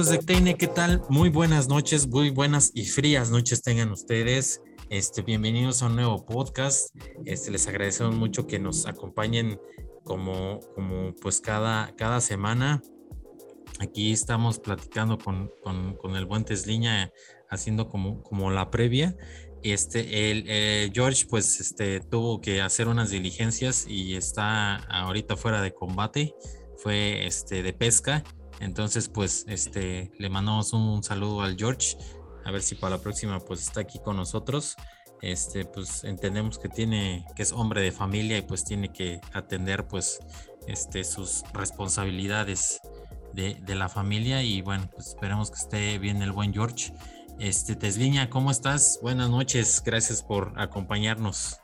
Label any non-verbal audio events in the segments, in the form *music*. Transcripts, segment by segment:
Amigos de Teine, ¿qué tal? Muy buenas noches, muy buenas y frías noches tengan ustedes. Este, bienvenidos a un nuevo podcast. Este, les agradecemos mucho que nos acompañen como, como pues cada, cada semana. Aquí estamos platicando con, con, con el buen Tesliña, haciendo como, como la previa. Este, el eh, George, pues, este, tuvo que hacer unas diligencias y está ahorita fuera de combate. Fue este de pesca. Entonces, pues, este, le mandamos un, saludo al George. A ver si para la próxima, pues, está aquí con nosotros. Este, pues, entendemos que tiene, que es hombre de familia y pues tiene que atender, pues, este, sus responsabilidades de, de la familia. Y bueno, pues esperemos que esté bien el buen George. Este, Tesliña, ¿cómo estás? Buenas noches, gracias por acompañarnos.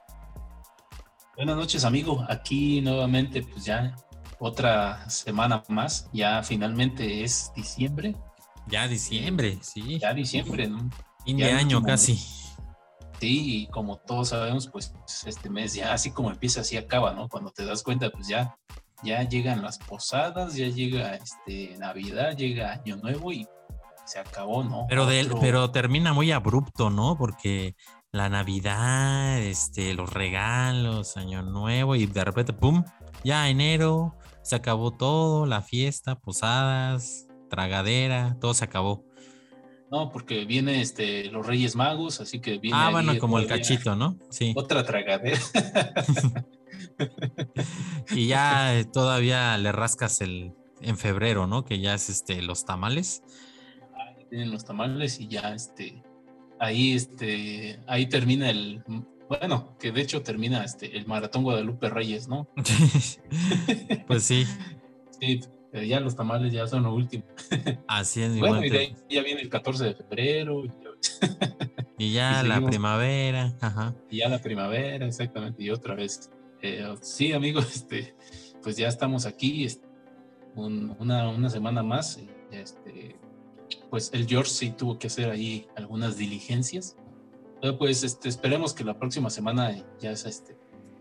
Buenas noches, amigo. Aquí nuevamente, pues ya otra semana más. Ya finalmente es diciembre. Ya diciembre, sí. Ya diciembre, ¿no? Fin de año casi. Sí, y como todos sabemos, pues este mes ya así como empieza, así acaba, ¿no? Cuando te das cuenta, pues ya, ya llegan las posadas, ya llega este Navidad, llega Año Nuevo y se acabó, ¿no? Pero, pero termina muy abrupto, ¿no? Porque la Navidad, este, los regalos, Año Nuevo y de repente, ¡pum! Ya enero, se acabó todo, la fiesta, posadas, tragadera, todo se acabó. No, porque viene este los Reyes Magos, así que viene. Ah, bueno, como el cachito, ¿no? Sí. Otra tragadera. *laughs* y ya todavía le rascas el en febrero, ¿no? Que ya es este los tamales tienen los tamales y ya este ahí este ahí termina el bueno, que de hecho termina este el maratón Guadalupe Reyes, ¿no? *laughs* pues sí. Sí, pero ya los tamales ya son lo último. *laughs* Así es. Bueno, y de ahí ya viene el 14 de febrero. Y, ya *laughs* la primavera, ajá. Y ya la primavera, exactamente, y otra vez. Eh, sí, amigos, este, pues ya estamos aquí, este, una, una semana más. Este, pues el George sí tuvo que hacer ahí algunas diligencias. Pues este, esperemos que la próxima semana ya este,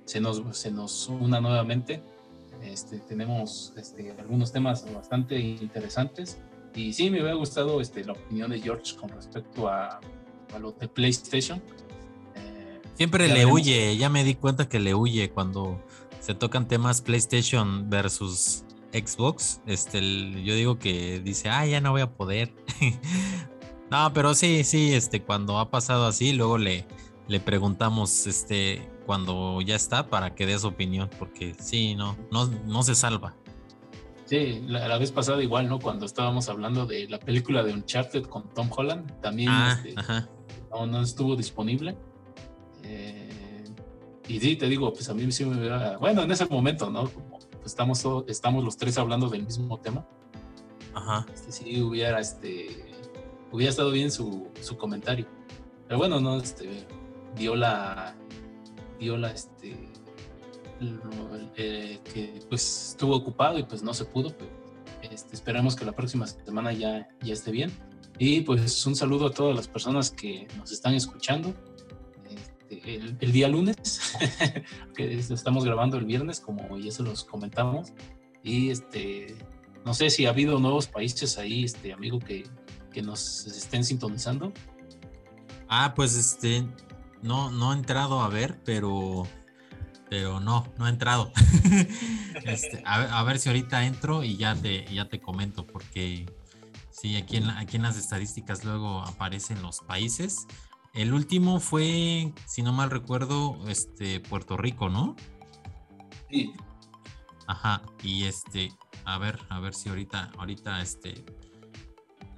se, nos, se nos una nuevamente. Este, tenemos este, algunos temas bastante interesantes. Y sí, me hubiera gustado este, la opinión de George con respecto a, a lo de PlayStation. Eh, Siempre le huye, ya me di cuenta que le huye cuando se tocan temas PlayStation versus Xbox, este, yo digo que dice, ah, ya no voy a poder. *laughs* no, pero sí, sí, este, cuando ha pasado así, luego le, le preguntamos, este, cuando ya está para que dé su opinión, porque sí, no, no, no se salva. Sí, la, vez pasada igual, ¿no? Cuando estábamos hablando de la película de Uncharted con Tom Holland, también ah, este, no, estuvo disponible. Eh, y sí, te digo, pues a mí sí me hubiera, bueno, en ese momento, ¿no? estamos, estamos los tres hablando del mismo tema. Ajá. Este, sí, hubiera, este, hubiera estado bien su, su comentario. Pero bueno, no, este, dio la, dio la, este, eh, que pues estuvo ocupado y pues no se pudo, pero este, esperamos que la próxima semana ya, ya esté bien. Y pues un saludo a todas las personas que nos están escuchando el, día lunes, *laughs* que estamos grabando el viernes, como ya se los comentamos. Y este, no sé si ha habido nuevos países ahí, este amigo, que, que nos estén sintonizando. Ah, pues este, no, no he entrado a ver, pero, pero no, no he entrado. *laughs* este, a, ver si ahorita entro y ya te, ya te comento, porque sí, aquí en, aquí en las estadísticas luego aparecen los países el último fue, si no mal recuerdo, este Puerto Rico, ¿no? Sí. Ajá, y este, a ver, a ver si ahorita, ahorita, este,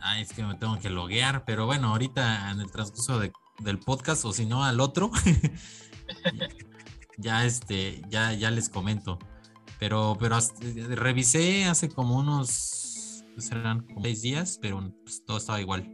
ay, es que me tengo que loguear, pero bueno, ahorita en el transcurso del podcast, o si no, al otro, *laughs* ya, este, ya, ya les comento. Pero, pero revisé hace como unos, serán como seis días, pero pues, todo estaba igual.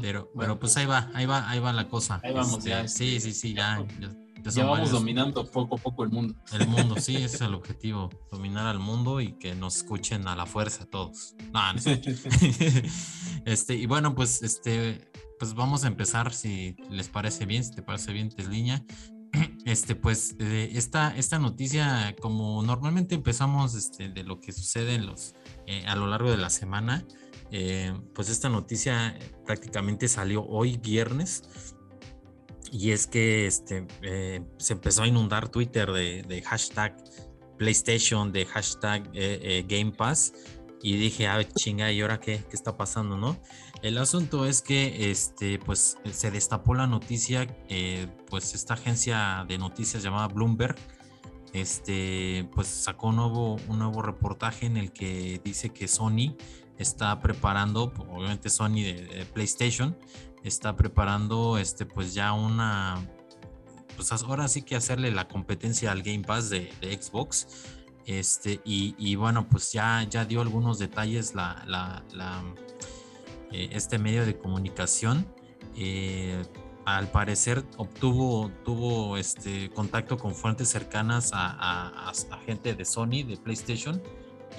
Pero, pero pues ahí va, ahí va, ahí va la cosa. Ahí vamos, ya. Este, sí, sí, sí, ya. Ya, vamos dominando poco a poco el mundo. El mundo, sí, ese es el objetivo, dominar al mundo y que nos escuchen a la fuerza todos. No, no *laughs* este, y bueno, pues este, pues vamos a empezar si les parece bien, si te parece bien, Tesliña. *clears throat* Este, pues, eh, esta, esta noticia, como normalmente empezamos este, de lo que sucede en los, eh, a lo largo de la semana, eh, pues esta noticia prácticamente salió hoy viernes y es que este, se empezó a inundar Twitter de, de hashtag PlayStation, de hashtag Game Pass y dije, ah, chinga, ¿y ahora qué, qué está pasando, no? El asunto es que este, pues, se destapó la noticia, eh, pues esta agencia de noticias llamada Bloomberg, este, pues sacó un nuevo, un nuevo reportaje en el que dice que Sony está preparando, obviamente Sony de, PlayStation, está preparando este, pues ya una, pues ahora sí que hacerle la competencia al Game Pass de, Xbox este, y, bueno, pues ya, ya dio algunos detalles la, eh, este medio de comunicación. Eh, al parecer obtuvo tuvo este contacto con fuentes cercanas a, gente de Sony, de PlayStation,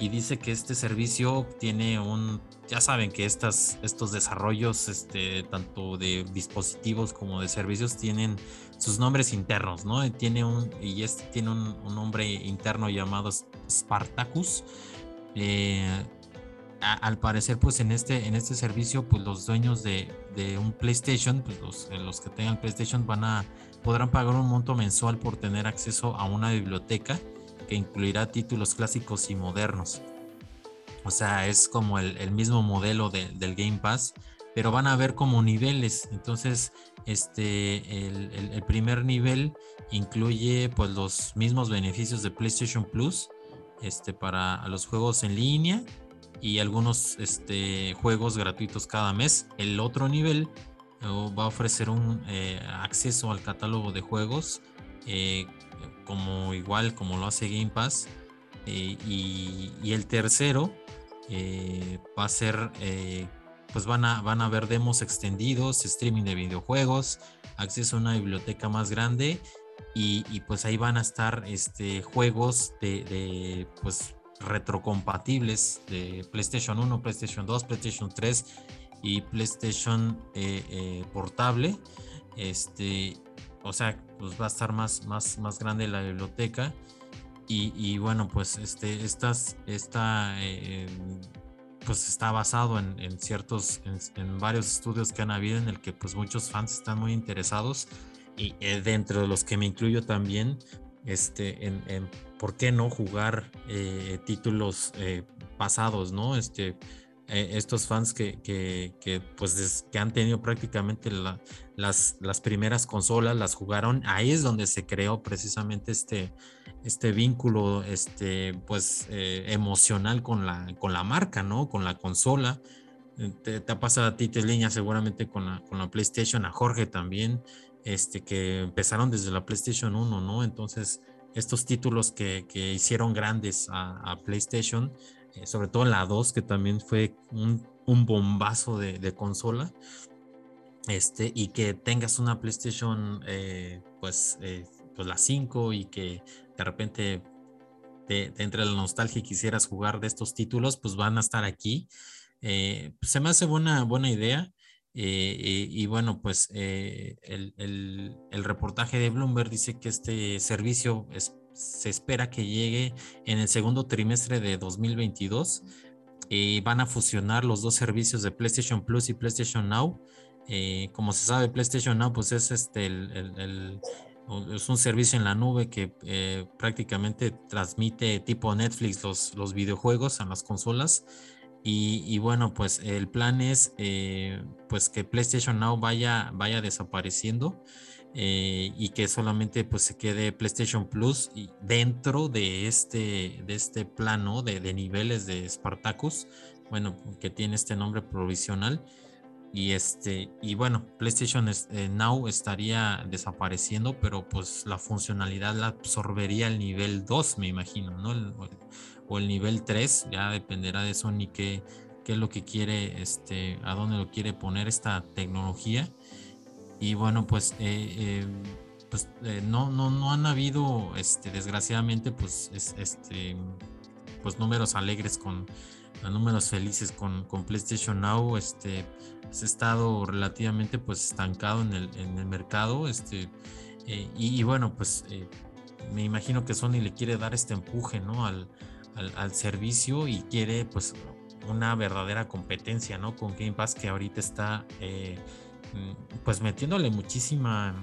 y dice que este servicio tiene un, ya saben que estas, estos desarrollos, este, tanto de dispositivos como de servicios, tienen sus nombres internos, ¿no? Tiene un, y este tiene un, nombre interno llamado Spartacus. Eh, al parecer, pues en este, en este servicio, pues los dueños de, un PlayStation, pues los, los, que tengan PlayStation van a, podrán pagar un monto mensual por tener acceso a una biblioteca que incluirá títulos clásicos y modernos. O sea, es como el, mismo modelo del Game Pass, pero van a haber como niveles. Entonces, este, el, primer nivel incluye pues los mismos beneficios de PlayStation Plus este, para los juegos en línea y algunos este, juegos gratuitos cada mes. El otro nivel oh, va a ofrecer un eh, acceso al catálogo de juegos eh, como igual como lo hace Game Pass. Eh, y, el tercero va a ser pues van a, van a ver demos extendidos, streaming de videojuegos, acceso a una biblioteca más grande y, pues ahí van a estar este, juegos de, pues retrocompatibles de PlayStation 1, PlayStation 2, PlayStation 3 y PlayStation eh, eh, portable. Este, o sea, pues va a estar más, más, más grande la biblioteca. Y, bueno, pues este, estas, esta eh, pues está basado en, ciertos, en, varios estudios que han habido en el que pues muchos fans están muy interesados y eh, dentro de los que me incluyo también, este, en, por qué no jugar eh, títulos eh, pasados, ¿no? Este, estos fans que, que, que, pues que han tenido prácticamente las, las primeras consolas, las jugaron, ahí es donde se creó precisamente este, este vínculo este, pues, eh, emocional con la, con la marca, ¿no? Con la consola. Eh, te, ha pasado a ti, Teliña, seguramente con la, con la PlayStation, a Jorge también, este, que empezaron desde la PlayStation 1, ¿no? Entonces, estos títulos que, que hicieron grandes a, PlayStation, eh, sobre todo la 2, que también fue un, bombazo de, consola, este, y que tengas una PlayStation, pues, pues la 5 y que de repente te, entre la nostalgia y quisieras jugar de estos títulos, pues van a estar aquí. Eh, se me hace buena, buena idea. Eh, y, bueno, pues eh, el, reportaje de Bloomberg dice que este servicio se espera que llegue en el segundo trimestre de 2022. y van a fusionar los dos servicios de PlayStation Plus y PlayStation Now. como se sabe, PlayStation Now pues es este el, es un servicio en la nube que eh, prácticamente transmite tipo Netflix los, los videojuegos en las consolas. Y, bueno, pues el plan es eh, pues que PlayStation Now vaya, vaya desapareciendo eh, y que solamente pues se quede PlayStation Plus dentro de este, de este plano de, niveles de Spartacus, bueno, que tiene este nombre provisional y este, y bueno, PlayStation eh, Now estaría desapareciendo, pero pues la funcionalidad la absorbería el nivel 2, me imagino, ¿no? o el nivel 3, ya dependerá de Sony qué, qué es lo que quiere, este, a dónde lo quiere poner esta tecnología. Y bueno, pues, eh, eh, pues no, no, no han habido, este, desgraciadamente, pues, este, pues números alegres con números felices con, PlayStation Now. Este, ha estado relativamente pues estancado en el, mercado. Este, y, bueno, pues me imagino que Sony le quiere dar este empuje, ¿no? Al, servicio y quiere pues una verdadera competencia, ¿no? Con Game Pass que ahorita está pues metiéndole muchísima,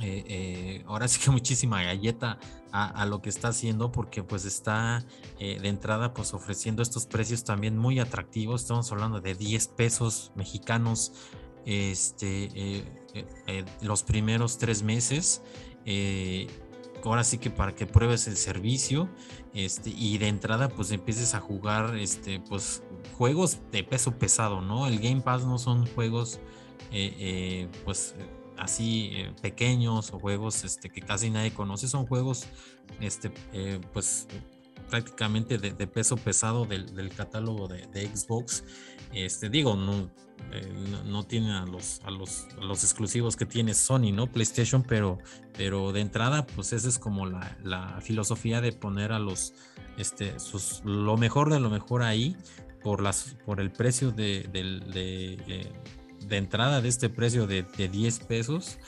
eh, eh, ahora sí que muchísima galleta a, lo que está haciendo porque pues está eh, de entrada pues ofreciendo estos precios también muy atractivos, estamos hablando de 10 pesos mexicanos este, los primeros tres meses ahora sí que para que pruebes el servicio este, y de entrada pues empieces a jugar este, pues juegos de peso pesado, ¿no? El Game Pass no son juegos pues así eh, pequeños o juegos este, que casi nadie conoce, son juegos este, pues prácticamente de, peso pesado del, catálogo de, Xbox. Este, digo, no, eh, no, tiene a los, a los, los, exclusivos que tiene Sony, ¿no? PlayStation, pero, pero de entrada, pues esa es como la, la filosofía de poner a los, este, lo mejor de lo mejor ahí por, las, por el precio de, de, entrada de este precio de, 10 pesos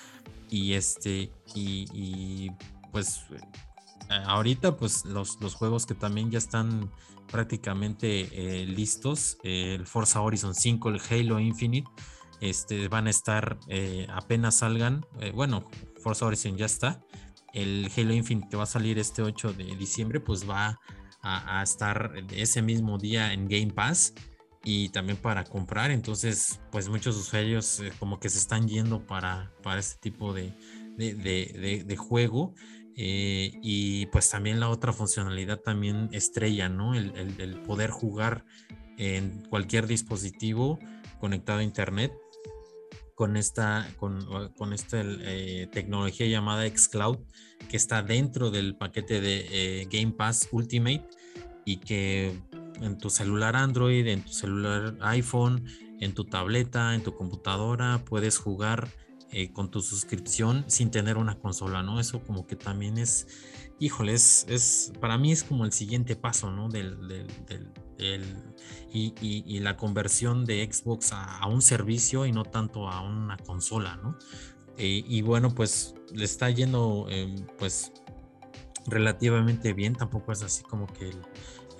y este, y, pues ahorita pues los, los, juegos que también ya están prácticamente eh, listos, eh, el Forza Horizon 5, el Halo Infinite, este, van a estar eh, apenas salgan, bueno, Forza Horizon ya está, el Halo Infinite que va a salir este 8 de diciembre, pues va a, estar ese mismo día en Game Pass y también para comprar, entonces pues muchos usuarios como que se están yendo para, para este tipo de, de, de, juego eh, y pues también la otra funcionalidad también estrella, ¿no? El, poder jugar en cualquier dispositivo conectado a internet con esta, con, con esta eh, tecnología llamada xCloud que está dentro del paquete de eh, Game Pass Ultimate y que en tu celular Android, en tu celular iPhone, en tu tableta, en tu computadora puedes jugar eh, con tu suscripción sin tener una consola, ¿no? Eso como que también es, híjole, es, para mí es como el siguiente paso, ¿no? Del, y, la conversión de Xbox a, un servicio y no tanto a una consola, ¿no? Eh, y bueno, pues le está yendo, em, pues relativamente bien, tampoco es así como que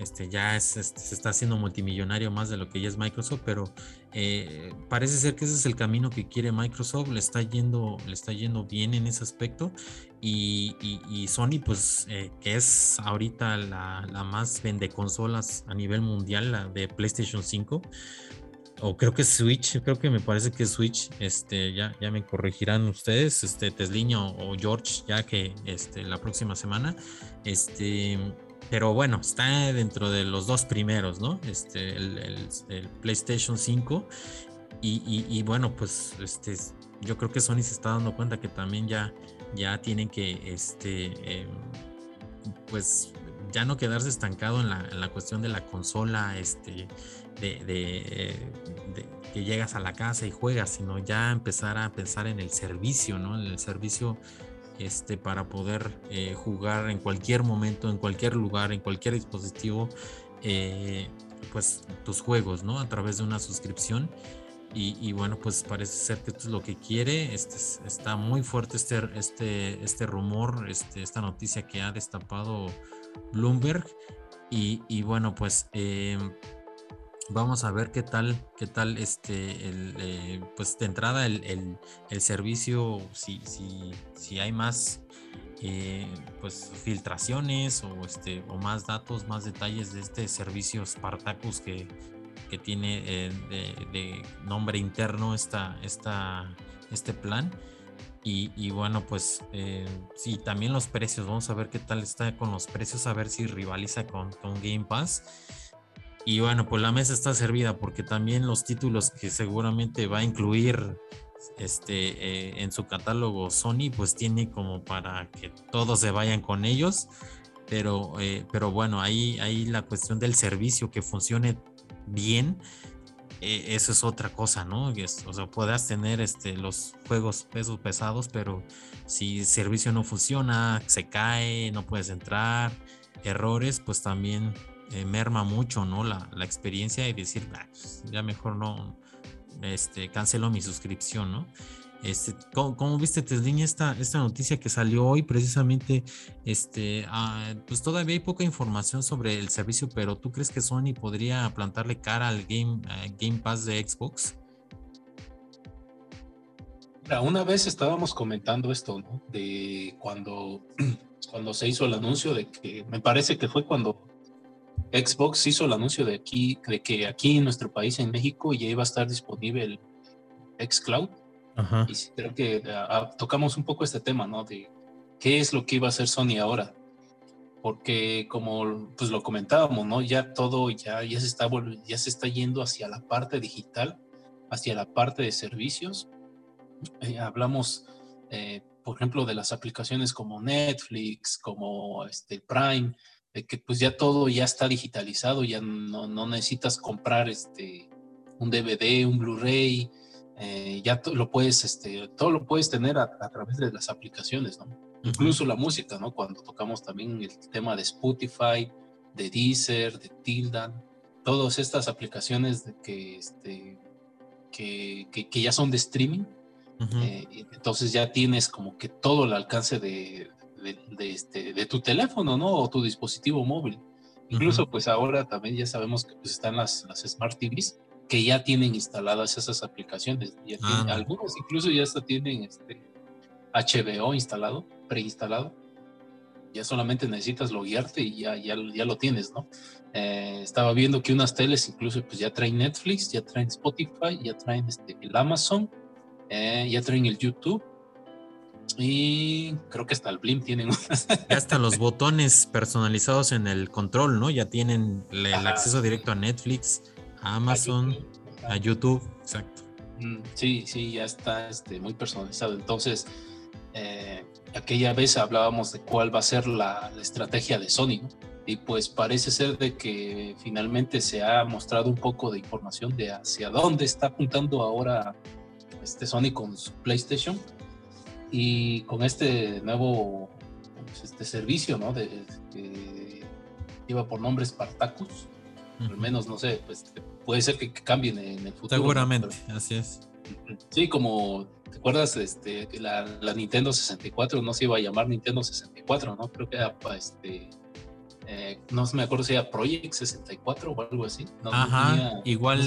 este, ya este, se está haciendo multimillonario más de lo que ya es Microsoft, pero eh, parece ser que ese es el camino que quiere Microsoft, le está yendo, le está yendo bien en ese aspecto y, Sony pues eh, que es ahorita la, más vende consolas a nivel mundial, la de PlayStation 5 o creo que Switch, creo que me parece que Switch, este, ya, ya me corregirán ustedes, este, Tesliño o George, ya que este, la próxima semana, este, pero bueno, está dentro de los dos primeros, ¿no? Este, el, PlayStation 5. Y, bueno, pues este, yo creo que Sony se está dando cuenta que también ya, ya tienen que, este, em, pues ya no quedarse estancado en la, cuestión de la consola, este, de, de, que llegas a la casa y juegas, sino ya empezar a pensar en el servicio, ¿no? En el servicio este, para poder eh, jugar en cualquier momento, en cualquier lugar, en cualquier dispositivo, eh, pues tus juegos, ¿no? A través de una suscripción. Y, bueno, pues parece ser que esto es lo que quiere. Este, está muy fuerte este, este, este rumor, este, esta noticia que ha destapado Bloomberg. Y, y bueno, pues eh, vamos a ver qué tal, qué tal este, el, eh, pues de entrada el, servicio, si, si, si, hay más eh, pues filtraciones o, este, o más datos, más detalles de este servicio Spartacus que, que tiene eh, de, nombre interno esta, esta, este plan. Y, bueno, pues sí, también los precios, vamos a ver qué tal está con los precios, a ver si rivaliza con, con Game Pass. Y bueno, pues la mesa está servida porque también los títulos que seguramente va a incluir este eh, en su catálogo Sony, pues tiene como para que todos se vayan con ellos. Pero, eh, pero bueno, ahí, ahí la cuestión del servicio que funcione bien, eh, eso es otra cosa, ¿no? o sea, puedas tener este, los juegos pesos pesados, pero si el servicio no funciona, se cae, no puedes entrar, errores, pues también eh, merma mucho, ¿no? La, experiencia y decir, pues, ya mejor no, este, cancelo mi suscripción, ¿no? Este, ¿cómo, viste, Teslin, esta, esta noticia que salió hoy? Precisamente, este, ah, pues todavía hay poca información sobre el servicio, pero ¿tú crees que Sony podría plantarle cara al Game, Game Pass de Xbox? una vez estábamos comentando esto. De cuando, *clears throat* cuando se hizo el anuncio de que, me parece que fue cuando Xbox hizo el anuncio de, aquí, de que aquí en nuestro país, en México, ya iba a estar disponible el xCloud. Y creo que ah, ah, tocamos un poco este tema, ¿no? De qué es lo que iba a hacer Sony ahora. Porque como pues lo comentábamos, ¿no? Ya todo ya, ya, se está, ya se está yendo hacia la parte digital, hacia la parte de servicios. Eh, hablamos, eh, por ejemplo, de las aplicaciones como Netflix, como este, Prime, de que pues ya todo ya está digitalizado, ya no, no necesitas comprar este, un DVD, un Blu-ray, eh, ya lo puedes, este, todo lo puedes tener a, través de las aplicaciones, ¿no? Incluso la música, ¿no? Cuando tocamos también el tema de Spotify, de Deezer, de Tildan, todas estas aplicaciones de que, este, que, que, ya son de streaming, eh, entonces ya tienes como que todo el alcance de, de, este, de tu teléfono, ¿no? O tu dispositivo móvil. Incluso, pues ahora también ya sabemos que pues, están las, las Smart TVs que ya tienen instaladas esas aplicaciones. Ya ah, algunos incluso ya hasta tienen este HBO instalado, preinstalado. Ya solamente necesitas loguearte y ya, ya, ya lo tienes, ¿no? Eh, estaba viendo que unas teles incluso pues ya traen Netflix, ya traen Spotify, ya traen este, el Amazon, eh, ya traen el YouTube y creo que hasta el Blim tienen unas. *laughs* Ya hasta los botones personalizados en el control, ¿no? Ya tienen el, acceso directo a Netflix, a Amazon, a YouTube, exacto. Mm, sí, sí, ya está este, muy personalizado. Entonces, eh, aquella vez hablábamos de cuál va a ser la, estrategia de Sony, ¿no? Y pues parece ser de que finalmente se ha mostrado un poco de información de hacia dónde está apuntando ahora este Sony con su PlayStation y con este nuevo pues, este servicio, ¿no? De, que lleva por nombre Spartacus, al menos, no sé, pues puede ser que, cambien en el futuro. Seguramente, así es. Sí, como, ¿te acuerdas? Este, la, la, Nintendo 64 no se iba a llamar Nintendo 64, ¿no? Creo que era, este, eh, no me acuerdo si era Project 64 o algo así. Ajá, igual,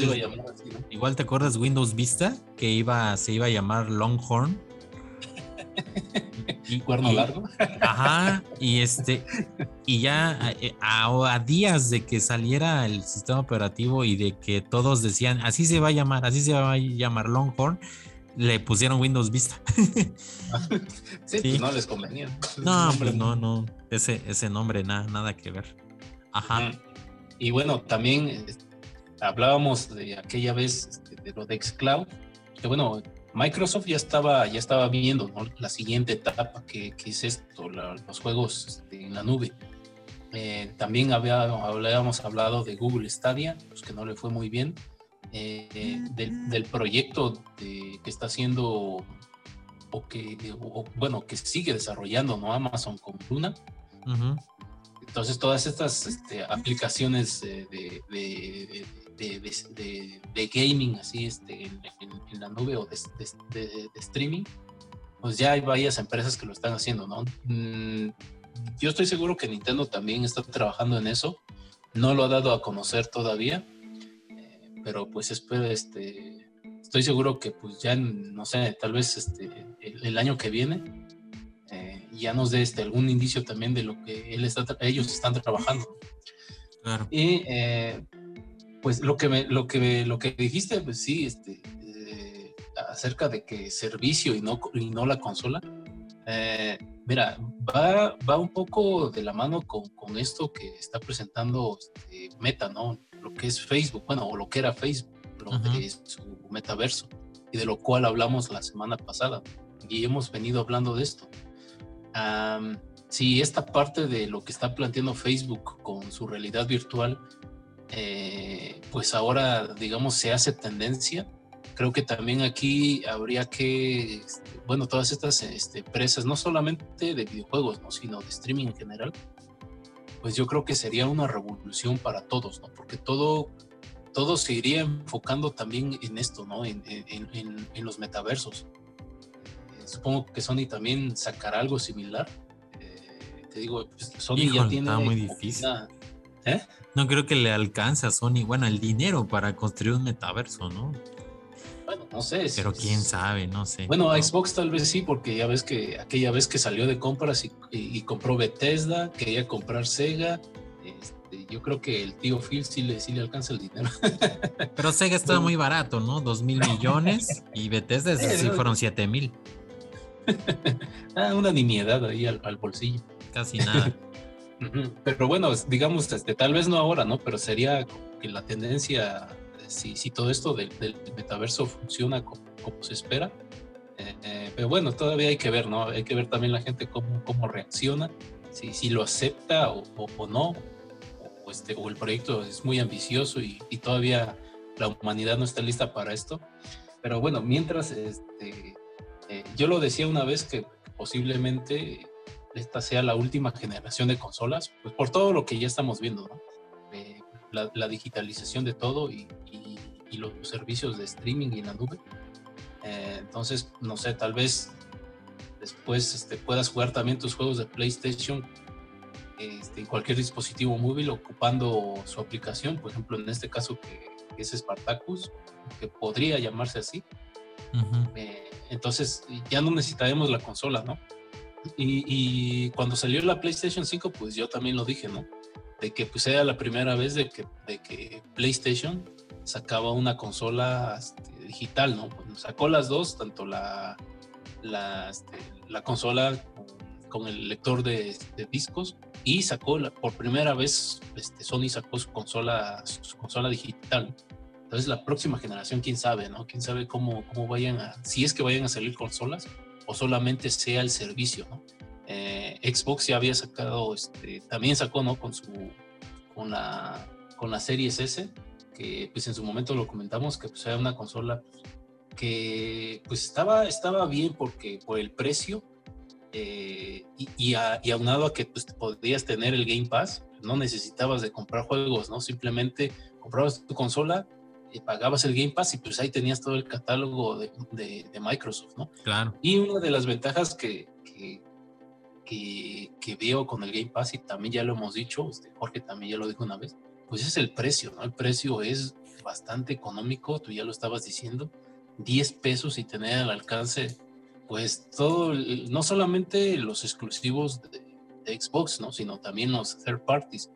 igual te acuerdas Windows Vista, que iba, se iba a llamar Longhorn. Y, cuerno largo. Ajá, y este, y ya eh, a, días de que saliera el sistema operativo y de que todos decían, así se va a llamar, así se va a llamar Longhorn, le pusieron Windows Vista. sí, Pues no les convenía. No, pues no, no, ese, ese nombre nada, nada que ver. Ajá. Y bueno, también este, hablábamos de aquella vez este, de lo de Xcloud, que bueno, Microsoft ya estaba, ya estaba viendo la siguiente etapa que, es esto, los juegos este, en la nube. Eh, también había, habíamos hablado de Google Stadia, pues que no le fue muy bien, eh, del, proyecto que está haciendo o que, bueno, que sigue desarrollando ¿no? Amazon con Luna. Entonces todas estas este, aplicaciones de de, gaming, así, este, en, la nube o de, streaming, pues ya hay varias empresas que lo están haciendo, ¿no? Mm, yo estoy seguro que Nintendo también está trabajando en eso. No lo ha dado a conocer todavía, eh, pero pues espero, este, estoy seguro que pues ya, no sé, tal vez este, el, año que viene eh, ya nos dé este, algún indicio también de lo que él está, ellos están trabajando. Claro. Y eh, pues lo que, me, lo que, lo que dijiste, pues sí, este, eh, acerca de que servicio y no, y no la consola, eh, mira, va, va un poco de la mano con, con esto que está presentando este, Meta, ¿no? Lo que es Facebook, bueno, o lo que era Facebook, lo de su metaverso, y de lo cual hablamos la semana pasada, y hemos venido hablando de esto. si esta parte de lo que está planteando Facebook con su realidad virtual eh, pues ahora, digamos, se hace tendencia. Creo que también aquí habría que, bueno, todas estas este, empresas, no solamente de videojuegos, ¿no? sino de streaming en general, pues yo creo que sería una revolución para todos, ¿no? Porque todo, todo se iría enfocando también en esto, ¿no? En, en, en, los metaversos. supongo que Sony también sacará algo similar. Eh, te digo, pues, Sony ya tiene. Está muy difícil. ¿Eh? No creo que le alcance a Sony, bueno, el dinero para construir un metaverso, ¿no? Bueno, no sé. Pero quién sabe, no sé. Bueno, Xbox tal vez sí, porque ya ves que aquella vez que salió de compras y, compró Bethesda, quería comprar Sega. Este, yo creo que el tío Phil sí le, sí le alcanza el dinero. *laughs* Pero Sega estaba muy barato, ¿no? Dos mil millones *laughs* y Bethesda sí fueron siete mil. *laughs* ah, una nimiedad ahí al, bolsillo. Casi nada. Pero bueno, digamos, este, tal vez no ahora, ¿no? Pero sería que la tendencia si, todo esto del, metaverso funciona como, se espera. Eh, eh, pero bueno, todavía hay que ver, ¿no? Hay que ver también la gente cómo, cómo reacciona, si, si lo acepta o, o, no, o, este, o el proyecto es muy ambicioso y, todavía la humanidad no está lista para esto. Pero bueno, mientras, este, eh, yo lo decía una vez que posiblemente esta sea la última generación de consolas, pues por todo lo que ya estamos viendo, ¿no? la, digitalización de todo y, los servicios de streaming y en la nube. Eh, entonces, no sé, tal vez después este, puedas jugar también tus juegos de PlayStation este, en cualquier dispositivo móvil ocupando su aplicación, por ejemplo, en este caso que, es Spartacus, que podría llamarse así. Eh, entonces ya no necesitaremos la consola, ¿no? Y, y, cuando salió la PlayStation 5, pues yo también lo dije, ¿no? de que pues era la primera vez de que, de que PlayStation sacaba una consola este, digital, ¿no? sacó las dos, tanto la, la, este, la consola con, el lector de, discos y sacó por primera vez este, Sony sacó su consola, su consola digital. Entonces la próxima generación, quién sabe, ¿no? Quién sabe cómo, cómo vayan a, si es que vayan a salir consolas o solamente sea el servicio. Eh, Xbox ya había sacado, este, también sacó, ¿no? Con su, con la, con la Series S, que pues en su momento lo comentamos, que pues era una consola que pues estaba, estaba bien porque por el precio eh, y, y, aunado a que pues podías tener el Game Pass, no necesitabas de comprar juegos, ¿no? Simplemente comprabas tu consola, pagabas el Game Pass y pues ahí tenías todo el catálogo de, de, Microsoft, ¿no? Claro. Y una de las ventajas que, que, veo con el Game Pass y también ya lo hemos dicho, este, Jorge también ya lo dijo una vez, pues es el precio, ¿no? El precio es bastante económico, tú ya lo estabas diciendo, 10 pesos y tener al alcance, pues todo, no solamente los exclusivos de, Xbox, ¿no? Sino también los third parties.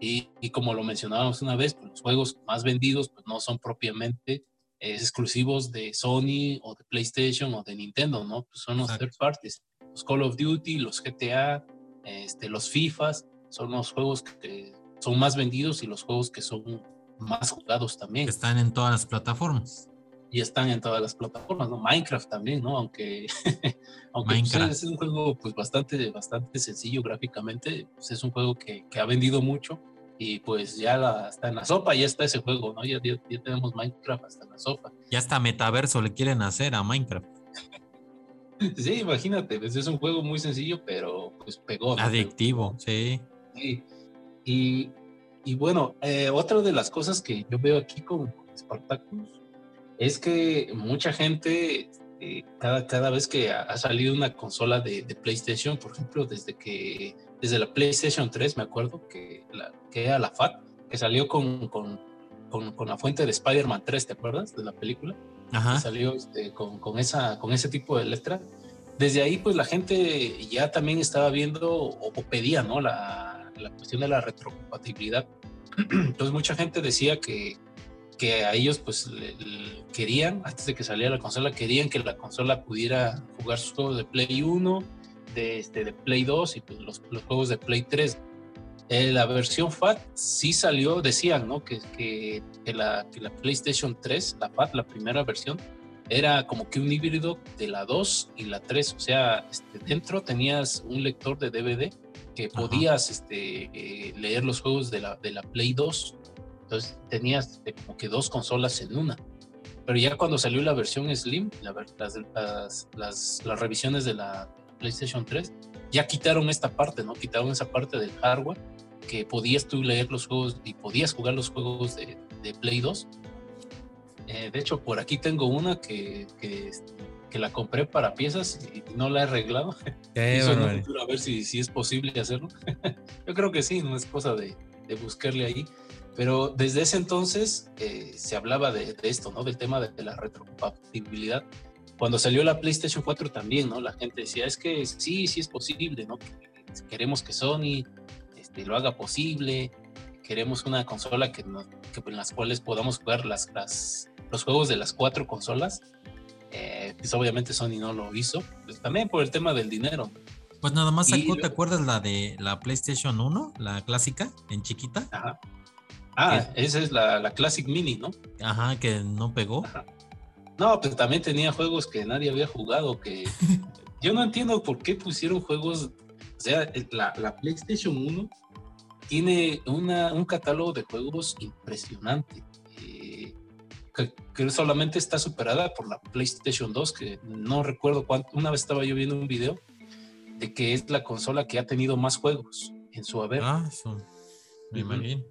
Y, como lo mencionábamos una vez, pues los juegos más vendidos pues no son propiamente exclusivos de Sony o de PlayStation o de Nintendo, ¿no? Pues son los third parties los Call of Duty, los GTA, este, los FIFAs, son los juegos que son más vendidos y los juegos que son más jugados también. están en todas las plataformas. Y están en todas las plataformas, ¿no? Minecraft también, ¿no? Aunque, *laughs* aunque pues, es un juego pues bastante, bastante sencillo gráficamente, pues, es un juego que, que, ha vendido mucho y pues ya está en la sopa, ya está ese juego, ¿no? Ya, ya tenemos Minecraft hasta en la sopa. Ya hasta metaverso le quieren hacer a Minecraft. *laughs* Sí, imagínate, pues, es un juego muy sencillo, pero pues pegó. Adictivo, sí. Y, y, bueno, eh, otra de las cosas que yo veo aquí con, Spartacus es que mucha gente, eh, cada, cada vez que ha, salido una consola de, PlayStation, por ejemplo, desde que desde la PlayStation 3, me acuerdo que, la, que era la FAT, que salió con, con, con, con la fuente de Spider-Man 3, ¿te acuerdas de la película? salió este, con, con, esa, con ese tipo de letra. Desde ahí, pues la gente ya también estaba viendo o, pedía, ¿no? La, la, cuestión de la retrocompatibilidad. *clears throat* Entonces, mucha gente decía que, que a ellos, pues, querían, antes de que saliera la consola, querían que la consola pudiera jugar sus juegos de Play 1, de, este, de Play 2 y pues, los, los juegos de Play 3 eh, la versión FAT sí salió, decían, ¿no? Que, que, la, la, PlayStation 3, la FAT, la primera versión, era como que un híbrido de la 2 y la 3. O sea, este, dentro tenías un lector de DVD que podías este, eh, leer los juegos de la, de la Play 2. Entonces tenías este, como que dos consolas en una. Pero ya cuando salió la versión Slim, las, las, las, revisiones de la PlayStation 3, ya quitaron esta parte, ¿no? Quitaron esa parte del hardware que podías tú leer los juegos y podías jugar los juegos de, Play 2. Eh, de hecho, por aquí tengo una que, que, que la compré para piezas y no la he arreglado. *laughs* a ver si, si es posible hacerlo. *laughs* Yo creo que sí, no es cosa de, de buscarle ahí. Pero desde ese entonces eh, se hablaba de, esto, ¿no? Del tema de, la retrocompatibilidad. Cuando salió la PlayStation 4 también, ¿no? La gente decía, es que sí, sí es posible, ¿no? Queremos que Sony este, lo haga posible, queremos una consola que, en las cuales podamos jugar las, las, los juegos de las cuatro consolas. Eh, pues obviamente Sony no lo hizo, pues también por el tema del dinero. Pues nada más sacó, ¿te acuerdas la de la PlayStation 1, la clásica, en chiquita? Ajá. Ah, esa es la, la, Classic Mini, ¿no? Ajá, que no pegó. No, pues también tenía juegos que nadie había jugado, que *laughs* yo no entiendo por qué pusieron juegos, o sea, la, la PlayStation 1 tiene una, un catálogo de juegos impresionante. Eh, que, que, solamente está superada por la PlayStation 2, que no recuerdo cuánto. Una vez estaba yo viendo un video de que es la consola que ha tenido más juegos en su haber. Ah, eso. Me imagino.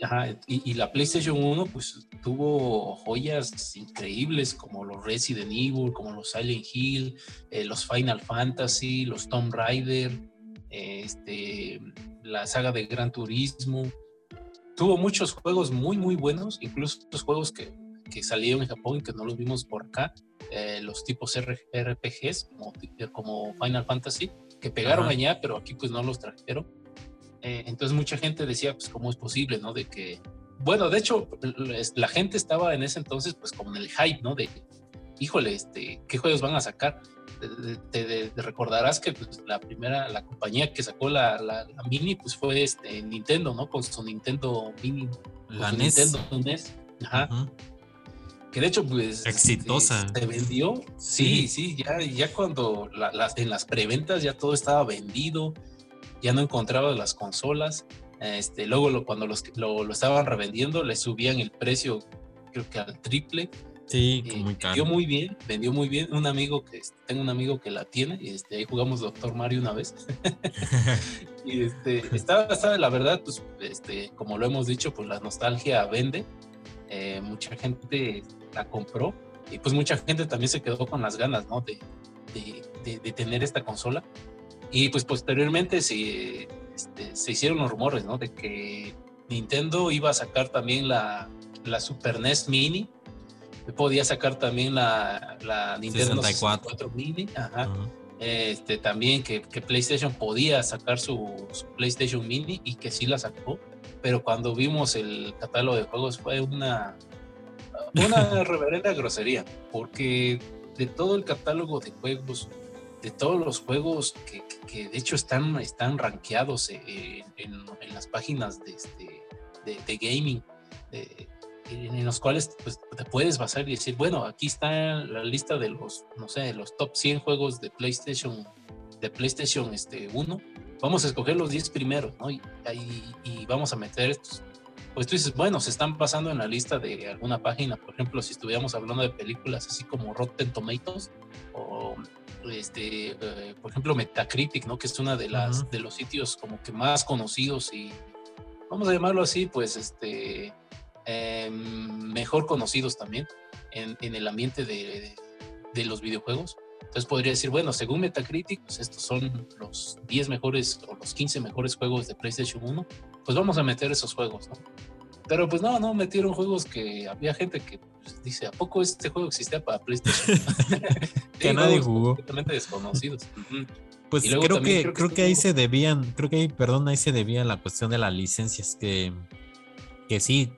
Ajá, y, la PlayStation 1 pues tuvo joyas increíbles como los Resident Evil, como los Silent Hill, eh, los Final Fantasy, los Tomb Raider, este, la saga de Gran Turismo. Tuvo muchos juegos muy muy buenos, incluso los juegos que, que salieron en Japón y que no los vimos por acá, eh, los tipos RPGs como, como, Final Fantasy, que pegaron allá, pero aquí pues no los trajeron. Eh, entonces mucha gente decía, pues, ¿cómo es posible, no? De que, bueno, de hecho, la gente estaba en ese entonces, pues, como en el hype, ¿no? De, híjole, este, ¿qué juegos van a sacar? Te, recordarás que pues, la primera, la compañía que sacó la, la, Mini, pues fue este, Nintendo, ¿no? Con su Nintendo Mini. La NES. Nintendo NES. Ajá. Que de hecho, pues. Exitosa. Se vendió. Sí, sí, ya, ya cuando en las preventas ya todo estaba vendido ya no encontraba las consolas. Este, luego cuando los, lo, lo, estaban revendiendo, le subían el precio, creo que al triple. Sí, muy caro. Vendió muy bien, vendió muy bien. Un amigo que tengo un amigo que la tiene, y este, ahí jugamos Doctor Mario una vez. *laughs* y este, estaba, estaba, la verdad, pues, este, como lo hemos dicho, pues la nostalgia vende. Eh, mucha gente la compró y pues mucha gente también se quedó con las ganas, ¿no? De, de, de tener esta consola. Y pues posteriormente se, este, se hicieron los rumores, ¿no? De que Nintendo iba a sacar también la, la Super NES Mini, podía sacar también la, la Nintendo 64, Mini, ajá. Este, también que, que, PlayStation podía sacar su, PlayStation Mini y que sí la sacó, pero cuando vimos el catálogo de juegos fue una, una *laughs* reverenda grosería, porque de todo el catálogo de juegos de todos los juegos que, que, de hecho están, están rankeados en, en, las páginas de, este, de, gaming, en los cuales pues, te puedes basar y decir, bueno, aquí está la lista de los, no sé, los top 100 juegos de PlayStation, de PlayStation este, 1. Vamos a escoger los 10 primeros, ¿no? Y, y, vamos a meter estos. Pues tú dices, bueno, se están pasando en la lista de alguna página, por ejemplo, si estuviéramos hablando de películas así como Rotten Tomatoes o este, eh, por ejemplo, Metacritic, ¿no? Que es una de las de los sitios como que más conocidos y vamos a llamarlo así, pues, este, em, mejor conocidos también en, el ambiente de, los videojuegos. Entonces podría decir, bueno, según Metacritic, pues estos son los 10 mejores o los 15 mejores juegos de PlayStation 1, pues vamos a meter esos juegos, ¿no? Pero pues no, no, metieron juegos que había gente que dice, ¿a poco este juego existía para PlayStation? *laughs* que nadie jugó. Completamente desconocidos. Pues creo que, creo, que, ahí se debían, creo que ahí, perdón, ahí se debía la cuestión de las licencias, que, que sí,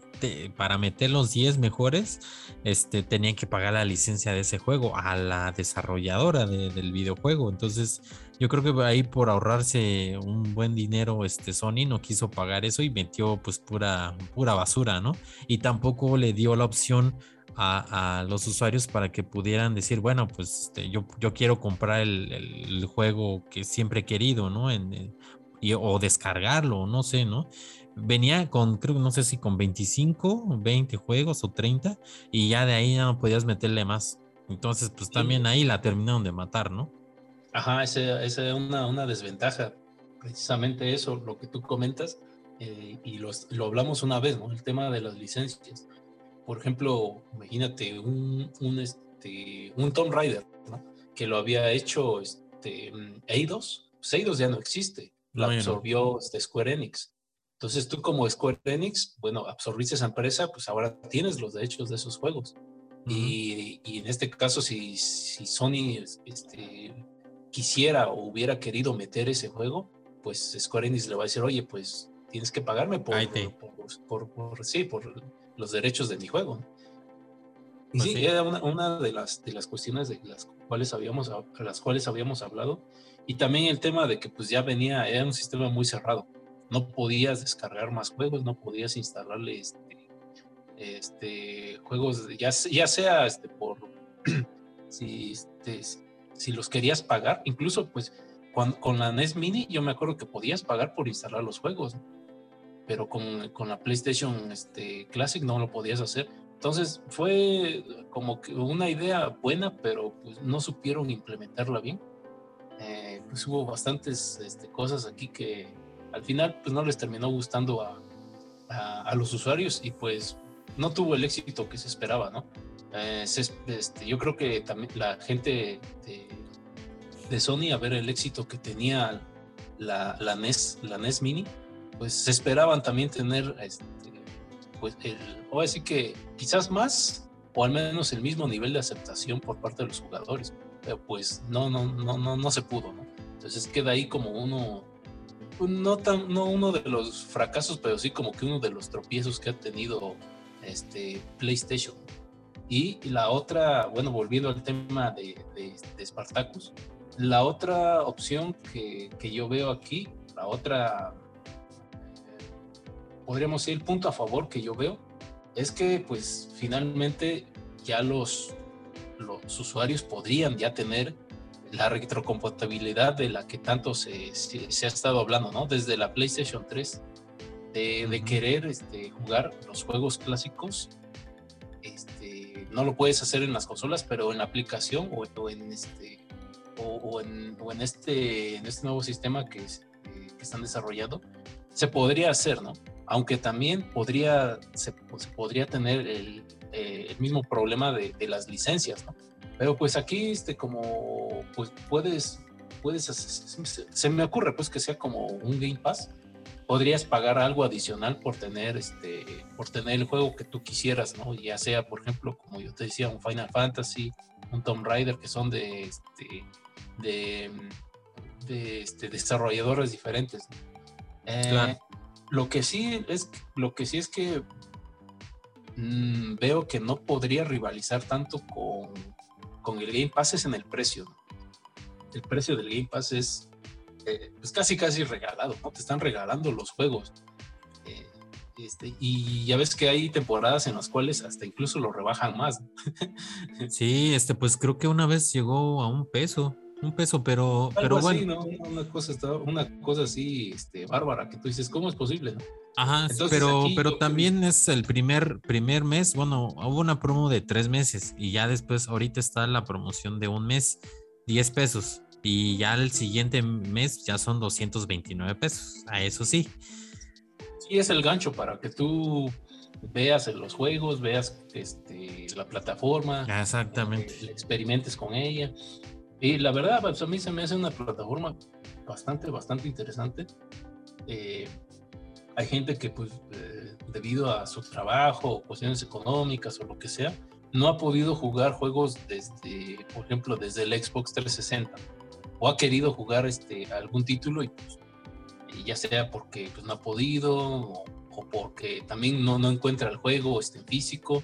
para meter los 10 mejores, este, tenían que pagar la licencia de ese juego a la desarrolladora del videojuego. Entonces, yo creo que ahí por ahorrarse un buen dinero, este Sony no quiso pagar eso y metió pues pura, pura basura, ¿no? Y tampoco le dio la opción a, los usuarios para que pudieran decir, bueno, pues este, yo, yo quiero comprar el, juego que siempre he querido, ¿no? En, o descargarlo, no sé, ¿no? Venía con, creo que no sé si con 25, 20 juegos o 30, y ya de ahí ya no podías meterle más. Entonces, pues también ahí la terminaron de matar, ¿no? Ajá, esa es una, una, desventaja. Precisamente eso, lo que tú comentas, eh, y lo, lo, hablamos una vez, ¿no? El tema de las licencias. Por ejemplo, imagínate un, un, este, un Tomb Raider, ¿no? que lo había hecho este, Eidos. Pues Eidos ya no existe, lo absorbió este, Square Enix. Entonces tú como Square Enix, bueno, absorbiste esa empresa, pues ahora tienes los derechos de esos juegos. y, y, en este caso, si, si Sony este, quisiera o hubiera querido meter ese juego, pues Square Enix le va a decir, oye, pues tienes que pagarme por, por, por, sí, por los derechos de mi juego. Y pues sí, era una, una, de, las, de las cuestiones de las cuales, habíamos, las cuales habíamos hablado. Y también el tema de que pues ya venía, era un sistema muy cerrado no podías descargar más juegos, no podías instalarle este, este juegos, ya, ya sea este, por *clears throat* si, este, si los querías pagar, incluso pues con, la NES Mini yo me acuerdo que podías pagar por instalar los juegos, pero con, la PlayStation este, Classic no lo podías hacer. Entonces fue como que una idea buena, pero pues no supieron implementarla bien. Eh, pues hubo bastantes este, cosas aquí que, al final pues no les terminó gustando a, a, los usuarios y pues no tuvo el éxito que se esperaba, ¿no? Eh, este, yo creo que también la gente de, de, Sony a ver el éxito que tenía la, la, NES, la NES Mini, pues esperaban también tener, este, pues, el, o decir que quizás más o al menos el mismo nivel de aceptación por parte de los jugadores, pero pues no, no, no, no, no se pudo, ¿no? Entonces queda ahí como uno no, tan, no uno de los fracasos, pero sí como que uno de los tropiezos que ha tenido este, PlayStation. Y la otra, bueno, volviendo al tema de, de, Spartacus, la otra opción que, que, yo veo aquí, la otra, podríamos decir, el punto a favor que yo veo, es que pues finalmente ya los, los usuarios podrían ya tener la retrocompatibilidad de la que tanto se, se, ha estado hablando, ¿no? Desde la PlayStation 3, de, querer este, jugar los juegos clásicos. Este, no lo puedes hacer en las consolas, pero en la aplicación o, en este o, en, en, este en este nuevo sistema que, eh, que, están desarrollando se podría hacer, ¿no? Aunque también podría se, podría tener el, eh, mismo problema de, las licencias, ¿no? Pero pues aquí, este, como, pues puedes, puedes, se, me ocurre pues que sea como un Game Pass. Podrías pagar algo adicional por tener, este, por tener el juego que tú quisieras, ¿no? Ya sea, por ejemplo, como yo te decía, un Final Fantasy, un Tomb Raider, que son de, este, de, este, desarrolladores diferentes. Eh, lo que sí es, lo que sí es que mm, veo que no podría rivalizar tanto con, con el Game Pass es en el precio. El precio del Game Pass es eh, pues casi casi regalado, ¿no? Te están regalando los juegos. Eh, este, y ya ves que hay temporadas en las cuales hasta incluso lo rebajan más. *laughs* sí, este, pues creo que una vez llegó a un peso, un peso, pero, pero bueno. Una cosa, una cosa así, este, bárbara, que tú dices, ¿cómo es posible? No? Ajá, pero, pero también es el primer, primer mes, bueno, hubo una promo de tres meses y ya después, ahorita está la promoción de un mes, 10 pesos, y ya el siguiente mes ya son 229 pesos, a eso sí. Sí, es el gancho para que tú veas los juegos, veas este, la plataforma. Exactamente. Eh, experimentes con ella. Y la verdad, pues a mí se me hace una plataforma bastante, bastante interesante. Eh, hay gente que pues eh, debido a su trabajo o cuestiones económicas o lo que sea, no ha podido jugar juegos desde, por ejemplo, desde el Xbox 360 o ha querido jugar este, algún título y pues, ya sea porque pues, no ha podido o, porque también no, no encuentra el juego este, físico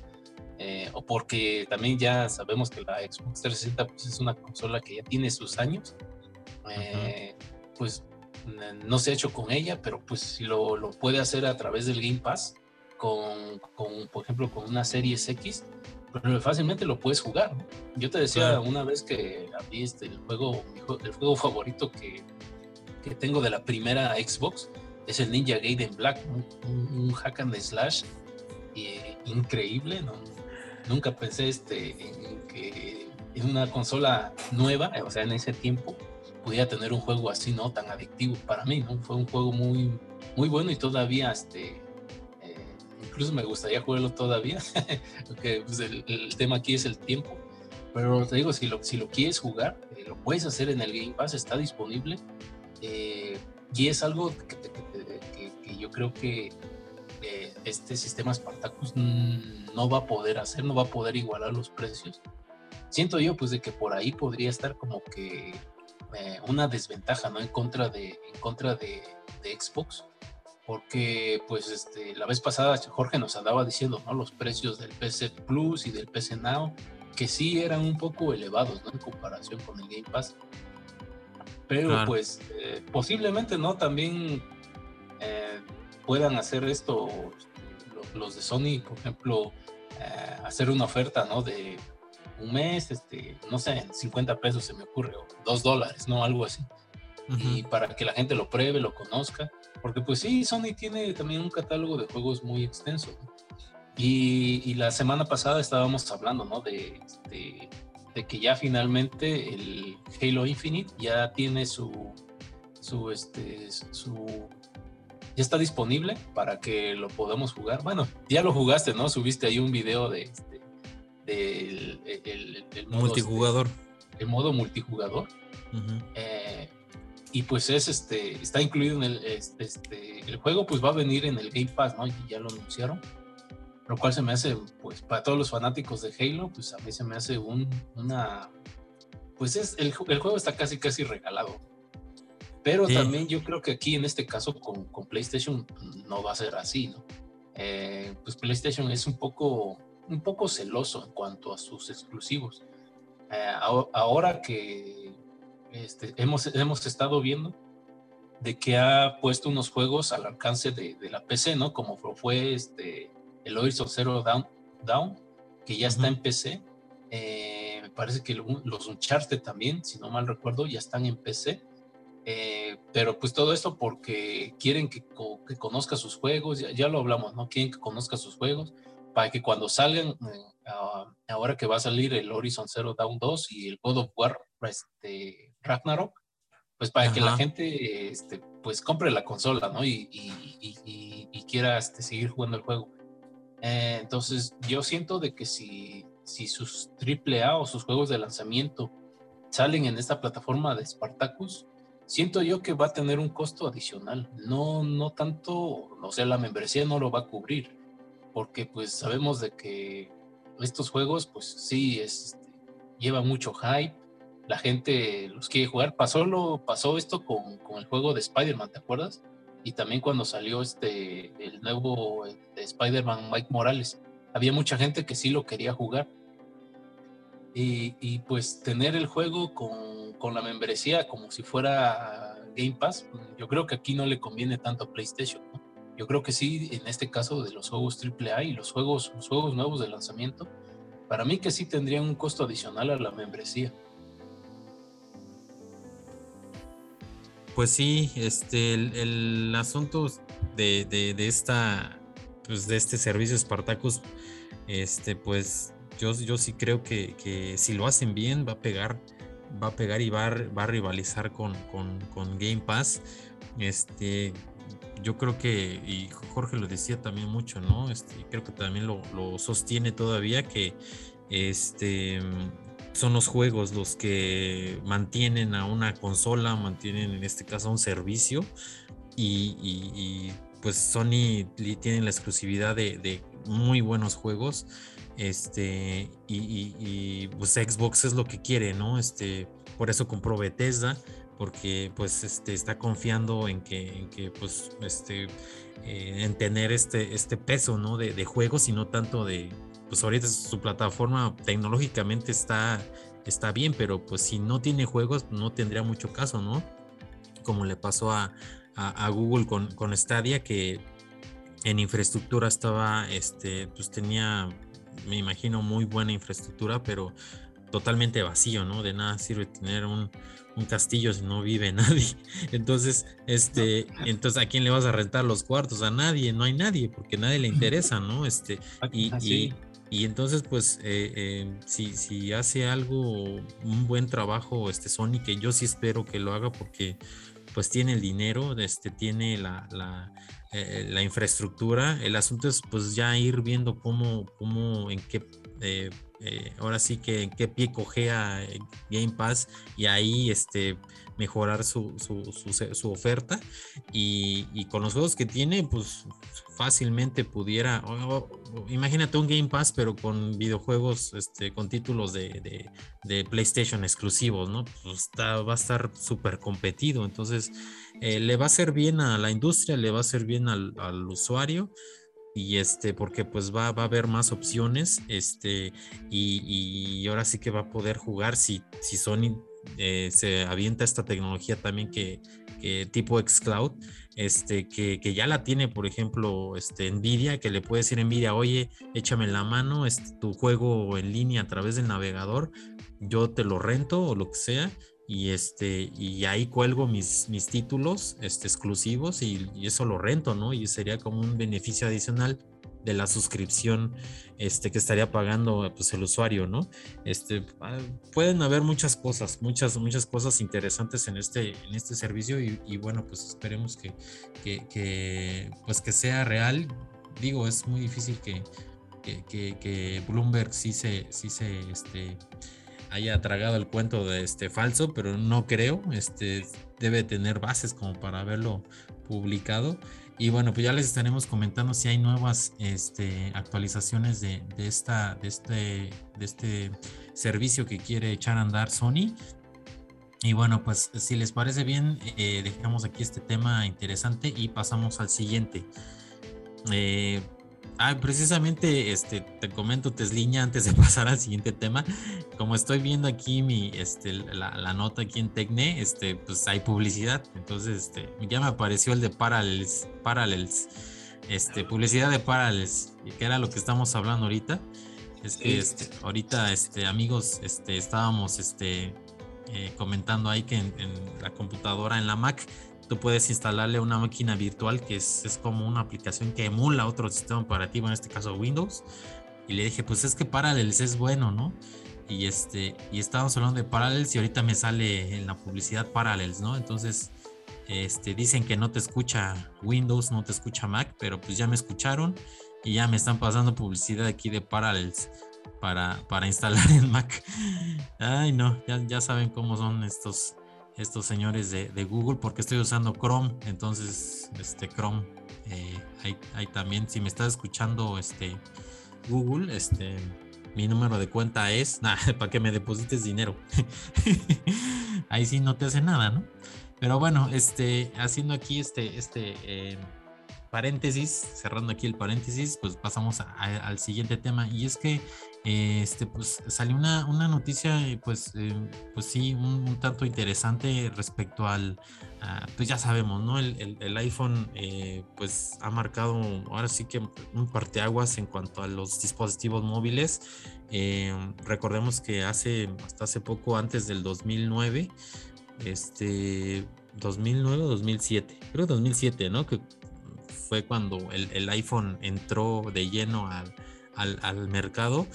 eh, o porque también ya sabemos que la Xbox 360 pues, es una consola que ya tiene sus años, eh, pues no se ha hecho con ella, pero pues si lo, lo puede hacer a través del Game Pass, con, con, por ejemplo, con una Series X, pero fácilmente lo puedes jugar. Yo te decía una vez que a mí este, el, juego, el juego favorito que, que, tengo de la primera Xbox es el Ninja Gaiden Black, un, hack and slash eh, increíble. ¿no? Nunca pensé este, en que en una consola nueva, o sea, en ese tiempo, pudiera tener un juego así, ¿no? Tan adictivo para mí. Fue un juego muy, muy bueno y todavía, este, eh, incluso me gustaría jugarlo todavía, *laughs* porque pues, el, tema aquí es el tiempo, Pero te digo, si lo, si lo quieres jugar, eh, lo puedes hacer en el Game Pass, está disponible. Eh, y es algo que, yo creo que eh, este sistema Spartacus no va a poder hacer, no va a poder igualar los precios. Siento yo pues de que por ahí podría estar como que una desventaja, ¿no? En contra de, en contra de, de Xbox porque pues este, la vez pasada Jorge nos andaba diciendo ¿no? los precios del PC Plus y del PC Now, que sí eran un poco elevados ¿no? en comparación con el Game Pass. Pero pues eh, posiblemente no también eh, puedan hacer esto este, los, de Sony, por ejemplo, eh, hacer una oferta ¿no? de un mes, este, no sé, 50 pesos se me ocurre, o 2 dólares, ¿no? Algo así. Y para que la gente lo pruebe, lo conozca porque pues sí, Sony tiene también un catálogo de juegos muy extenso. Y, la semana pasada estábamos hablando, ¿no? De, de, que ya finalmente el Halo Infinite ya tiene su, su, este, su, ya está disponible para que lo podamos jugar. Bueno, ya lo jugaste, ¿no? Subiste ahí un video de, este, del el, multijugador. el modo multijugador y pues es este está incluido en el este, este, el juego pues va a venir en el Game Pass no y ya lo anunciaron lo cual se me hace pues para todos los fanáticos de Halo pues a mí se me hace un una pues es el, el juego está casi casi regalado pero también yo creo que aquí en este caso con, con PlayStation no va a ser así no eh, pues PlayStation es un poco un poco celoso en cuanto a sus exclusivos eh, ahora que este, hemos, hemos estado viendo de que ha puesto unos juegos al alcance de, la PC, ¿no? Como fue este, el Horizon Zero Down, Down que ya está en PC. Eh, me parece que los Uncharted también, si no mal recuerdo, ya están en PC. Eh, pero pues todo esto porque quieren que, que conozca sus juegos, ya, lo hablamos, ¿no? Quieren que conozca sus juegos para que cuando salgan, eh, ahora que va a salir el Horizon Zero Down 2 y el God of War este, Ragnarok, pues para que la gente este, pues compre la consola, ¿no? Y, quiera este, seguir jugando el juego. Eh, entonces yo siento de que si, si sus AAA o sus juegos de lanzamiento salen en esta plataforma de Spartacus, siento yo que va a tener un costo adicional. No, no tanto, o sea, la membresía no lo va a cubrir, porque pues sabemos de que estos juegos, pues sí, es, este, lleva mucho hype, la gente los quiere jugar. Pasó, lo, pasó esto con, con el juego de Spider-Man, ¿te acuerdas? Y también cuando salió este, el nuevo de Spider-Man Mike Morales. Había mucha gente que sí lo quería jugar. Y, y pues tener el juego con, con, la membresía como si fuera Game Pass, yo creo que aquí no le conviene tanto a PlayStation. Yo creo que sí, en este caso de los juegos AAA y los juegos, juegos nuevos de lanzamiento, para mí que sí tendrían un costo adicional a la membresía. Pues sí, este, el, asunto de, de, esta, pues de este servicio Spartacus, este, pues yo, yo sí creo que, si lo hacen bien va a pegar, va a pegar y va a, va a rivalizar con, Game Pass. Este, yo creo que, y Jorge lo decía también mucho, ¿no? Este, creo que también lo, sostiene todavía que este son los juegos los que mantienen a una consola, mantienen en este caso un servicio y, pues Sony tiene la exclusividad de, muy buenos juegos este y, pues Xbox es lo que quiere no este por eso compró Bethesda porque pues este está confiando en que, que pues este eh, en tener este este peso no de, de juegos y no tanto de pues ahorita su plataforma tecnológicamente está, está bien, pero pues si no tiene juegos no tendría mucho caso, ¿no? Como le pasó a, Google con, con Stadia, que en infraestructura estaba, este, pues tenía, me imagino, muy buena infraestructura, pero totalmente vacío, ¿no? De nada sirve tener un, castillo si no vive *laughs* nadie. Entonces, este, entonces, ¿a quién le vas a rentar los cuartos? A nadie, no hay nadie, porque nadie le interesa, ¿no? Este, y, y, y entonces, pues, eh, eh, si, si, hace algo, un buen trabajo este Sony, que yo sí espero que lo haga porque pues tiene el dinero, este, tiene la, la, eh, la infraestructura. El asunto es pues ya ir viendo cómo, cómo, en qué eh, eh, ahora sí que en qué pie cojea Game Pass y ahí este, mejorar su, su, oferta y, con los juegos que tiene pues fácilmente pudiera imagínate un Game Pass pero con videojuegos este, con títulos de, PlayStation exclusivos no pues está, va a estar súper competido entonces eh, le va a hacer bien a la industria le va a hacer bien al, al usuario y este, porque pues va, va, a haber más opciones, este, y, ahora sí que va a poder jugar si, si Sony eh, se avienta esta tecnología también que, que tipo xCloud, este, que, que, ya la tiene, por ejemplo, este, Nvidia, que le puede decir Nvidia, oye, échame la mano, este, tu juego en línea a través del navegador, yo te lo rento o lo que sea, y este y ahí cuelgo mis, mis títulos este, exclusivos y, eso lo rento, ¿no? Y sería como un beneficio adicional de la suscripción este, que estaría pagando pues, el usuario, ¿no? Este, ah, pueden haber muchas cosas, muchas, muchas cosas interesantes en este, en este servicio y, bueno, pues esperemos que, que, pues que sea real. Digo, es muy difícil que, que, Bloomberg sí se, sí se este, haya tragado el cuento de este falso, pero no creo, este debe tener bases como para haberlo publicado. Y bueno, pues ya les estaremos comentando si hay nuevas este, actualizaciones de, esta, de, este, de este servicio que quiere echar a andar Sony. Y bueno, pues si les parece bien, eh, dejamos aquí este tema interesante y pasamos al siguiente. Eh, Ah, precisamente, este, te comento, Tesliña, antes de *laughs* pasar al siguiente tema, como estoy viendo aquí mi, este, la, nota aquí en Tecne, este, pues hay publicidad, entonces, este, ya me apareció el de Parallels, Parallels, este, publicidad de Parallels, que era lo que estamos hablando ahorita, es que, este, ahorita, este, amigos, este, estábamos, este, eh, comentando ahí que en la computadora, en la Mac, tú puedes instalarle una máquina virtual que es, es, como una aplicación que emula otro sistema operativo, en este caso Windows. Y le dije, pues es que Parallels es bueno, ¿no? Y, este, y estábamos hablando de Parallels y ahorita me sale en la publicidad Parallels, ¿no? Entonces, este, dicen que no te escucha Windows, no te escucha Mac, pero pues ya me escucharon y ya me están pasando publicidad aquí de Parallels para, para *laughs* instalar en Mac. Ay, no, ya, ya saben cómo son estos estos señores de, Google porque estoy usando Chrome. Entonces, este Chrome, eh, hay, también, si me estás escuchando, este Google, este mi número de cuenta es, *laughs* nada, para que me deposites dinero. *laughs* Ahí sí no te hace nada, ¿no? Pero bueno, este, haciendo aquí este, este eh, paréntesis, cerrando aquí el paréntesis, pues pasamos al siguiente tema. Y es que este, pues salió una, una noticia, pues, eh, pues sí, un, tanto interesante respecto al, pues ya sabemos, ¿no? El, el, iPhone, eh, pues ha marcado ahora sí que un parteaguas en cuanto a los dispositivos móviles. Eh, recordemos que hace, hasta hace poco, antes del 2009, este, 2009 o 2007, creo 2007, ¿no? Que fue cuando el, el iPhone entró de lleno al al, mercado,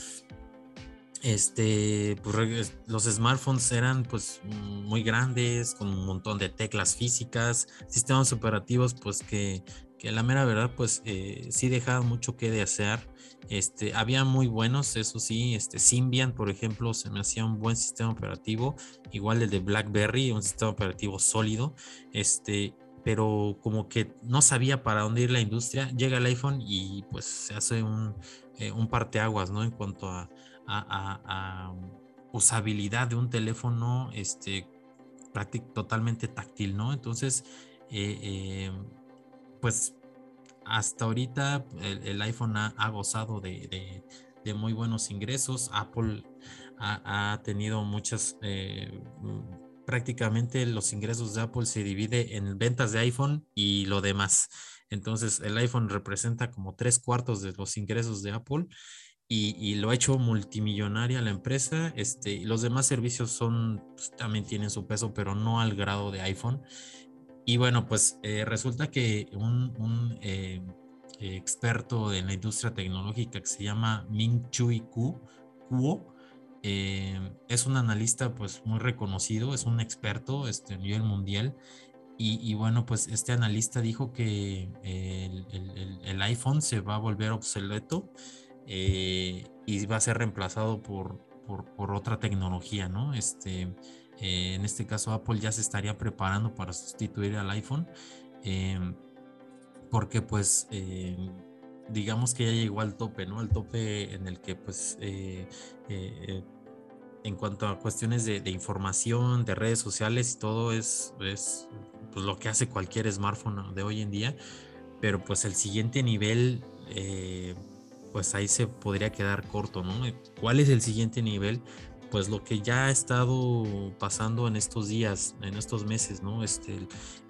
este, pues, los smartphones eran pues muy grandes, con un montón de teclas físicas, sistemas operativos pues que, que la mera verdad pues eh, sí dejaban mucho que desear. Este, había muy buenos, eso sí, este Symbian por ejemplo se me hacía un buen sistema operativo, igual el de BlackBerry, un sistema operativo sólido, este, pero como que no sabía para dónde ir la industria, llega el iPhone y pues se hace un, eh, un parteaguas, ¿no? En cuanto a, usabilidad de un teléfono, este, totalmente táctil, ¿no? Entonces, eh, em, pues hasta ahorita el, iPhone ha, gozado de, muy buenos ingresos. Apple ha, tenido muchas, eh, prácticamente los ingresos de Apple se divide en ventas de iPhone y lo demás. Entonces el iPhone representa como tres cuartos de los ingresos de Apple y, lo ha hecho multimillonaria la empresa. Este, los demás servicios son, pues, también tienen su peso, pero no al grado de iPhone. Y bueno, pues eh, resulta que un, eh, experto en la industria tecnológica que se llama Ming Chui Kuo, eh, es un analista pues muy reconocido, es un experto este, a nivel mundial y, bueno, pues este analista dijo que el, iPhone se va a volver obsoleto y va a ser reemplazado por, por, otra tecnología, ¿no? Este, en este caso Apple ya se estaría preparando para sustituir al iPhone porque pues digamos que ya llegó al tope, ¿no? Al tope en el que pues eh, eh, en cuanto a cuestiones de, información, de redes sociales y todo es, es pues, lo que hace cualquier smartphone de hoy en día, pero pues el siguiente nivel, eh, pues ahí se podría quedar corto, ¿no? ¿Cuál es el siguiente nivel? Pues lo que ya ha estado pasando en estos días, en estos meses, ¿no? Este,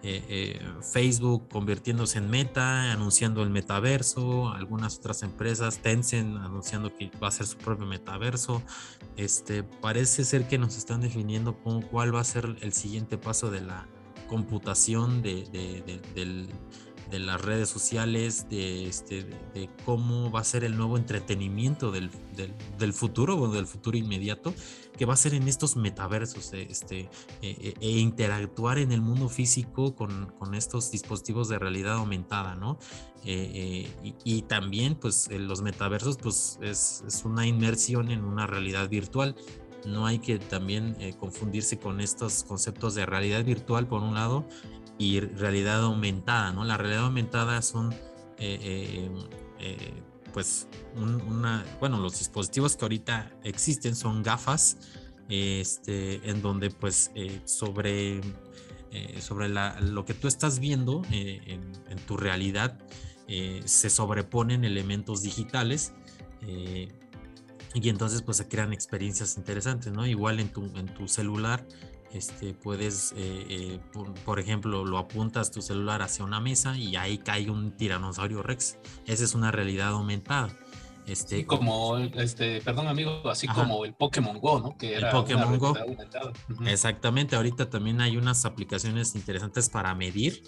eh, eh, Facebook convirtiéndose en meta, anunciando el metaverso, algunas otras empresas, Tencent anunciando que va a ser su propio metaverso. Este, parece ser que nos están definiendo cuál va a ser el siguiente paso de la computación de, del de las redes sociales, de, este, de, cómo va a ser el nuevo entretenimiento del, del, futuro o del futuro inmediato, que va a ser en estos metaversos este, e, e, e interactuar en el mundo físico con, con, estos dispositivos de realidad aumentada, ¿no? Eh, eh, y, también, pues, los metaversos, pues, es, es, una inmersión en una realidad virtual. No hay que también eh, confundirse con estos conceptos de realidad virtual, por un lado, y realidad aumentada, ¿no? La realidad aumentada son, eh, eh, eh, pues, una, bueno, los dispositivos que ahorita existen son gafas, este, en donde, pues, sobre, sobre lo que tú estás viendo en, tu realidad, se sobreponen elementos digitales y entonces pues se crean experiencias interesantes, ¿no? Igual en tu, en tu celular este, puedes, eh, eh, por, ejemplo, lo apuntas tu celular hacia una mesa y ahí cae un tiranosaurio rex. Esa es una realidad aumentada. Este, como, este, perdón amigo, así como el Pokémon Go, ¿no? Que era el Pokémon Go. Exactamente, ahorita también hay unas aplicaciones interesantes para medir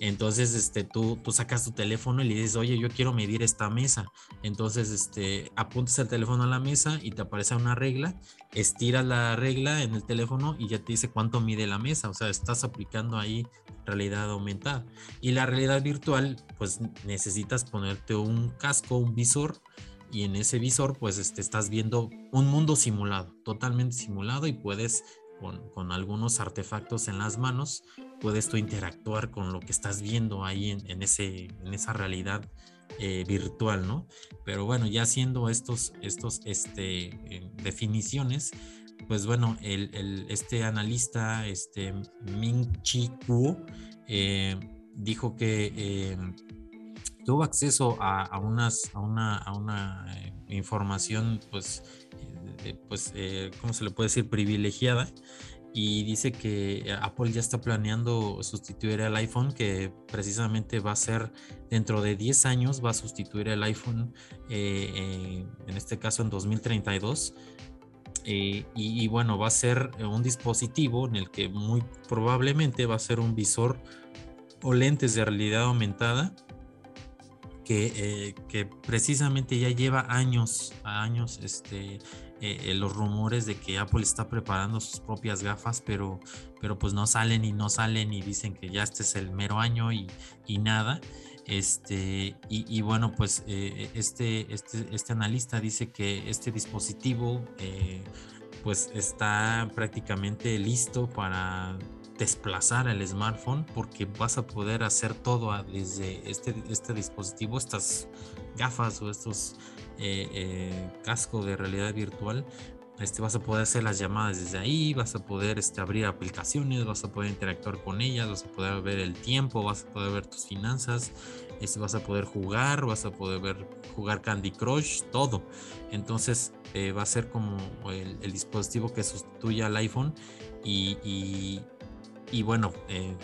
entonces, este, tú, tú sacas tu teléfono y le dices, oye, yo quiero medir esta mesa. Entonces, este, apuntas el teléfono a la mesa y te aparece una regla, estiras la regla en el teléfono y ya te dice cuánto mide la mesa. O sea, estás aplicando ahí realidad aumentada. Y la realidad virtual, pues necesitas ponerte un casco, un visor y en ese visor pues este, estás viendo un mundo simulado, totalmente simulado y puedes con, con, algunos artefactos en las manos puedes tú interactuar con lo que estás viendo ahí en, ese, en esa realidad eh, virtual, ¿no? Pero bueno, ya haciendo estos, estos este, eh, definiciones, pues bueno, el, este analista, este Ming Chi Kuo, eh, dijo que tuvo acceso a, unas, a una, a una información, pues, pues ¿cómo se le puede decir? Privilegiada y dice que Apple ya está planeando sustituir al iPhone, que precisamente va a ser dentro de 10 años, va a sustituir el iPhone, eh, eh, en este caso en 2032. Eh, y, bueno, va a ser un dispositivo en el que muy probablemente va a ser un visor o lentes de realidad aumentada que, que precisamente ya lleva años, años este, eh, los rumores de que Apple está preparando sus propias gafas, pero, pero pues no salen y no salen y dicen que ya este es el mero año y, y nada. Este, y, bueno, pues eh, este, este, este, analista dice que este dispositivo eh, pues está prácticamente listo para desplazar el smartphone porque vas a poder hacer todo desde este, este dispositivo, estas gafas o estos eh, eh, casco de realidad virtual, este, vas a poder hacer las llamadas desde ahí, vas a poder este, abrir aplicaciones, vas a poder interactuar con ellas, vas a poder ver el tiempo, vas a poder ver tus finanzas, este, vas a poder jugar, vas a poder ver, jugar Candy Crush, todo. Entonces eh, va a ser como el, dispositivo que sustituye al iPhone y, y, bueno, en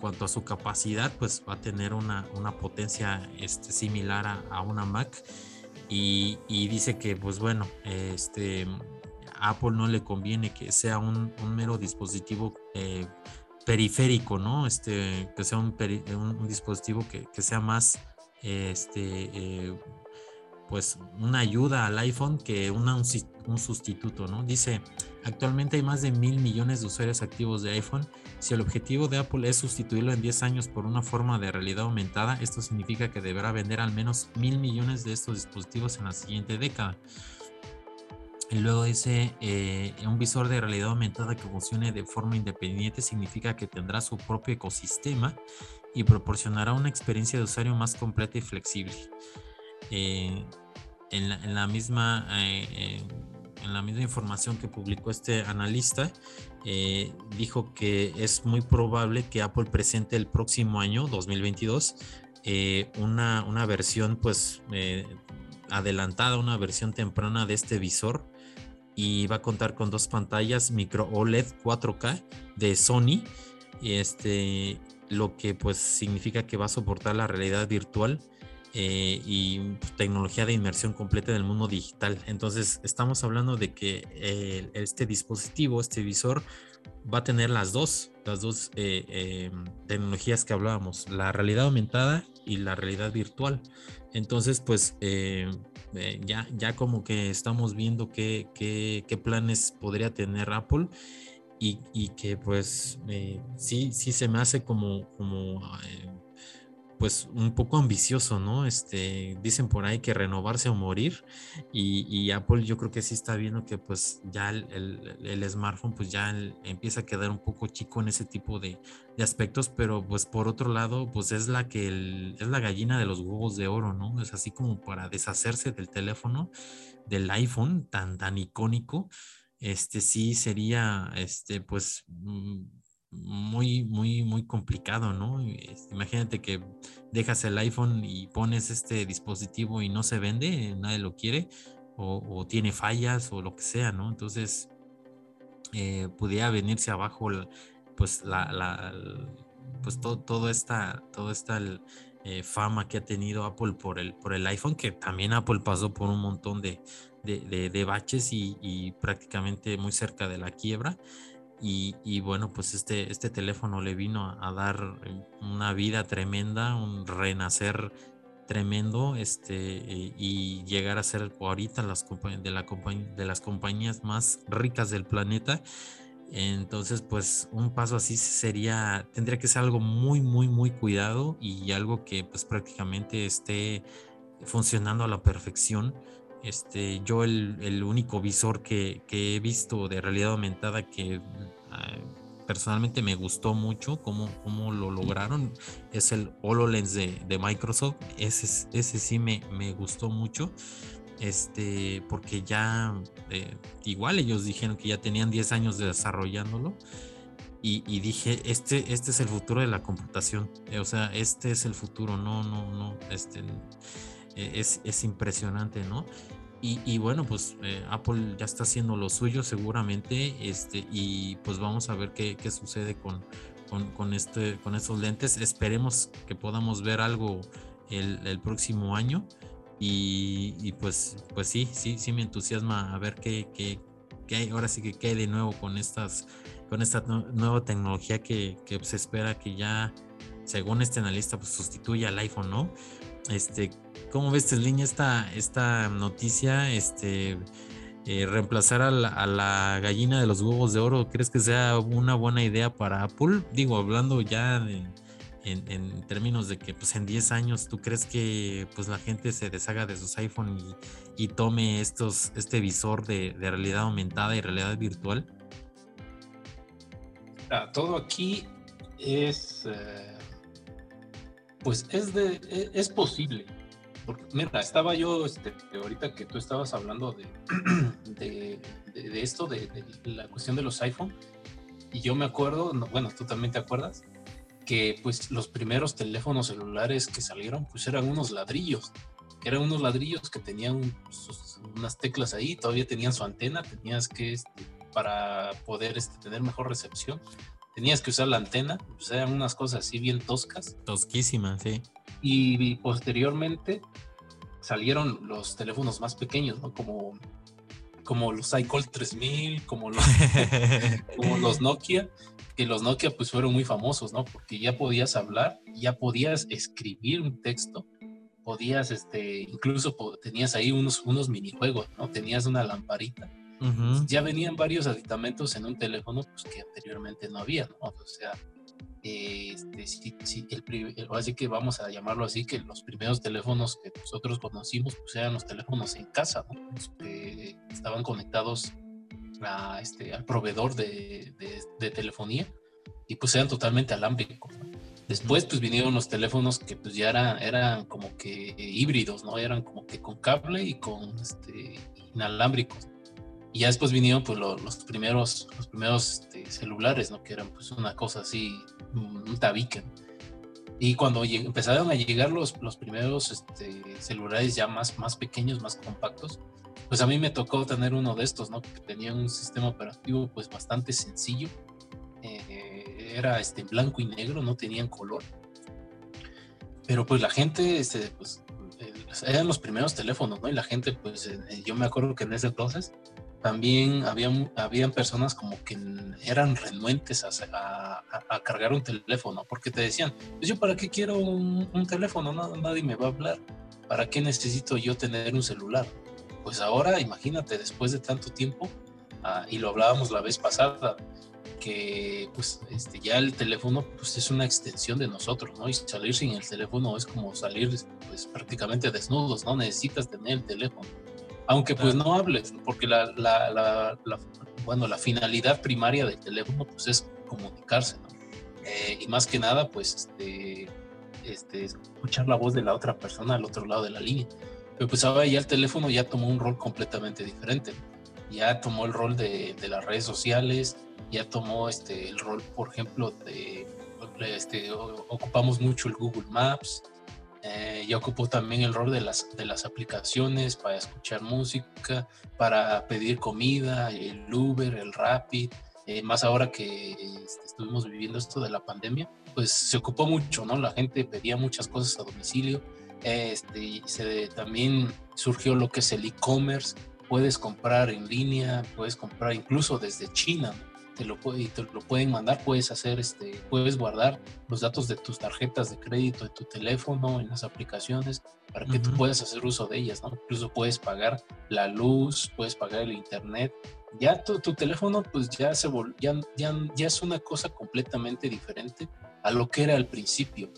cuanto a su capacidad, pues va a tener una, una potencia este, similar a, a una Mac y, dice que pues bueno, este, Apple no le conviene que sea un, mero dispositivo eh, periférico, ¿no? Este, que sea un, dispositivo que, sea más este, eh, pues una ayuda al iPhone que una, un, sustituto, ¿no? Dice, actualmente hay más de mil millones de usuarios activos de iPhone. Si el objetivo de Apple es sustituirlo en 10 años por una forma de realidad aumentada, esto significa que deberá vender al menos mil millones de estos dispositivos en la siguiente década. Y luego dice, eh, un visor de realidad aumentada que funcione de forma independiente significa que tendrá su propio ecosistema y proporcionará una experiencia de usuario más completa y flexible. Eh, en, la, misma, eh, en la misma información que publicó este analista, dijo que es muy probable que Apple presente el próximo año, 2022, una, una versión pues adelantada, una versión temprana de este visor y va a contar con dos pantallas micro OLED 4K de Sony. Este, lo que pues significa que va a soportar la realidad virtual eh, y tecnología de inmersión completa en el mundo digital. Entonces estamos hablando de que eh, este dispositivo, este visor, va a tener las dos, las dos eh, tecnologías que hablábamos, la realidad aumentada y la realidad virtual. Entonces, pues ya, ya como que estamos viendo qué, qué, planes podría tener Apple y, y que pues sí, sí se me hace como pues un poco ambicioso, ¿no? Este, dicen por ahí que renovarse o morir y, Apple yo creo que sí está viendo que pues ya el, smartphone pues ya empieza a quedar un poco chico en ese tipo de, aspectos, pero pues por otro lado pues es la que es la gallina de los huevos de oro, ¿no? Es así como para deshacerse del teléfono, del iPhone tan, tan icónico, este sí sería, este pues... Muy, muy, muy complicado, ¿no? Imagínate que dejas el iPhone y pones este dispositivo y no se vende, nadie lo quiere, o, tiene fallas o lo que sea, ¿no? Entonces, eh, pudiera venirse abajo, pues, la, pues todo, esta, toda esta eh, fama que ha tenido Apple por el, por el iPhone, que también Apple pasó por un montón de, de, baches y, y prácticamente muy cerca de la quiebra. Y, bueno, pues este, este teléfono le vino a, dar una vida tremenda, un renacer tremendo, este, y llegar a ser ahorita las de, la de las compañías más ricas del planeta. Entonces, pues un paso así sería, tendría que ser algo muy, muy, muy cuidado y algo que pues prácticamente esté funcionando a la perfección este, yo el, único visor que, he visto de realidad aumentada que personalmente me gustó mucho cómo, cómo lo lograron es el HoloLens de, de Microsoft. Ese, ese sí me, me gustó mucho. Este, porque ya eh, igual ellos dijeron que ya tenían 10 años de desarrollándolo. Y, dije, este, este es el futuro de la computación. o sea, este es el futuro. No, no, no. Este, e, es, es impresionante, ¿no? Y, bueno, pues eh, Apple ya está haciendo lo suyo seguramente, este, y pues vamos a ver qué, qué sucede con, con, este, con estos lentes. Esperemos que podamos ver algo el, próximo año. Y, pues, pues sí, sí, sí me entusiasma a ver qué, qué, qué hay, ahora sí que qué hay de nuevo con estas, con esta nueva tecnología que, que se espera que ya, según este analista, pues sustituya al iPhone, ¿no? Este, ¿cómo ves, línea esta, esta noticia? Este, eh, reemplazar a la, gallina de los huevos de oro, ¿crees que sea una buena idea para Apple? Digo, hablando ya en, términos de que pues en 10 años, ¿tú crees que pues la gente se deshaga de sus iPhone y, tome estos, este visor de, realidad aumentada y realidad virtual? Todo aquí es... Eh, pues es, de, e, es, posible. Porque, mira, estaba yo, este, ahorita que tú estabas hablando de, *clears throat* de, esto, de, la cuestión de los iPhone, y yo me acuerdo, bueno, tú también te acuerdas, que pues los primeros teléfonos celulares que salieron, pues eran unos ladrillos, eran unos ladrillos que tenían unas teclas ahí, todavía tenían su antena, tenías que, este, para poder este, tener mejor recepción, tenías que usar la antena, pues eran unas cosas así bien toscas. Tosquísimas, sí. Y, posteriormente salieron los teléfonos más pequeños, ¿no? Como, como los iCall 3000, como los, *laughs* como los Nokia, que los Nokia pues fueron muy famosos, ¿no? Porque ya podías hablar, ya podías escribir un texto podías, este, incluso tenías ahí unos, unos minijuegos, ¿no? Tenías una lamparita. Ya venían varios aditamentos en un teléfono pues, que anteriormente no había, ¿no? O sea, este, si, el, así que vamos a llamarlo así, que los primeros teléfonos que nosotros conocimos pues eran los teléfonos en casa, ¿no? que estaban conectados a, este, al proveedor de, de, telefonía y pues eran totalmente alámbricos. Después pues vinieron los teléfonos que pues ya eran, eran como que híbridos, ¿no? Eran como que con cable y con este, inalámbricos. Y ya después vinieron pues los primeros, los primeros este, celulares, ¿no? Que eran pues una cosa así, un tabique. Y cuando empezaron a llegar los, los primeros este, celulares ya más, más pequeños, más compactos, pues a mí me tocó tener uno de estos, ¿no? Que tenía un sistema operativo pues bastante sencillo. Eh, era este, blanco y negro, no tenían color. Pero pues la gente, este, pues, eran los primeros teléfonos, ¿no? Y la gente, pues eh, yo me acuerdo que en ese entonces también habían, habían personas como que eran renuentes a, cargar un teléfono, porque te decían, pues yo para qué quiero un, teléfono, no, nadie me va a hablar, ¿para qué necesito yo tener un celular? Pues ahora imagínate, después de tanto tiempo, ah, y lo hablábamos la vez pasada, que pues este, ya el teléfono pues es una extensión de nosotros, ¿no? Y salir sin el teléfono es como salir pues prácticamente desnudos, ¿no? Necesitas tener el teléfono. Aunque pues no hables, porque la, la, la, bueno, la finalidad primaria del teléfono pues es comunicarse, ¿no? Eh, y más que nada pues este, este, escuchar la voz de la otra persona al otro lado de la línea. Pero pues ahora ya el teléfono ya tomó un rol completamente diferente. Ya tomó el rol de, de las redes sociales, ya tomó este, el rol, por ejemplo, de, este, ocupamos mucho el Google Maps, eh, ya ocupó también el rol de las, de las aplicaciones para escuchar música, para pedir comida, el Uber, el Rapid, eh, más ahora que este, estuvimos viviendo esto de la pandemia, pues se ocupó mucho, ¿no? La gente pedía muchas cosas a domicilio, este, se, también surgió lo que es el e-commerce, puedes comprar en línea, puedes comprar incluso desde China, te lo, y te lo pueden mandar, puedes hacer, este, puedes guardar los datos de tus tarjetas de crédito de tu teléfono en las aplicaciones para que tú puedas hacer uso de ellas, ¿no? Incluso puedes pagar la luz, puedes pagar el internet. Ya tu, tu teléfono pues ya se ya, ya, ya es una cosa completamente diferente a lo que era al principio,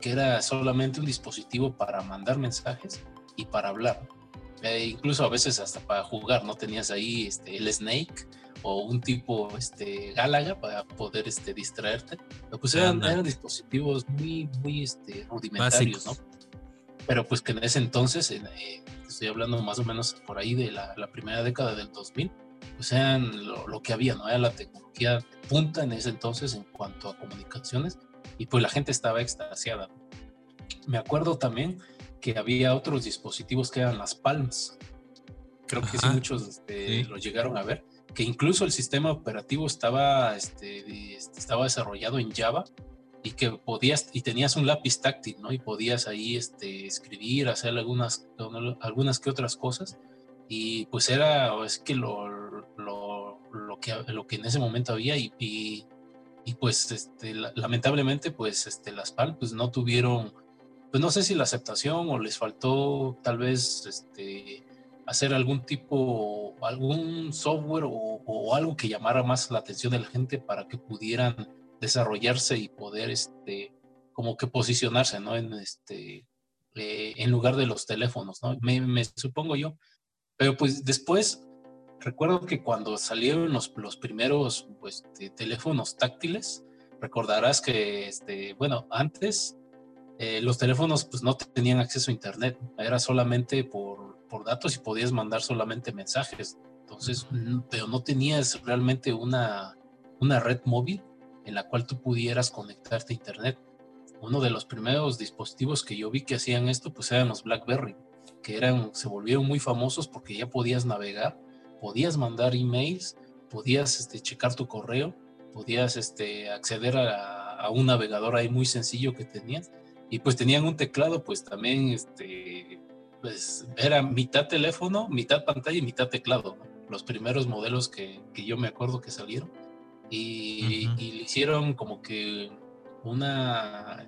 que era solamente un dispositivo para mandar mensajes y para hablar. Eh, incluso a veces hasta para jugar, ¿no? Tenías ahí este, el Snake, o un tipo este, Gálaga para poder este, distraerte. pues eran, dispositivos muy, muy este, rudimentarios, ¿no? Pero pues que en ese entonces, eh, estoy hablando más o menos por ahí de la, primera década del 2000, pues eran lo, que había, ¿no? Era la tecnología punta en ese entonces en cuanto a comunicaciones y pues la gente estaba extasiada. Me acuerdo también que había otros dispositivos que eran las Palms. Creo que sí muchos este, lo llegaron a ver que incluso el sistema operativo estaba, este, este, estaba desarrollado en Java y que podías, y tenías un lápiz táctil, ¿no? Y podías ahí este, escribir, hacer algunas, algunas que otras cosas. Y pues era, es que lo, lo, lo que, lo que en ese momento había y, y, pues este, lamentablemente pues este, las PAL pues no tuvieron, pues no sé si la aceptación o les faltó tal vez hacer algún tipo, algún software o, algo que llamara más la atención de la gente para que pudieran desarrollarse y poder, este, como que posicionarse, ¿no? En este, eh, en lugar de los teléfonos, ¿no? Me, supongo yo. Pero pues después, recuerdo que cuando salieron los, los primeros pues, teléfonos táctiles, recordarás que, este, bueno, antes eh, los teléfonos pues no tenían acceso a internet, era solamente por por datos y podías mandar solamente mensajes. Entonces, pero no tenías realmente una, una red móvil en la cual tú pudieras conectarte a internet. Uno de los primeros dispositivos que yo vi que hacían esto, pues eran los BlackBerry, que eran, se volvieron muy famosos porque ya podías navegar, podías mandar emails, podías este, checar tu correo, podías este, acceder a, a un navegador ahí muy sencillo que tenías y pues tenían un teclado pues también este pues era mitad teléfono, mitad pantalla y mitad teclado, los primeros modelos que, que, yo me acuerdo que salieron. Y, le hicieron como que una,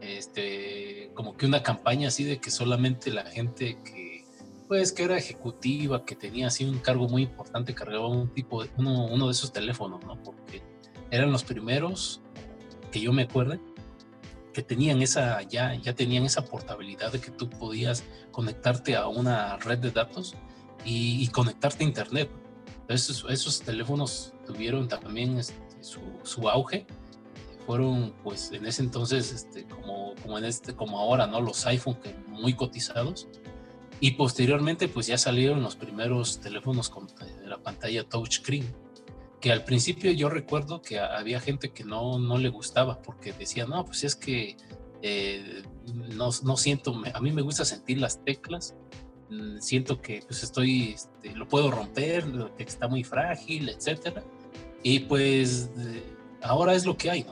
este, como que una campaña así de que solamente la gente que, pues, que era ejecutiva, que tenía así un cargo muy importante, cargaba un tipo, de, uno, uno de esos teléfonos, ¿no? Porque eran los primeros que yo me acuerde que tenían esa, ya, ya tenían esa portabilidad de que tú podías conectarte a una red de datos y, conectarte a internet. Esos, teléfonos tuvieron también este, su, su, auge. Fueron, pues, en ese entonces, este, como, como, en este, como ahora, ¿no? Los iPhone que muy cotizados. Y posteriormente, pues, ya salieron los primeros teléfonos con la pantalla touchscreen que al principio yo recuerdo que había gente que no, no le gustaba porque decía, no, pues es que eh, no, no, siento, a mí me gusta sentir las teclas, mm, siento que pues estoy, este, lo puedo romper, que está muy frágil, etcétera. Y pues ahora es lo que hay,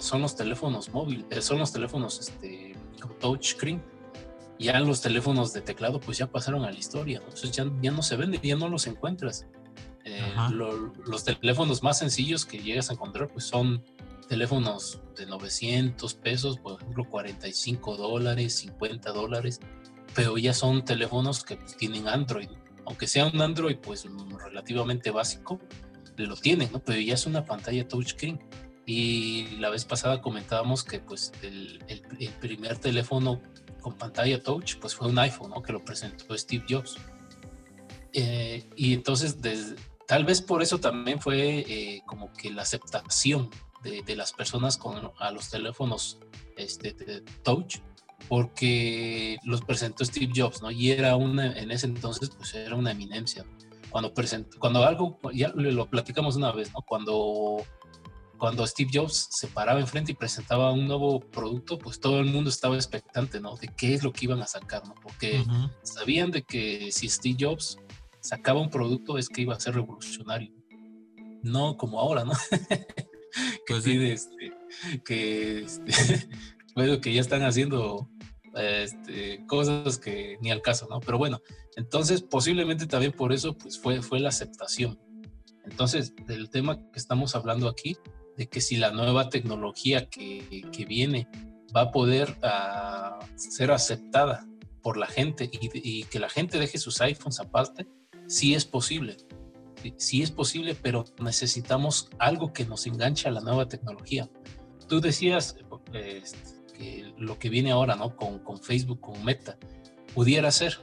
son los teléfonos móviles, eh, son los teléfonos este, con touchscreen. Ya los teléfonos de teclado pues ya pasaron a la historia, ¿no? Entonces ya, ya no se venden, ya no los encuentras. Eh, los teléfonos más sencillos que llegas a encontrar pues son teléfonos de 900 pesos, por ejemplo 45 dólares, 50 dólares, pero ya son teléfonos que pues, tienen Android, aunque sea un Android pues relativamente básico, lo tienen, ¿no? pero ya es una pantalla touchscreen. Y la vez pasada comentábamos que pues el, primer teléfono con pantalla touch pues fue un iPhone, ¿no? Que lo presentó Steve Jobs. Eh, y entonces desde, Tal vez por eso también fue eh, como que la aceptación de, las personas con, a los teléfonos este, de touch, porque los presentó Steve Jobs, ¿no? Y era una, en ese entonces, pues era una eminencia. Cuando presentó, cuando algo, ya lo platicamos una vez, ¿no? Cuando, cuando Steve Jobs se paraba enfrente y presentaba un nuevo producto, pues todo el mundo estaba expectante, ¿no? De qué es lo que iban a sacar, ¿no? Porque sabían de que si Steve Jobs sacaba un producto es que iba a ser revolucionario. No como ahora, ¿no? *laughs* que pues este, que, este, *laughs* que ya están haciendo este, cosas que ni al caso, ¿no? Pero bueno, entonces posiblemente también por eso pues fue, fue la aceptación. Entonces, del tema que estamos hablando aquí, de que si la nueva tecnología que, que viene va a poder uh, ser aceptada por la gente y, y, que la gente deje sus iPhones aparte, sí es posible, sí es posible, pero necesitamos algo que nos enganche a la nueva tecnología. Tú decías este, que lo que viene ahora, ¿no? Con, con, Facebook, con Meta, pudiera ser,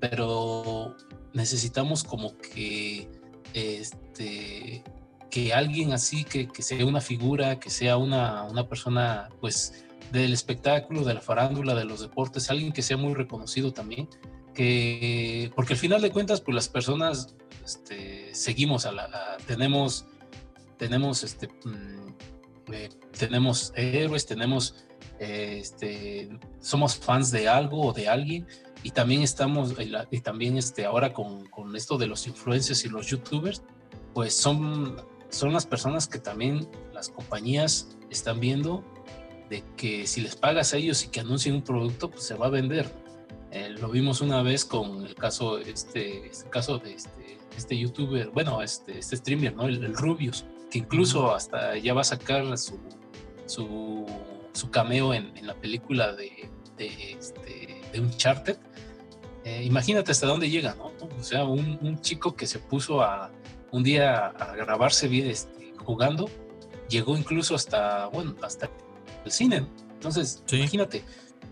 pero necesitamos como que, este, que alguien así, que, que sea una figura, que sea una, una persona, pues, del espectáculo, de la farándula, de los deportes, alguien que sea muy reconocido también, porque al final de cuentas, pues las personas este, seguimos a la, tenemos, tenemos, este, mm, eh, tenemos héroes, tenemos, este, somos fans de algo o de alguien y también estamos, y, también este, ahora con, con, esto de los influencers y los youtubers, pues son, son las personas que también las compañías están viendo de que si les pagas a ellos y que anuncien un producto, pues se va a vender. Eh, lo vimos una vez con el caso, este, este caso de este, este youtuber, bueno, este, este streamer, ¿no? El, Rubius, que incluso hasta ya va a sacar su, su, su cameo en, en, la película de, de, este, de Uncharted. Eh, imagínate hasta dónde llega, ¿no? O sea, un, un, chico que se puso a un día a grabarse bien este, jugando, llegó incluso hasta, bueno, hasta el cine. Entonces, imagínate,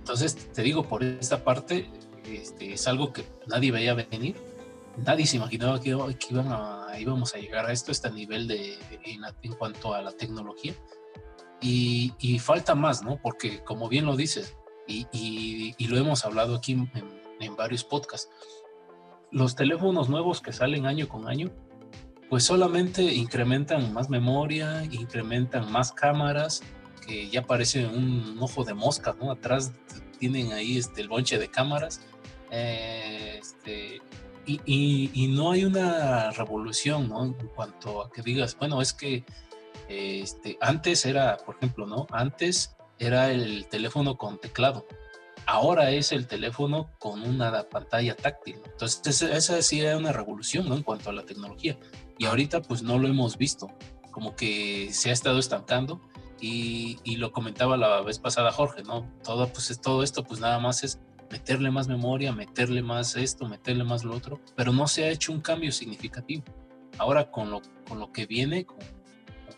entonces, te digo, por esta parte, este, es algo que nadie veía venir. Nadie se imaginaba que, iban a, íbamos a llegar a esto, a este nivel de, en, cuanto a la tecnología. Y, falta más, ¿no? Porque como bien lo dices, y, lo hemos hablado aquí en, en, varios podcasts, los teléfonos nuevos que salen año con año, pues solamente incrementan más memoria, incrementan más cámaras, que ya parece un ojo de mosca, ¿no? Atrás tienen ahí este, el bonche de cámaras. Eh, este, y, y, no hay una revolución, ¿no? En cuanto a que digas, bueno, es que este, antes era, por ejemplo, ¿no? Antes era el teléfono con teclado. Ahora es el teléfono con una pantalla táctil. Entonces, esa sí era una revolución, ¿no? En cuanto a la tecnología. Y ahorita, pues no lo hemos visto. Como que se ha estado estancando Y, y, lo comentaba la vez pasada Jorge, ¿no? Todo, pues, todo esto pues nada más es meterle más memoria, meterle más esto, meterle más lo otro, pero no se ha hecho un cambio significativo. Ahora con lo, con lo que viene, con,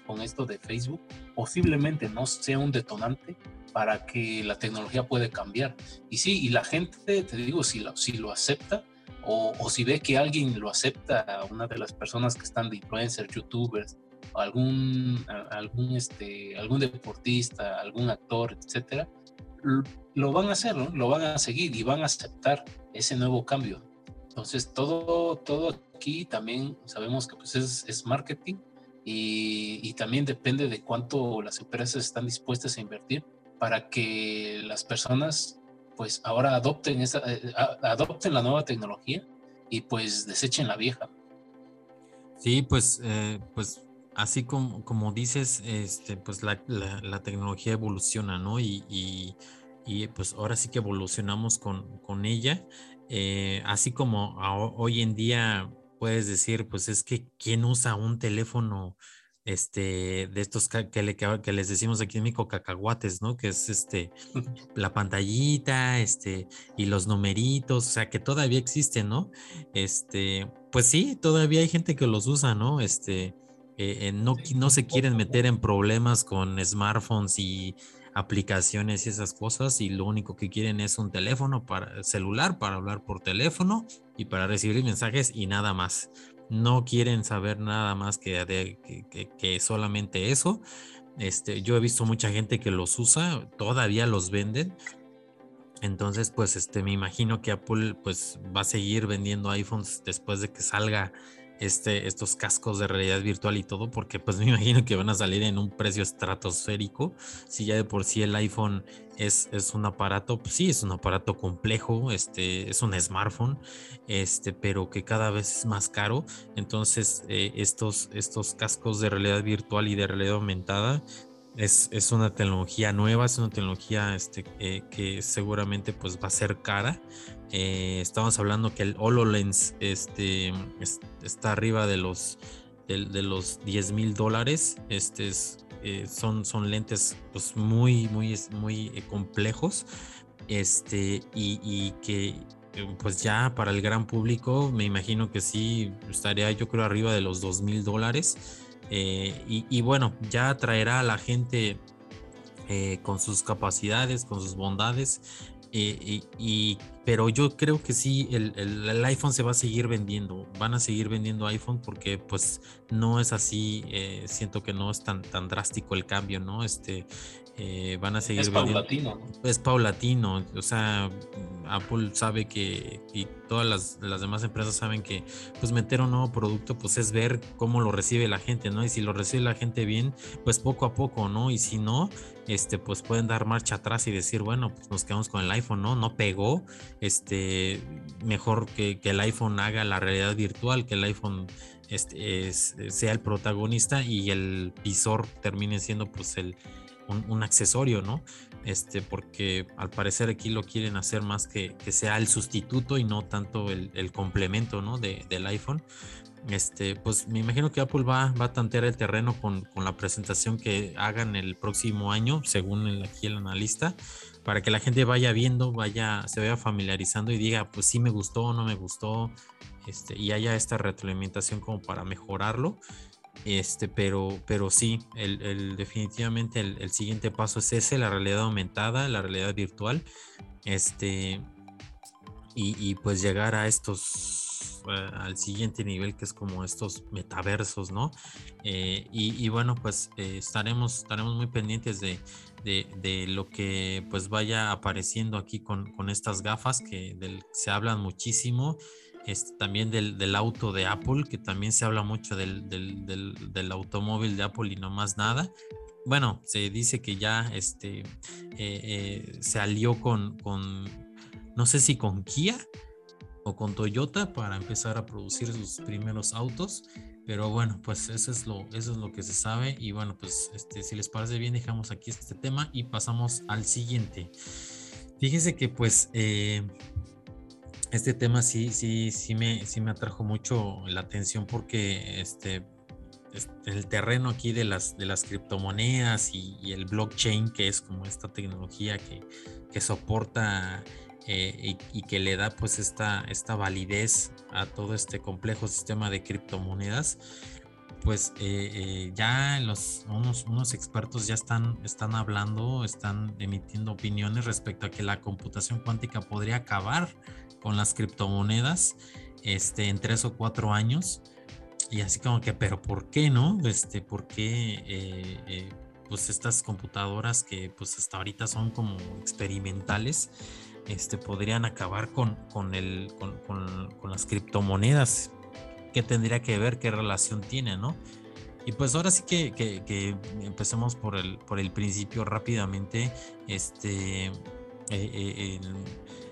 con esto de Facebook, posiblemente no sea un detonante para que la tecnología puede cambiar. Y sí, y la gente, te digo, si lo, si lo acepta o, o si ve que alguien lo acepta, una de las personas que están de influencers, youtubers, algún, algún, este, algún deportista, algún actor, etcétera, lo van a hacer, ¿no? lo van a seguir y van a aceptar ese nuevo cambio. Entonces, todo, todo aquí también sabemos que pues es, es marketing y, y, también depende de cuánto las empresas están dispuestas a invertir para que las personas pues ahora adopten, esa, eh, adopten la nueva tecnología y pues desechen la vieja. Sí, pues, eh, pues así como, como dices, este, pues la, la, la tecnología evoluciona, ¿no? Y, y, y, pues ahora sí que evolucionamos con, con ella. Eh, así como a, hoy en día puedes decir, pues es que ¿quién usa un teléfono este, de estos que, le, que, les decimos aquí en México cacahuates, ¿no? Que es este, *laughs* la pantallita, este, y los numeritos, o sea, que todavía existen, ¿no? Este, pues sí, todavía hay gente que los usa, ¿no? Este, eh, eh, no, no se quieren meter en problemas con smartphones y aplicaciones y esas cosas y lo único que quieren es un teléfono para celular para hablar por teléfono y para recibir mensajes y nada más no quieren saber nada más que, de, que, solamente eso. Este, yo he visto mucha gente que los usa, todavía los venden. Entonces, pues, este, me imagino que Apple, pues, va a seguir vendiendo iPhones después de que salga este, estos cascos de realidad virtual y todo, porque pues me *laughs* imagino que van a salir en un precio estratosférico. Si ya de por sí el iPhone es, es un aparato, pues sí, es un aparato complejo, este, es un smartphone, este, pero que cada vez es más caro. Entonces, eh, estos, estos cascos de realidad virtual y de realidad aumentada es, es, una tecnología nueva, es una tecnología este, eh, que seguramente pues va a ser cara, eh, estamos hablando que el HoloLens este, está arriba de los, de, los 10 mil dólares. Este eh, son, son lentes pues, muy, muy, muy complejos. Este, y, que pues ya para el gran público me imagino que sí estaría yo creo arriba de los 2 mil dólares. Y, y, bueno, ya atraerá a la gente con sus capacidades, con sus bondades. y, pero yo creo que sí, el, el, iPhone se va a seguir vendiendo, van a seguir vendiendo iPhone porque pues no es así, eh, siento que no es tan, tan drástico el cambio, ¿no? Este, eh, van a seguir es paulatino ¿no? es paulatino o sea Apple sabe que y todas las, las, demás empresas saben que pues meter un nuevo producto pues es ver cómo lo recibe la gente no y si lo recibe la gente bien pues poco a poco no y si no este pues pueden dar marcha atrás y decir bueno pues nos quedamos con el iPhone no no pegó este mejor que, que el iPhone haga la realidad virtual que el iPhone este, es, sea el protagonista y el visor termine siendo pues el un, accesorio, ¿no? Este, porque al parecer aquí lo quieren hacer más que, que sea el sustituto y no tanto el, complemento, ¿no? De, del iPhone. Este, pues me imagino que Apple va, va a tantear el terreno con, con, la presentación que hagan el próximo año, según el, aquí el analista, para que la gente vaya viendo, vaya, se vaya familiarizando y diga, pues sí me gustó o no me gustó, este, y haya esta retroalimentación como para mejorarlo. Este, pero, pero sí, el, definitivamente el, siguiente paso es ese, la realidad aumentada, la realidad virtual. Este, y, pues llegar a estos, eh, al siguiente nivel que es como estos metaversos, ¿no? Eh, y, bueno, pues eh, estaremos, estaremos muy pendientes de, de, lo que pues vaya apareciendo aquí con, con estas gafas que se hablan muchísimo también del, auto de Apple, que también se habla mucho del, del, automóvil de Apple y no más nada. Bueno, se dice que ya este, eh, eh, se alió con, con, no sé si con Kia o con Toyota para empezar a producir sus primeros autos. Pero bueno, pues eso es lo, eso es lo que se sabe. Y bueno, pues este, si les parece bien, dejamos aquí este tema y pasamos al siguiente. Fíjese que pues eh, este tema sí, sí, sí me, sí me atrajo mucho la atención porque este, el terreno aquí de las, de las criptomonedas y, el blockchain, que es como esta tecnología que, que soporta eh, y, que le da pues esta, esta validez a todo este complejo sistema de criptomonedas, pues eh, eh, ya los, unos, unos, expertos ya están, están hablando, están emitiendo opiniones respecto a que la computación cuántica podría acabar con las criptomonedas este, en tres o cuatro años. Y así como que, pero ¿por qué no? Este, ¿Por qué pues estas computadoras que pues hasta ahorita son como experimentales? este, podrían acabar con, con, el, con, con, las criptomonedas. ¿Qué tendría que ver? ¿Qué relación tiene? ¿no? Y pues ahora sí que, que, empecemos por el, por el principio rápidamente. Este, eh, eh,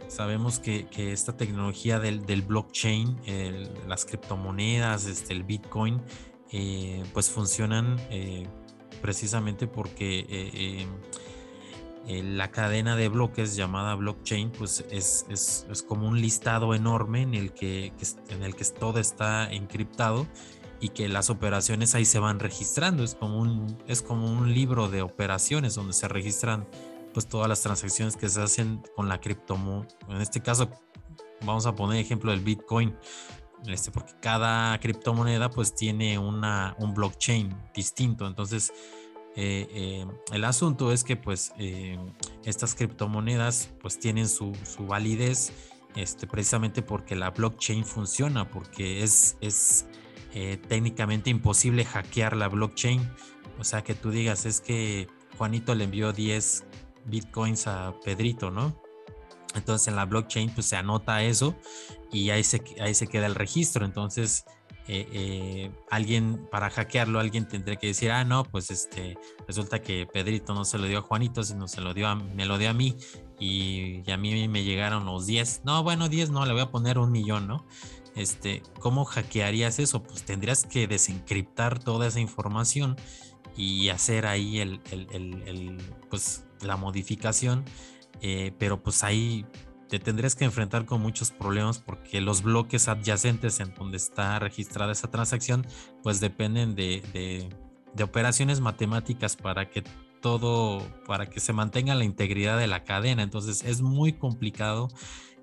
sabemos que, que, esta tecnología del, blockchain, las criptomonedas, este, el Bitcoin, eh, pues funcionan precisamente porque eh, la cadena de bloques llamada blockchain, pues es, es, como un listado enorme en el que, en el que todo está encriptado y que las operaciones ahí se van registrando. Es como un, es como un libro de operaciones donde se registran pues todas las transacciones que se hacen con la criptomoneda. En este caso, vamos a poner ejemplo del Bitcoin. Este, porque cada criptomoneda pues tiene una, un blockchain distinto. Entonces, eh, eh, el asunto es que pues eh, estas criptomonedas pues tienen su, validez este, precisamente porque la blockchain funciona, porque es, es técnicamente imposible hackear la blockchain. O sea, que tú digas, es que Juanito le envió 10 bitcoins a Pedrito, ¿no? Entonces en la blockchain pues se anota eso y ahí se, ahí se queda el registro. Entonces eh, eh, alguien para hackearlo, alguien tendría que decir, ah, no, pues este, resulta que Pedrito no se lo dio a Juanito, sino se lo dio a, me lo dio a mí y, a mí me llegaron los 10. No, bueno, 10 no, le voy a poner un millón, ¿no? Este, ¿cómo hackearías eso? Pues tendrías que desencriptar toda esa información y hacer ahí el, el, pues, la modificación, eh, pero pues ahí te tendrías que enfrentar con muchos problemas porque los bloques adyacentes en donde está registrada esa transacción pues dependen de, operaciones matemáticas para que todo, para que se mantenga la integridad de la cadena. Entonces es muy complicado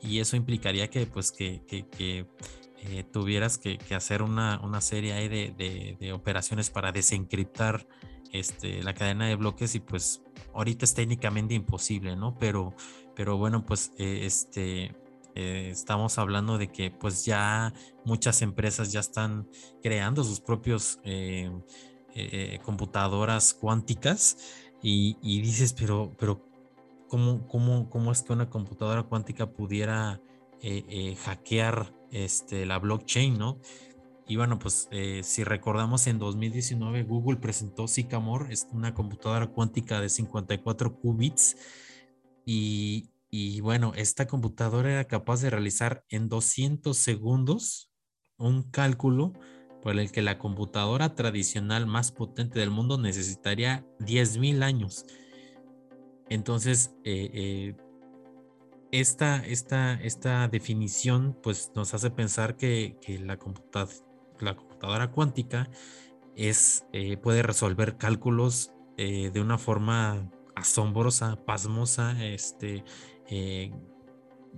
y eso implicaría que pues que, eh, tuvieras que, hacer una, serie de, de, operaciones para desencriptar este, la cadena de bloques y pues ahorita es técnicamente imposible, ¿no? Pero pero bueno, pues eh, este, eh, estamos hablando de que pues ya muchas empresas ya están creando sus propios eh, computadoras cuánticas y, dices, pero, pero ¿cómo, cómo, cómo es que una computadora cuántica pudiera hackear este, la blockchain, ¿no? Y bueno, pues si recordamos en 2019 Google presentó Sycamore, es una computadora cuántica de 54 qubits y, bueno, esta computadora era capaz de realizar en 200 segundos un cálculo por el que la computadora tradicional más potente del mundo necesitaría 10.000 años. Entonces, eh, eh, esta, esta, esta, definición pues, nos hace pensar que, la, la, computadora cuántica es, eh, puede resolver cálculos de una forma asombrosa, pasmosa, este,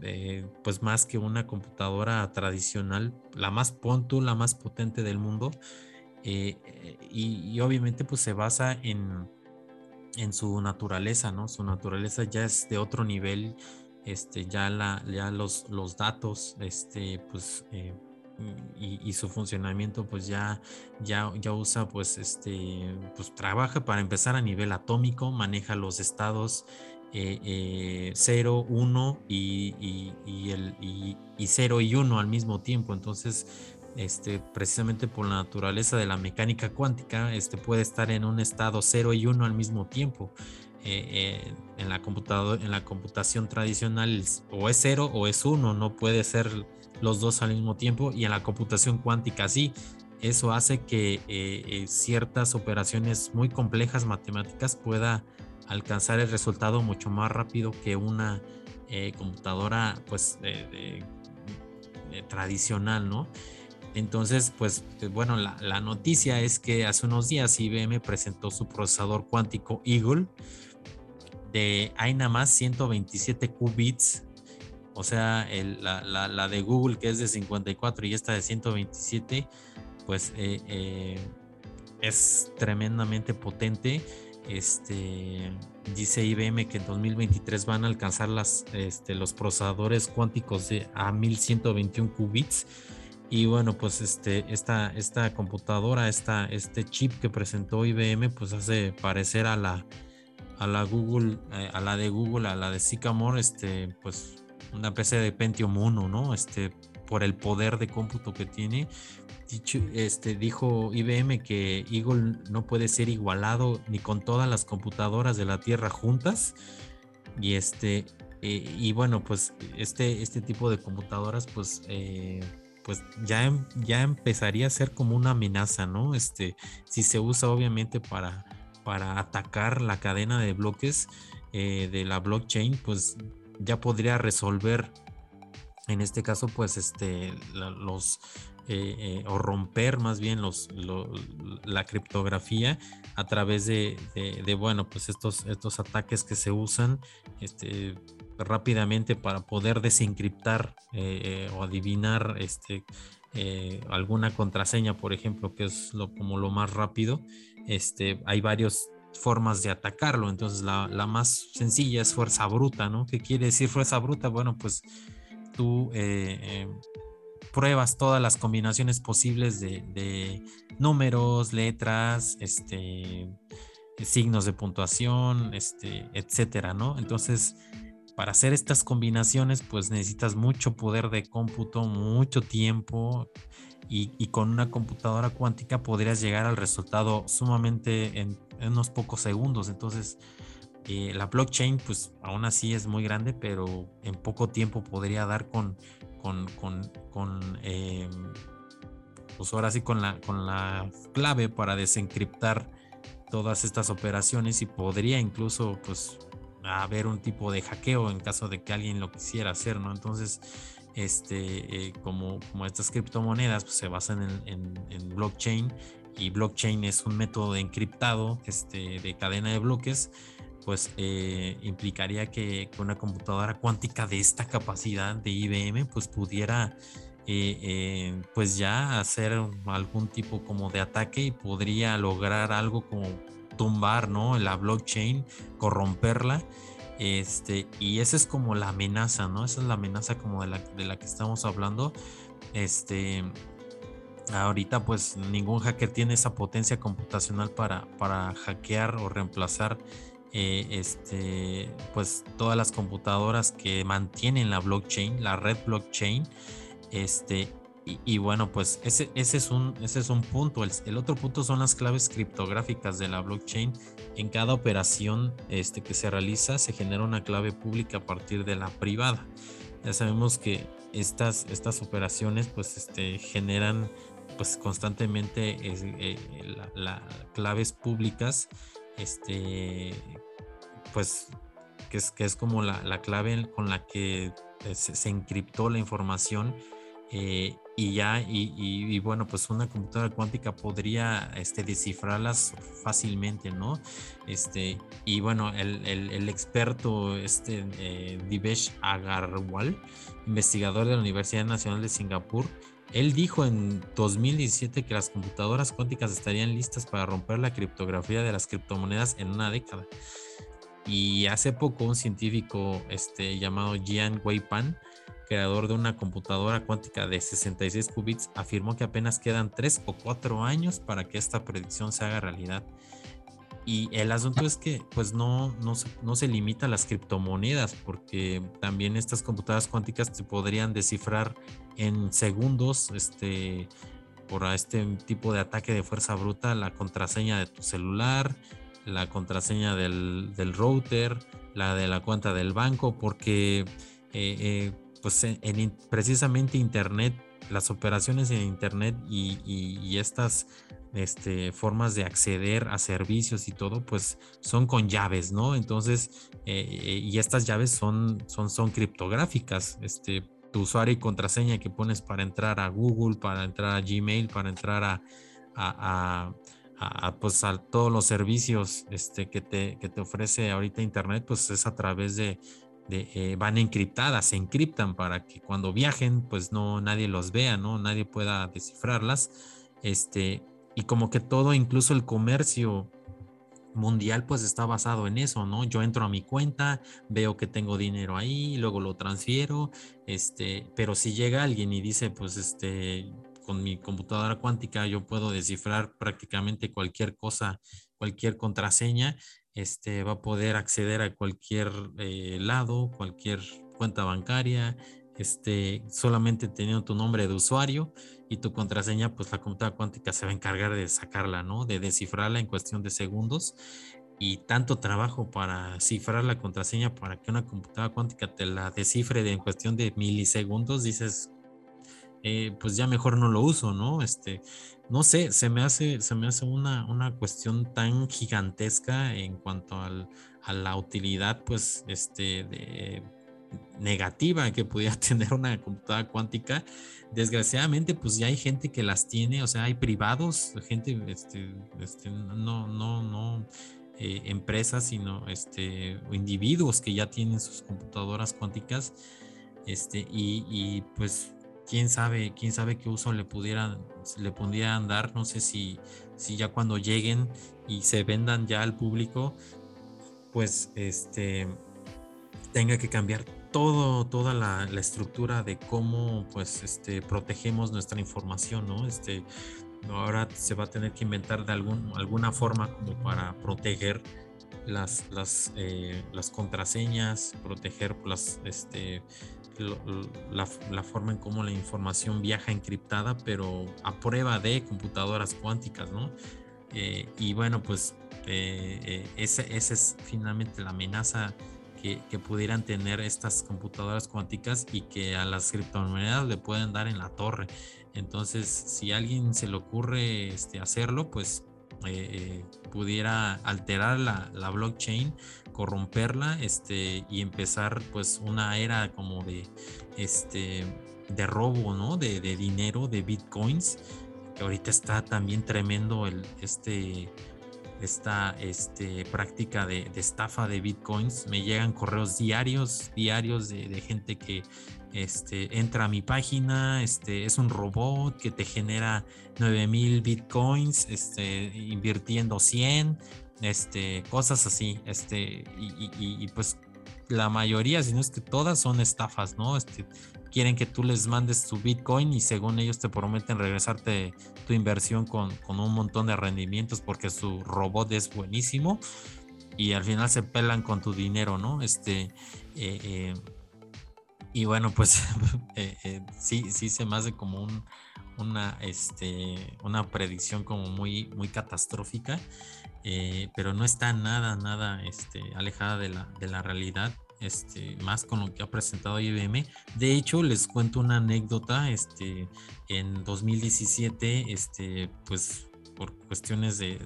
eh, pues más que una computadora tradicional, la más pontu, la más potente del mundo, eh, y, obviamente pues se basa en, en su naturaleza, ¿no? Su naturaleza ya es de otro nivel, este, ya, la, ya los, los datos, este, pues eh, y, su funcionamiento pues ya, ya, ya usa pues este, pues trabaja para empezar a nivel atómico, maneja los estados 0, 1 y, y, el, y, 0 y 1 al mismo tiempo. Entonces, este, precisamente por la naturaleza de la mecánica cuántica, este, puede estar en un estado 0 y 1 al mismo tiempo. Eh, eh, en, la en la computación tradicional o es 0 o es 1, no puede ser los dos al mismo tiempo y en la computación cuántica sí. Eso hace que eh, eh, ciertas operaciones muy complejas matemáticas pueda alcanzar el resultado mucho más rápido que una eh, computadora pues tradicional, ¿no? Entonces, pues bueno, la, la, noticia es que hace unos días IBM presentó su procesador cuántico Eagle de hay nada más 127 qubits o sea, la, de Google que es de 54 y esta de 127, pues eh, eh, es tremendamente potente. Este, dice IBM que en 2023 van a alcanzar este, los procesadores cuánticos de a 1121 qubits. Y bueno, pues este, esta, esta computadora, este chip que presentó IBM, pues hace parecer a la, a la Google, eh, a la de Google, a la de Sycamore, este, pues una PC de Pentium 1, ¿no? Este, por el poder de cómputo que tiene. Dicho, este, dijo IBM que Eagle no puede ser igualado ni con todas las computadoras de la Tierra juntas. Y este, eh, y bueno, pues este, este tipo de computadoras, pues, eh, pues ya, ya empezaría a ser como una amenaza, ¿no? Este, si se usa obviamente para, para atacar la cadena de bloques eh, de la blockchain, pues ya podría resolver en este caso pues este los eh, eh, o romper más bien los la criptografía a través de, bueno pues estos estos ataques que se usan este rápidamente para poder desencriptar eh, o adivinar este alguna contraseña por ejemplo que es lo como lo más rápido. Este hay varios formas de atacarlo. Entonces la, más sencilla es fuerza bruta, ¿no? ¿Qué quiere decir fuerza bruta? Bueno, pues tú eh, eh, pruebas todas las combinaciones posibles de, números, letras, este, signos de puntuación, este, etcétera, ¿no? Entonces, para hacer estas combinaciones, pues necesitas mucho poder de cómputo, mucho tiempo. Y, y, con una computadora cuántica podrías llegar al resultado sumamente en en unos pocos segundos. Entonces, eh, la blockchain, pues aún así es muy grande, pero en poco tiempo podría dar con, con, con, em, pues ahora sí con la, con la clave para desencriptar todas estas operaciones y podría incluso, pues, haber un tipo de hackeo en caso de que alguien lo quisiera hacer, ¿no? Entonces, este, eh, como, como estas criptomonedas pues, se basan en, en, en blockchain y blockchain es un método encriptado este, de cadena de bloques, pues eh, implicaría que una computadora cuántica de esta capacidad de IBM pues pudiera eh, eh, pues ya hacer algún tipo como de ataque y podría lograr algo como tumbar ¿no? la blockchain, corromperla. Este, y esa es como la amenaza, ¿no? Esa es la amenaza como de la, de la que estamos hablando. Este, ahorita pues ningún hacker tiene esa potencia computacional para, para hackear o reemplazar eh, este, pues todas las computadoras que mantienen la blockchain, la red blockchain. Este, y, bueno, pues ese, ese, es un, ese es un punto. El, otro punto son las claves criptográficas de la blockchain. En cada operación este, que se realiza se genera una clave pública a partir de la privada. Ya sabemos que estas, estas operaciones pues este, generan pues constantemente eh, las claves públicas, este, pues que es, que es como la, clave con la que eh, se, encriptó la información eh, y ya, y, bueno, pues una computadora cuántica podría este, descifrarlas fácilmente, ¿no? Este, y bueno, el, el, experto este, Divesh Agarwal, investigador de la Universidad Nacional de Singapur, él dijo en 2017 que las computadoras cuánticas estarían listas para romper la criptografía de las criptomonedas en una década. Y hace poco un científico este, llamado Jian Weipan, creador de una computadora cuántica de 66 qubits, afirmó que apenas quedan 3 o 4 años para que esta predicción se haga realidad. Y el asunto es que pues no, no, no se limita a las criptomonedas, porque también estas computadoras cuánticas se podrían descifrar en segundos, este, por este tipo de ataque de fuerza bruta, la contraseña de tu celular, la contraseña del, del router, la de la cuenta del banco, porque eh, eh, pues en, precisamente Internet, las operaciones en Internet y, y estas este, formas de acceder a servicios y todo, pues son con llaves, ¿no? Entonces, eh, y estas llaves son, son, son criptográficas, este, tu usuario y contraseña que pones para entrar a Google, para entrar a Gmail, para entrar a, a, pues a todos los servicios este, que, te, que te ofrece ahorita Internet, pues es a través de, de eh, van encriptadas, se encriptan para que cuando viajen, pues no nadie los vea, ¿no? Nadie pueda descifrarlas. Este, y como que todo, incluso el comercio mundial pues está basado en eso, ¿no? Yo entro a mi cuenta, veo que tengo dinero ahí, luego lo transfiero, este, pero si llega alguien y dice, pues este, con mi computadora cuántica yo puedo descifrar prácticamente cualquier cosa, cualquier contraseña, este, va a poder acceder a cualquier eh, lado, cualquier cuenta bancaria, este, solamente teniendo tu nombre de usuario y tu contraseña, pues la computadora cuántica se va a encargar de sacarla, ¿no? De descifrarla en cuestión de segundos. Y tanto trabajo para cifrar la contraseña para que una computadora cuántica te la descifre en cuestión de milisegundos, dices, eh, pues ya mejor no lo uso, ¿no? Este, no sé, se me hace, se me hace una, una cuestión tan gigantesca en cuanto al, a la utilidad, pues, este, de, negativa que pudiera *laughs* tener una computadora cuántica. Desgraciadamente, pues ya hay gente que las tiene, o sea, hay privados, gente, este, este no, no, no, eh, empresas, sino este, individuos que ya tienen sus computadoras cuánticas. Este, y, y pues quién sabe, quién sabe qué uso le pudieran, le pudieran dar, no sé si, si ya cuando lleguen y se vendan ya al público, pues este tenga que cambiar todo, toda la, estructura de cómo pues este, protegemos nuestra información, ¿no? Este, ahora se va a tener que inventar de algún, alguna forma como para proteger las, las, eh, contraseñas, proteger las, este, la, forma en cómo la información viaja encriptada, pero a prueba de computadoras cuánticas, ¿no? Eh, y bueno, pues eh, esa, esa es finalmente la amenaza que, pudieran tener estas computadoras cuánticas y que a las criptomonedas le pueden dar en la torre. Entonces, si a alguien se le ocurre este, hacerlo, pues eh, eh, pudiera alterar la, blockchain, corromperla este, y empezar pues una era como de, este, de robo, ¿no? De, de dinero, de bitcoins, que ahorita está también tremendo el, este esta este, práctica de, estafa de bitcoins. Me llegan correos diarios, diarios de, gente que este, entra a mi página, este, es un robot que te genera 9000 bitcoins, este, invirtiendo 100, este, cosas así. Este, y, y, pues la mayoría, si no es que todas son estafas, ¿no? Este, quieren que tú les mandes tu Bitcoin y según ellos te prometen regresarte tu inversión con, un montón de rendimientos porque su robot es buenísimo y al final se pelan con tu dinero, ¿no? Este, eh, eh, y bueno, pues *laughs* eh, sí, sí se me hace como un, una, este, una predicción como muy, muy catastrófica, pero no está nada, nada este, alejada de la, de la realidad este, más con lo que ha presentado IBM. De hecho, les cuento una anécdota, este, en 2017, este, pues por cuestiones de,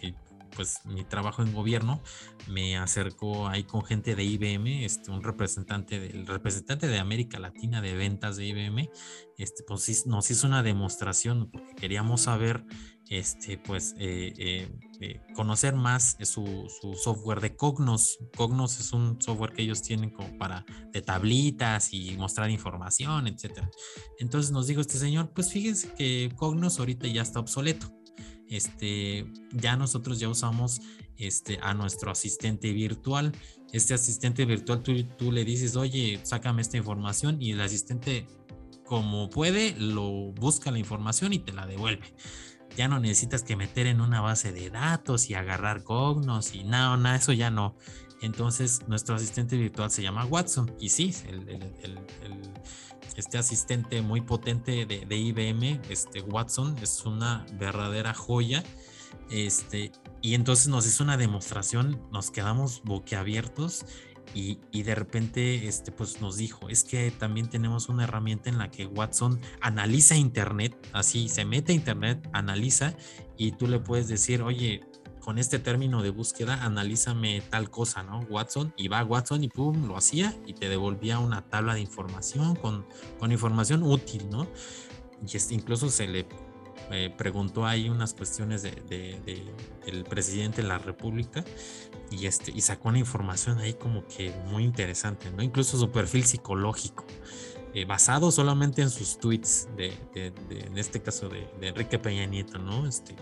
que pues mi trabajo en gobierno me acercó ahí con gente de IBM, este, un representante del representante de América Latina de ventas de IBM, este, pues nos hizo una demostración porque queríamos saber este, pues, eh, eh, eh, conocer más su, su, software de Cognos. Cognos es un software que ellos tienen para de tablitas y mostrar información, etcétera. Entonces nos dijo este señor, pues fíjense que Cognos ahorita ya está obsoleto. Este, ya nosotros ya usamos este, a nuestro asistente virtual. Este asistente virtual, tú, tú le dices, oye, sácame esta información y el asistente, como puede, lo busca la información y te la devuelve ya no necesitas que meter en una base de datos y agarrar cognos y nada, nada, eso ya no. Entonces, nuestro asistente virtual se llama Watson. Y sí, este asistente muy potente de, IBM, este Watson, es una verdadera joya. Este, y entonces nos hizo una demostración, nos quedamos boquiabiertos y, de repente este, pues nos dijo, es que también tenemos una herramienta en la que Watson analiza Internet, así se mete a Internet, analiza y tú le puedes decir, oye, con este término de búsqueda, analízame tal cosa, ¿no? Watson, y va Watson y pum, lo hacía y te devolvía una tabla de información con, con información útil, ¿no? Y este, incluso se le eh, preguntó ahí unas cuestiones de, del presidente de la República y, este, y sacó una información ahí como que muy interesante, ¿no? Incluso su perfil psicológico. Eh, basado solamente en sus tweets, de, en este caso de, Enrique Peña Nieto, ¿no? Este,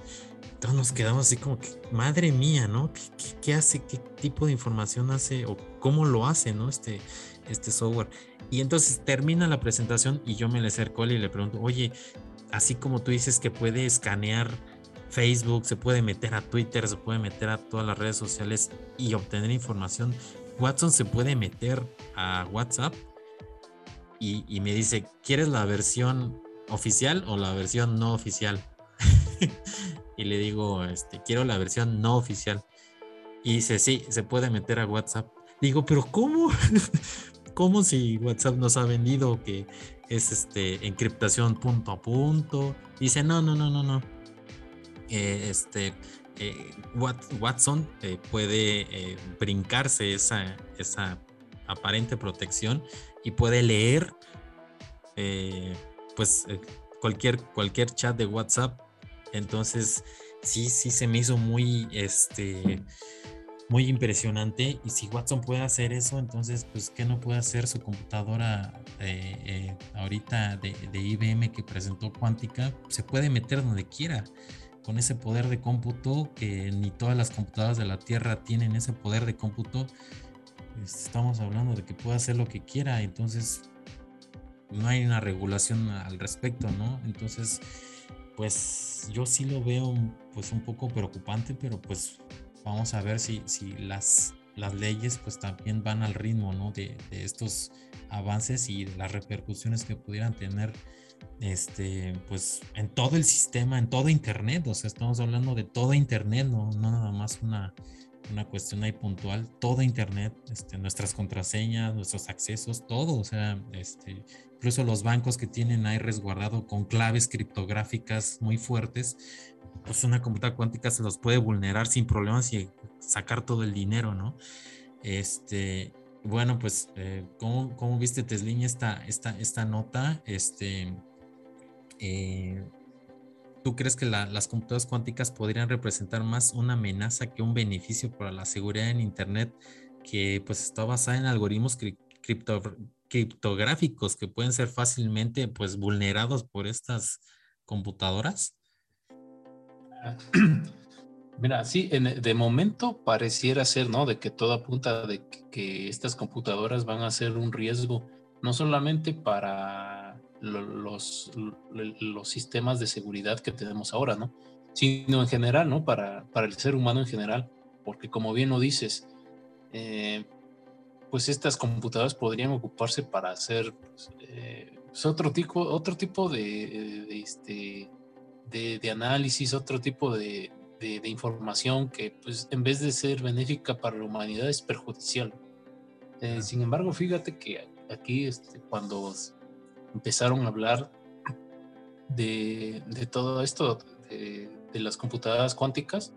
entonces nos quedamos así como que, madre mía, ¿no? ¿Qué, hace? ¿Qué tipo de información hace? ¿O cómo lo hace, ¿no? Este, este software. Y entonces termina la presentación y yo me le acerco y le pregunto, oye, así como tú dices que puede escanear Facebook, se puede meter a Twitter, se puede meter a todas las redes sociales y obtener información, Watson se puede meter a WhatsApp y, me dice, ¿quieres la versión oficial o la versión no oficial? *laughs* y le digo, este, quiero la versión no oficial. Y dice, sí, se puede meter a WhatsApp. Digo, pero ¿cómo? *laughs* ¿Cómo si WhatsApp nos ha vendido que es este encriptación punto a punto? Dice, no, no, no, no, no. Eh, este, eh, Watson eh, puede brincarse esa, esa aparente protección y puede leer pues cualquier, cualquier chat de WhatsApp. Entonces, sí, sí se me hizo muy, este, muy impresionante. Y si Watson puede hacer eso, entonces, pues, ¿qué no puede hacer su computadora ahorita de, de, IBM que presentó cuántica? Se puede meter donde quiera. Con ese poder de cómputo, que ni todas las computadoras de la Tierra tienen ese poder de cómputo, estamos hablando de que puede hacer lo que quiera, entonces no hay una regulación al respecto, ¿no? Entonces, pues yo sí lo veo pues un poco preocupante, pero pues vamos a ver si, si las, las leyes pues también van al ritmo, ¿no? De, estos avances y las repercusiones que pudieran tener este pues en todo el sistema, en todo internet, o sea, estamos hablando de todo internet, no, no nada más una una cuestión ahí puntual, todo Internet, este, nuestras contraseñas, nuestros accesos, todo, o sea, este, incluso los bancos que tienen ahí resguardado con claves criptográficas muy fuertes, pues una computadora cuántica se los puede vulnerar sin problemas y sacar todo el dinero, ¿no? Este, bueno, pues, eh, ¿cómo, viste, Teslin, esta, esta, esta nota? Este, eh, ¿Tú crees que las computadoras cuánticas podrían representar más una amenaza que un beneficio para la seguridad en Internet que pues está basada en algoritmos criptográficos que pueden ser fácilmente pues vulnerados por estas computadoras? *clears throat* Mira, sí, de momento pareciera ser, ¿no? De que todo apunta de que estas computadoras van a ser un riesgo, no solamente para los, los sistemas de seguridad que tenemos ahora, ¿no? Sino en general, ¿no? Para, para el ser humano en general, porque como bien lo dices, eh, pues estas computadoras podrían ocuparse para hacer pues, eh, pues otro tipo, otro tipo de, de este, de, análisis, otro tipo de, de, información que pues en vez de ser benéfica para la humanidad es perjudicial. Eh, sin embargo, fíjate que aquí este, cuando empezaron a hablar de, todo esto, de, las computadoras cuánticas,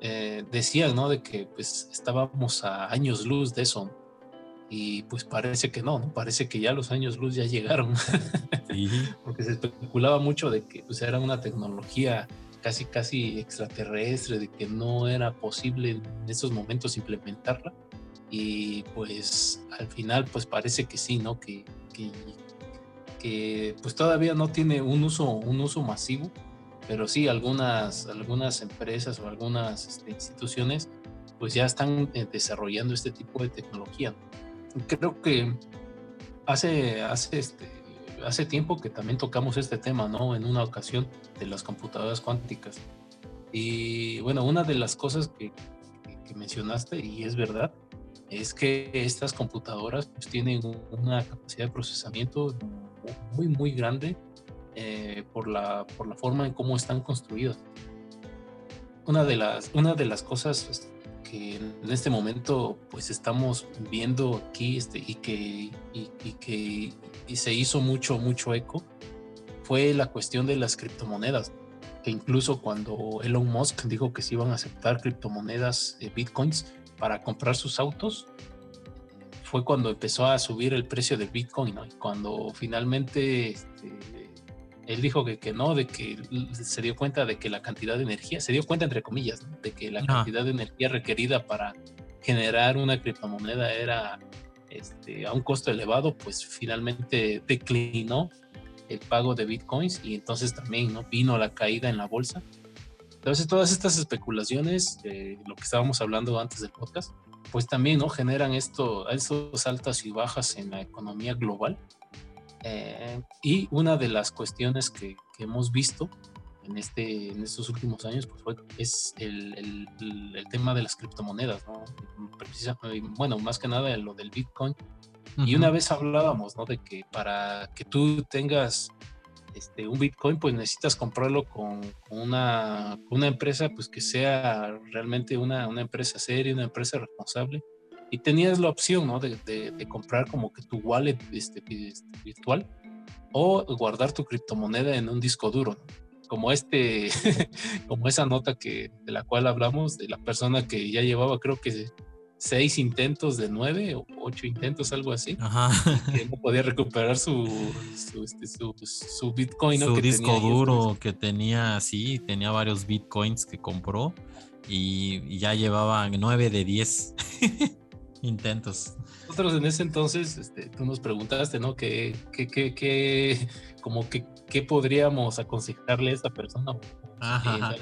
eh, decían, ¿no? De que pues estábamos a años luz de eso. Y pues parece que no, ¿no? Parece que ya los años luz ya llegaron. *laughs* Porque se especulaba mucho de que pues era una tecnología casi casi extraterrestre, de que no era posible en esos momentos implementarla. Y pues al final pues parece que sí, ¿no? Que, que, pues todavía no tiene un uso, un uso masivo, pero sí algunas, algunas empresas o algunas este, instituciones pues ya están eh, desarrollando este tipo de tecnología. Creo que hace, hace, este, hace tiempo que también tocamos este tema, ¿no? En una ocasión de las computadoras cuánticas. Y bueno, una de las cosas que, que mencionaste, y es verdad, es que estas computadoras pues, tienen una capacidad de procesamiento muy, muy grande eh, por, la, por la forma en cómo están construidas. Una de las, una de las cosas pues, que en este momento pues estamos viendo aquí este, y que, y, que se hizo mucho, mucho eco fue la cuestión de las criptomonedas. que incluso cuando Elon Musk dijo que se iban a aceptar criptomonedas, eh, bitcoins, para comprar sus autos, fue cuando empezó a subir el precio del bitcoin, ¿no? Y cuando finalmente este, él dijo que, que, no, de que se dio cuenta de que la cantidad de energía, se dio cuenta entre comillas, de que la cantidad de energía requerida para generar una criptomoneda era este, a un costo elevado, pues finalmente declinó el pago de bitcoins y entonces también ¿no? vino la caída en la bolsa. Entonces todas estas especulaciones, eh, lo que estábamos hablando antes del podcast, pues también ¿no? generan esto, estos altas y bajas en la economía global. Eh, y una de las cuestiones que, que, hemos visto en, este, en estos últimos años pues fue, es el, el, el, tema de las criptomonedas, ¿no? bueno, más que nada lo del Bitcoin. Y una vez hablábamos, ¿no? De que para que tú tengas este, un Bitcoin, pues necesitas comprarlo con, una, una, empresa pues que sea realmente una, una, empresa seria, una empresa responsable. Y tenías la opción ¿no? de, de, comprar como que tu wallet este, este, virtual o guardar tu criptomoneda en un disco duro. Como este, *laughs* como esa nota que, de la cual hablamos, de la persona que ya llevaba, creo que seis intentos de nueve o ocho intentos, algo así. Ajá. Que no podía recuperar su, su, este, su, Bitcoin. Su disco duro que tenía, sí, tenía varios Bitcoins que compró y, ya llevaba nueve de diez *laughs* intentos. Nosotros en ese entonces, este, tú nos preguntaste, ¿no? ¿Qué, qué, qué, qué como que, qué podríamos aconsejarle a esa persona? Ajá.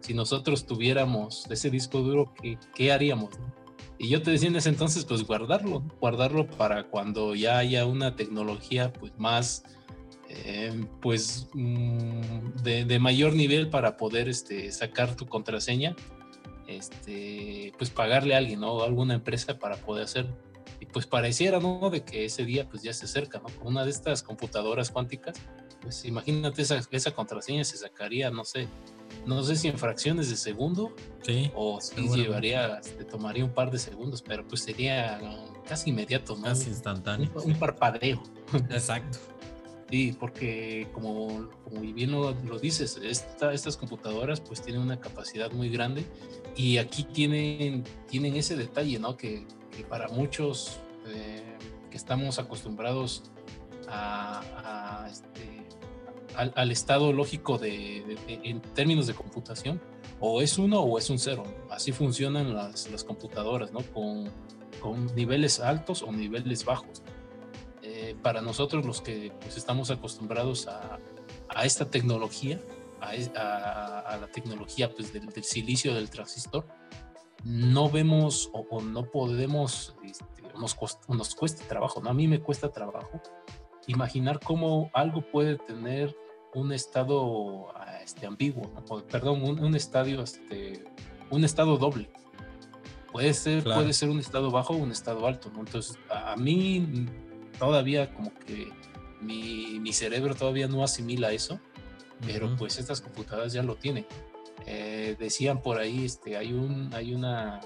si nosotros tuviéramos ese disco duro, ¿qué, qué haríamos? Y yo te decía en ese entonces, pues guardarlo, guardarlo para cuando ya haya una tecnología pues más, eh, pues mm, de, mayor nivel para poder este, sacar tu contraseña, este, pues pagarle a alguien, ¿no? alguna empresa para poder hacerlo. Y pues pareciera, ¿no? De que ese día pues ya se acerca, ¿no? Con una de estas computadoras cuánticas, pues imagínate esa, esa contraseña se sacaría, no sé, no sé si en fracciones de segundo o si llevaría, te tomaría un par de segundos, pero pues sería casi inmediato, ¿no? Casi instantáneo. Un, parpadeo. *laughs* Exacto. Sí, porque como, como bien lo, dices, estas computadoras pues tienen una capacidad muy grande y aquí tienen, tienen ese detalle, ¿no? Que, para muchos eh, que estamos acostumbrados a, este, al, estado lógico de, en términos de computación, o es uno o es un cero. Así funcionan las, las computadoras, ¿no? Con, con, niveles altos o niveles bajos. Eh, para nosotros los que pues, estamos acostumbrados a, a esta tecnología, a, la tecnología pues, del, silicio del transistor, no vemos o, no podemos, este, nos, nos cuesta trabajo, ¿no? A mí me cuesta trabajo imaginar cómo algo puede tener un estado ah, este, ambiguo, perdón, un, estadio, este, un estado doble. Puede ser, puede ser un estado bajo o un estado alto, Entonces, a, mí todavía como que mi, mi, cerebro todavía no asimila eso, pero pues estas computadoras ya lo tienen. Eh, decían por ahí, este, hay un, hay una,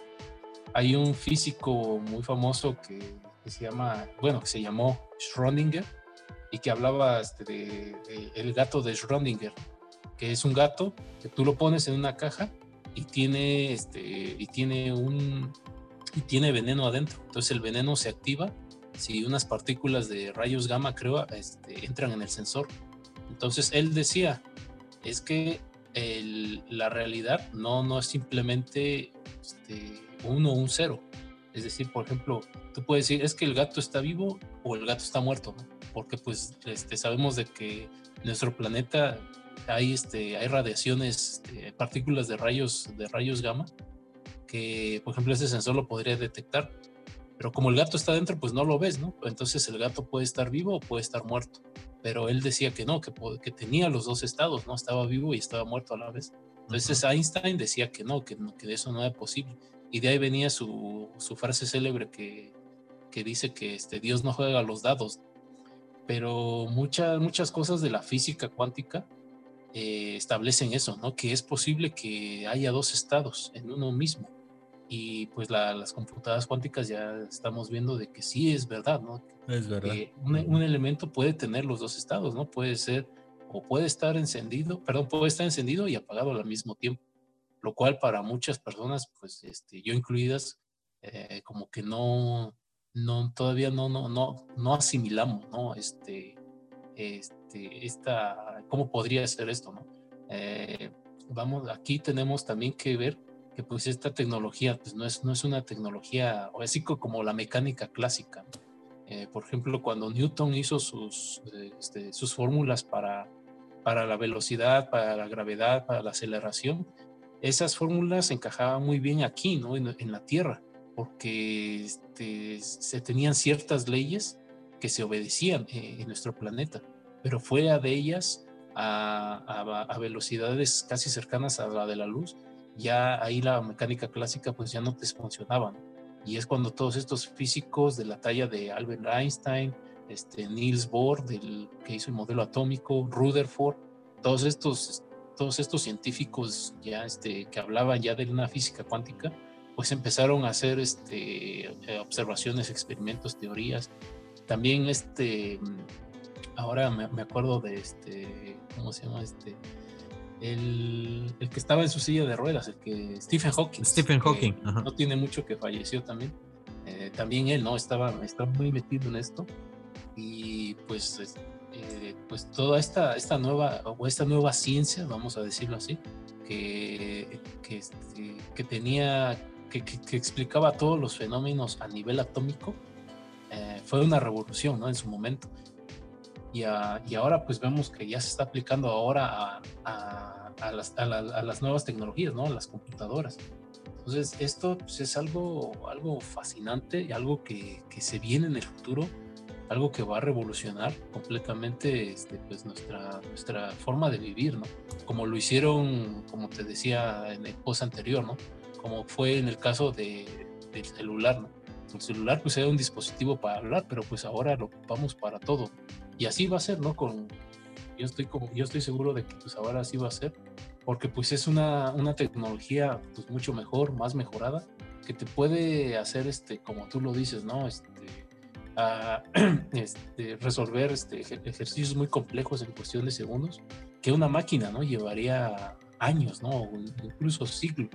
hay un físico muy famoso que, que se llama, bueno, que se llamó Schrödinger, y que hablaba este, de, el gato de Schrödinger, que es un gato que tú lo pones en una caja y tiene, este, y tiene, un, y tiene veneno adentro. Entonces el veneno se activa si unas partículas de rayos gamma, creo, este, entran en el sensor. Entonces él decía, es que el, la realidad no, no es simplemente este, uno o un cero. Es decir, por ejemplo, tú puedes decir, es que el gato está vivo o el gato está muerto. ¿no? porque pues este, sabemos de que nuestro planeta hay, este, hay radiaciones, este, partículas de rayos, de rayos gamma, que por ejemplo ese sensor lo podría detectar, pero como el gato está dentro, pues no lo ves, ¿no? Entonces el gato puede estar vivo o puede estar muerto, pero él decía que no, que, que tenía los dos estados, ¿no? Estaba vivo y estaba muerto a la vez. Entonces Einstein decía que no, que, que eso no era posible. Y de ahí venía su, su frase célebre que, que dice que este, Dios no juega a los dados, pero muchas, muchas cosas de la física cuántica eh, establecen eso, ¿no? Que es posible que haya dos estados en uno mismo. Y pues las computadoras cuánticas ya estamos viendo de que sí es verdad, ¿no? Es verdad. un, elemento puede tener los dos estados, ¿no? Puede ser o puede estar encendido, perdón, puede estar encendido y apagado al mismo tiempo, lo cual para muchas personas, pues este, yo incluidas, eh, como que no, no, todavía no, no, no, no asimilamos, ¿no? Este, este, esta, ¿cómo podría ser esto, no? Eh, vamos, aquí tenemos también que ver que pues esta tecnología pues no es, no es una tecnología, o así como la mecánica clásica. Eh, por ejemplo, cuando Newton hizo sus, este, sus fórmulas para, para la velocidad, para la gravedad, para la aceleración, esas fórmulas encajaban muy bien aquí, ¿no? En, la Tierra, porque este, se tenían ciertas leyes que se obedecían eh, en nuestro planeta, pero fuera de ellas, a velocidades casi cercanas a la de la luz, ya ahí la mecánica clásica pues ya no te funcionaba. Y es cuando todos estos físicos de la talla de Albert Einstein, este, Niels Bohr, del, que hizo el modelo atómico, Rutherford, todos estos, todos estos científicos ya este, que hablaban ya de una física cuántica, pues empezaron a hacer este, eh, observaciones, experimentos, teorías. También este, ahora me, me acuerdo de este, ¿cómo se llama? Este, el, el, que estaba en su silla de ruedas, el que Stephen Hawking. Stephen Hawking. No tiene mucho que falleció también. Eh, también él, ¿no? Estaba, estaba muy metido en esto. Y pues, eh, pues toda esta, esta nueva, o esta nueva ciencia, vamos a decirlo así, que, que, este, que tenía, que, que, explicaba todos los fenómenos a nivel atómico, eh, fue una revolución, ¿no? En su momento. Y, a, y, ahora pues vemos que ya se está aplicando ahora a, a, a las, la, las, nuevas tecnologías, ¿no? Las computadoras. Entonces esto pues, es algo, algo fascinante y algo que, que, se viene en el futuro, algo que va a revolucionar completamente este, pues, nuestra, nuestra forma de vivir, ¿no? Como lo hicieron, como te decía en el post anterior, ¿no? Como fue en el caso de, del celular, ¿no? El celular pues era un dispositivo para hablar, pero pues ahora lo ocupamos para todo y así va a ser, ¿no? Con, yo, estoy como, yo estoy seguro de que pues ahora así va a ser, porque pues es una, una tecnología pues mucho mejor, más mejorada, que te puede hacer, este, como tú lo dices, ¿no? Este, a, *clears throat* este, resolver este, ejercicios muy complejos en cuestión de segundos, que una máquina, ¿no? Llevaría años, ¿no? Incluso siglos.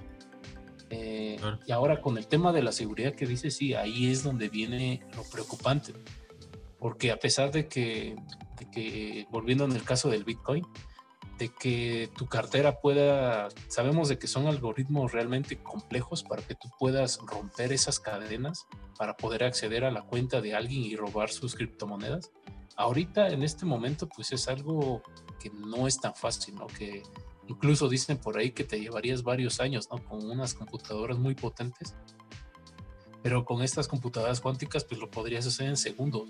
Eh, y ahora con el tema de la seguridad que dices, sí, ahí es donde viene lo preocupante porque a pesar de que, de que, volviendo en el caso del Bitcoin, de que tu cartera pueda, sabemos de que son algoritmos realmente complejos para que tú puedas romper esas cadenas para poder acceder a la cuenta de alguien y robar sus criptomonedas. Ahorita, en este momento, pues es algo que no es tan fácil, ¿no? Que incluso dicen por ahí que te llevarías varios años, ¿no? Con unas computadoras muy potentes. Pero con estas computadoras cuánticas, pues lo podrías hacer en segundos.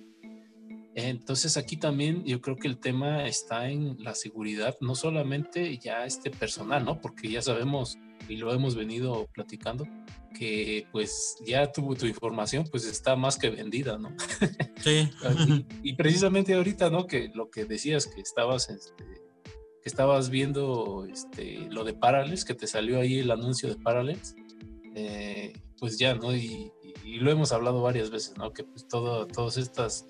Entonces aquí también yo creo que el tema está en la seguridad, no solamente ya este personal, ¿no? Porque ya sabemos y lo hemos venido platicando que pues ya tu, tu información pues está más que vendida, ¿no? Sí. *laughs* y, y, precisamente ahorita, ¿no? Que lo que decías que estabas, este, que estabas viendo este, lo de Parallels, que te salió ahí el anuncio de Parallels, eh, pues ya, ¿no? Y, y, lo hemos hablado varias veces, ¿no? Que pues todo, todas estas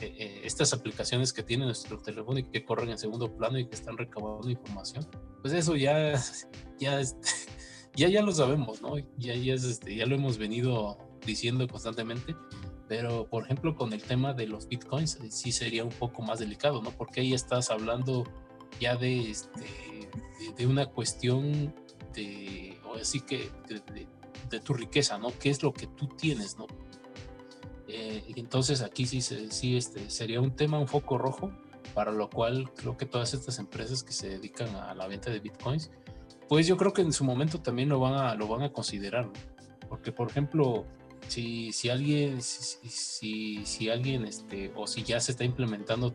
eh, eh, estas aplicaciones que tiene nuestro teléfono y que corren en segundo plano y que están recabando información, pues eso ya, *laughs* ya, *laughs* ya, ya lo sabemos, ¿no? Ya, ya, es, este, ya lo hemos venido diciendo constantemente, pero por ejemplo con el tema de los bitcoins eh, sí sería un poco más delicado, ¿no? Porque ahí estás hablando ya de, este, de, de una cuestión de, o así que de, de, de, tu riqueza, ¿no? ¿Qué es lo que tú tienes, ¿no? Eh, entonces aquí sí, sí este, sería un tema, un foco rojo, para lo cual creo que todas estas empresas que se dedican a la venta de bitcoins, pues yo creo que en su momento también lo van a, lo van a considerar, porque por ejemplo, si, si alguien, si, si, si, alguien, este, o si ya se está implementando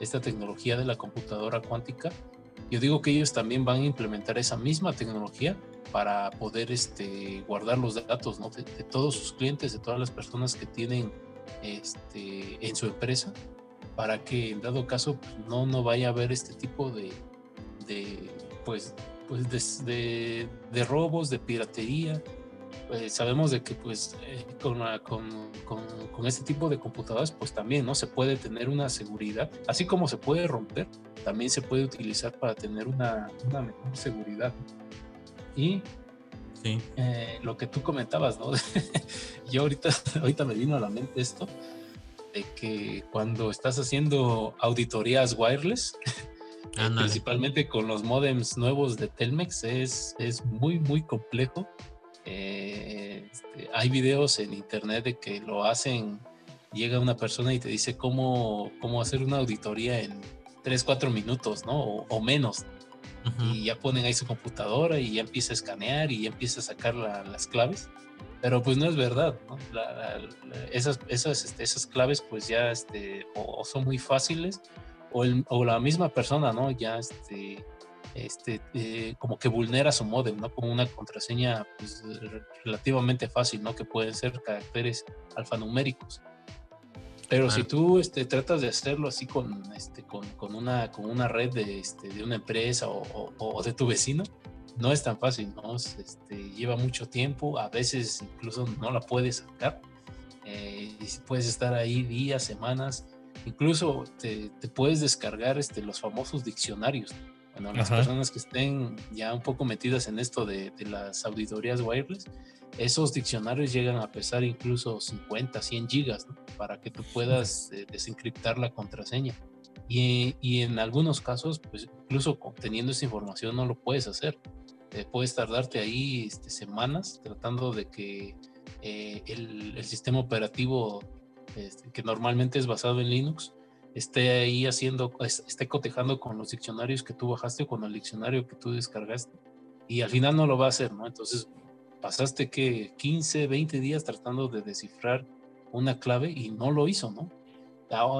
esta tecnología de la computadora cuántica, yo digo que ellos también van a implementar esa misma tecnología para poder este, guardar los datos de, todos sus clientes, de todas las personas que tienen este, en su empresa, para que en dado caso pues, no, no vaya a haber este tipo de, pues, pues de, robos, de piratería. Pues sabemos de que pues eh, con, con, con, este tipo de computadoras pues también no se puede tener una seguridad así como se puede romper también se puede utilizar para tener una mejor seguridad y sí. Eh, lo que tú comentabas no *laughs* yo ahorita *laughs* ahorita me vino a la mente esto de que cuando estás haciendo auditorías wireless *laughs* principalmente con los modems nuevos de Telmex es, es muy muy complejo eh, este, hay videos en internet de que lo hacen, llega una persona y te dice cómo, cómo hacer una auditoría en 3, 4 minutos, ¿no? O, menos. Y ya ponen ahí su computadora y ya empieza a escanear y ya empieza a sacar las claves. Pero pues no es verdad, esas, esas, este, esas claves pues ya este, o, son muy fáciles o, o, la misma persona, ¿no? Ya este, este, eh, como que vulnera su modem, ¿no? Como una contraseña pues, relativamente fácil, ¿no? Que pueden ser caracteres alfanuméricos. Pero si tú este, tratas de hacerlo así con, este, con, con, una, con una red de, este, de una empresa o, o, de tu vecino, no es tan fácil, ¿no? Este, lleva mucho tiempo, a veces incluso no la puedes sacar. Eh, y puedes estar ahí días, semanas, incluso te, te puedes descargar este, los famosos diccionarios. Bueno, las personas que estén ya un poco metidas en esto de, las auditorías wireless, esos diccionarios llegan a pesar incluso 50, 100 gigas para que tú puedas eh, desencriptar la contraseña. Y, y, en algunos casos, pues incluso obteniendo esa información no lo puedes hacer. Eh, puedes tardarte ahí este, semanas tratando de que eh, el, el, sistema operativo este, que normalmente es basado en Linux esté ahí haciendo, esté cotejando con los diccionarios que tú bajaste, con el diccionario que tú descargaste. Y al final no lo va a hacer, ¿no? Entonces pasaste que 15, 20 días tratando de descifrar una clave y no lo hizo, ¿no?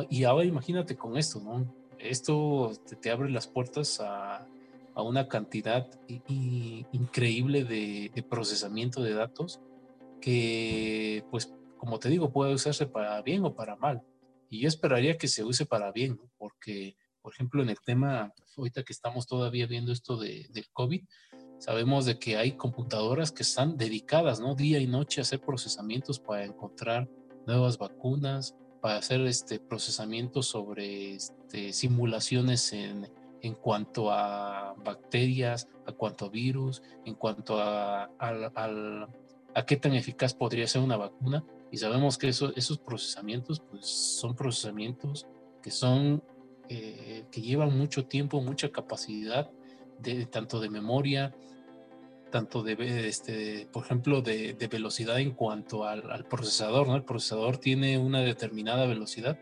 Y ahora imagínate con esto, ¿no? Esto te, abre las puertas a, una cantidad increíble de, procesamiento de datos que, pues, como te digo, puede usarse para bien o para mal. Y yo esperaría que se use para bien, porque, por ejemplo, en el tema, ahorita que estamos todavía viendo esto de, del COVID, sabemos de que hay computadoras que están dedicadas, ¿no? Día y noche a hacer procesamientos para encontrar nuevas vacunas, para hacer este procesamiento sobre este, simulaciones en, en cuanto a bacterias, a cuanto a virus, en cuanto a, a, a qué tan eficaz podría ser una vacuna. Y sabemos que esos procesamientos pues, son procesamientos que son, eh, que llevan mucho tiempo, mucha capacidad, de, tanto de memoria, tanto de, este, por ejemplo, de, velocidad en cuanto al, procesador, ¿no? El procesador tiene una determinada velocidad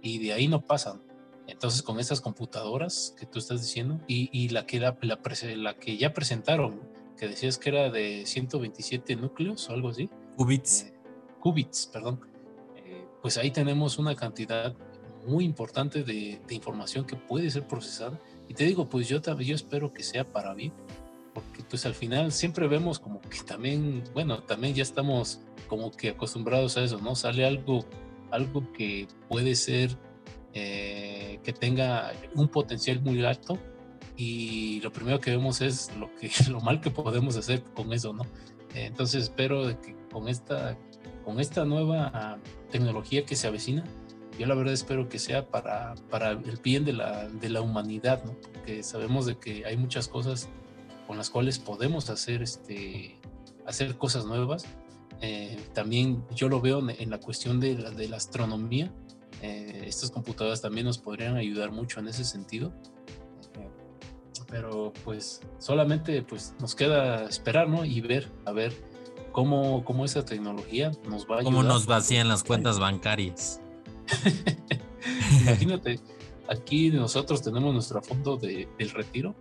y de ahí no pasan. Entonces, con estas computadoras que tú estás diciendo y, la, que la, la, que ya presentaron, que decías que era de 127 núcleos o algo así. Qubits. Eh, qubits, perdón, eh, pues ahí tenemos una cantidad muy importante de, información que puede ser procesada. Y te digo, pues yo, yo espero que sea para bien, porque pues al final siempre vemos como que también, bueno, también ya estamos como que acostumbrados a eso, ¿no? Sale algo, algo que puede ser, eh, que tenga un potencial muy alto y lo primero que vemos es lo, que, *laughs* lo mal que podemos hacer con eso, ¿no? Entonces espero que con esta con esta nueva tecnología que se avecina, yo la verdad espero que sea para, para el bien de la, de la humanidad, ¿no? porque sabemos de que hay muchas cosas con las cuales podemos hacer, este, hacer cosas nuevas. Eh, también yo lo veo en, la cuestión de la, de la astronomía. Eh, estas computadoras también nos podrían ayudar mucho en ese sentido. Eh, pero pues solamente pues nos queda esperar, ¿no? Y ver, a ver cómo, cómo esa tecnología nos va a ayudar. Cómo nos vacían las cuentas bancarias. *laughs* Imagínate, aquí nosotros tenemos nuestro fondo de, del retiro,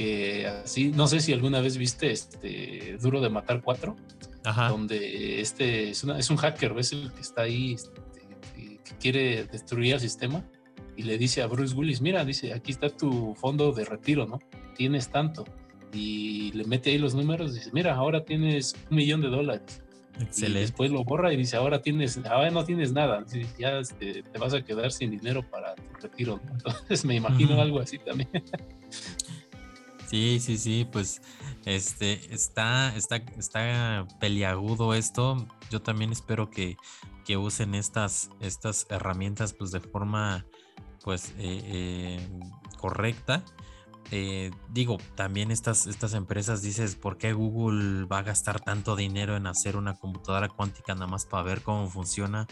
que así, no sé si alguna vez viste este Duro de Matar 4, donde este es, una, es, un hacker, ves el que está ahí, este, que quiere destruir el sistema, y le dice a Bruce Willis, mira, dice, aquí está tu fondo de retiro, ¿no? Tienes tanto y le mete ahí los números dice, mira, ahora tienes un millón de dólares. Excelente. Y después lo borra y dice, ahora tienes, ahora no tienes nada, ya este, te vas a quedar sin dinero para tu retiro. *laughs* Entonces me imagino algo así también. *laughs* Sí, sí, sí, pues este está, está, está peliagudo esto. Yo también espero que, que usen estas, estas herramientas pues de forma pues eh, eh, correcta. Eh, digo, también estas, estas empresas dices, ¿por qué Google va a gastar tanto dinero en hacer una computadora cuántica nada más para ver cómo funciona?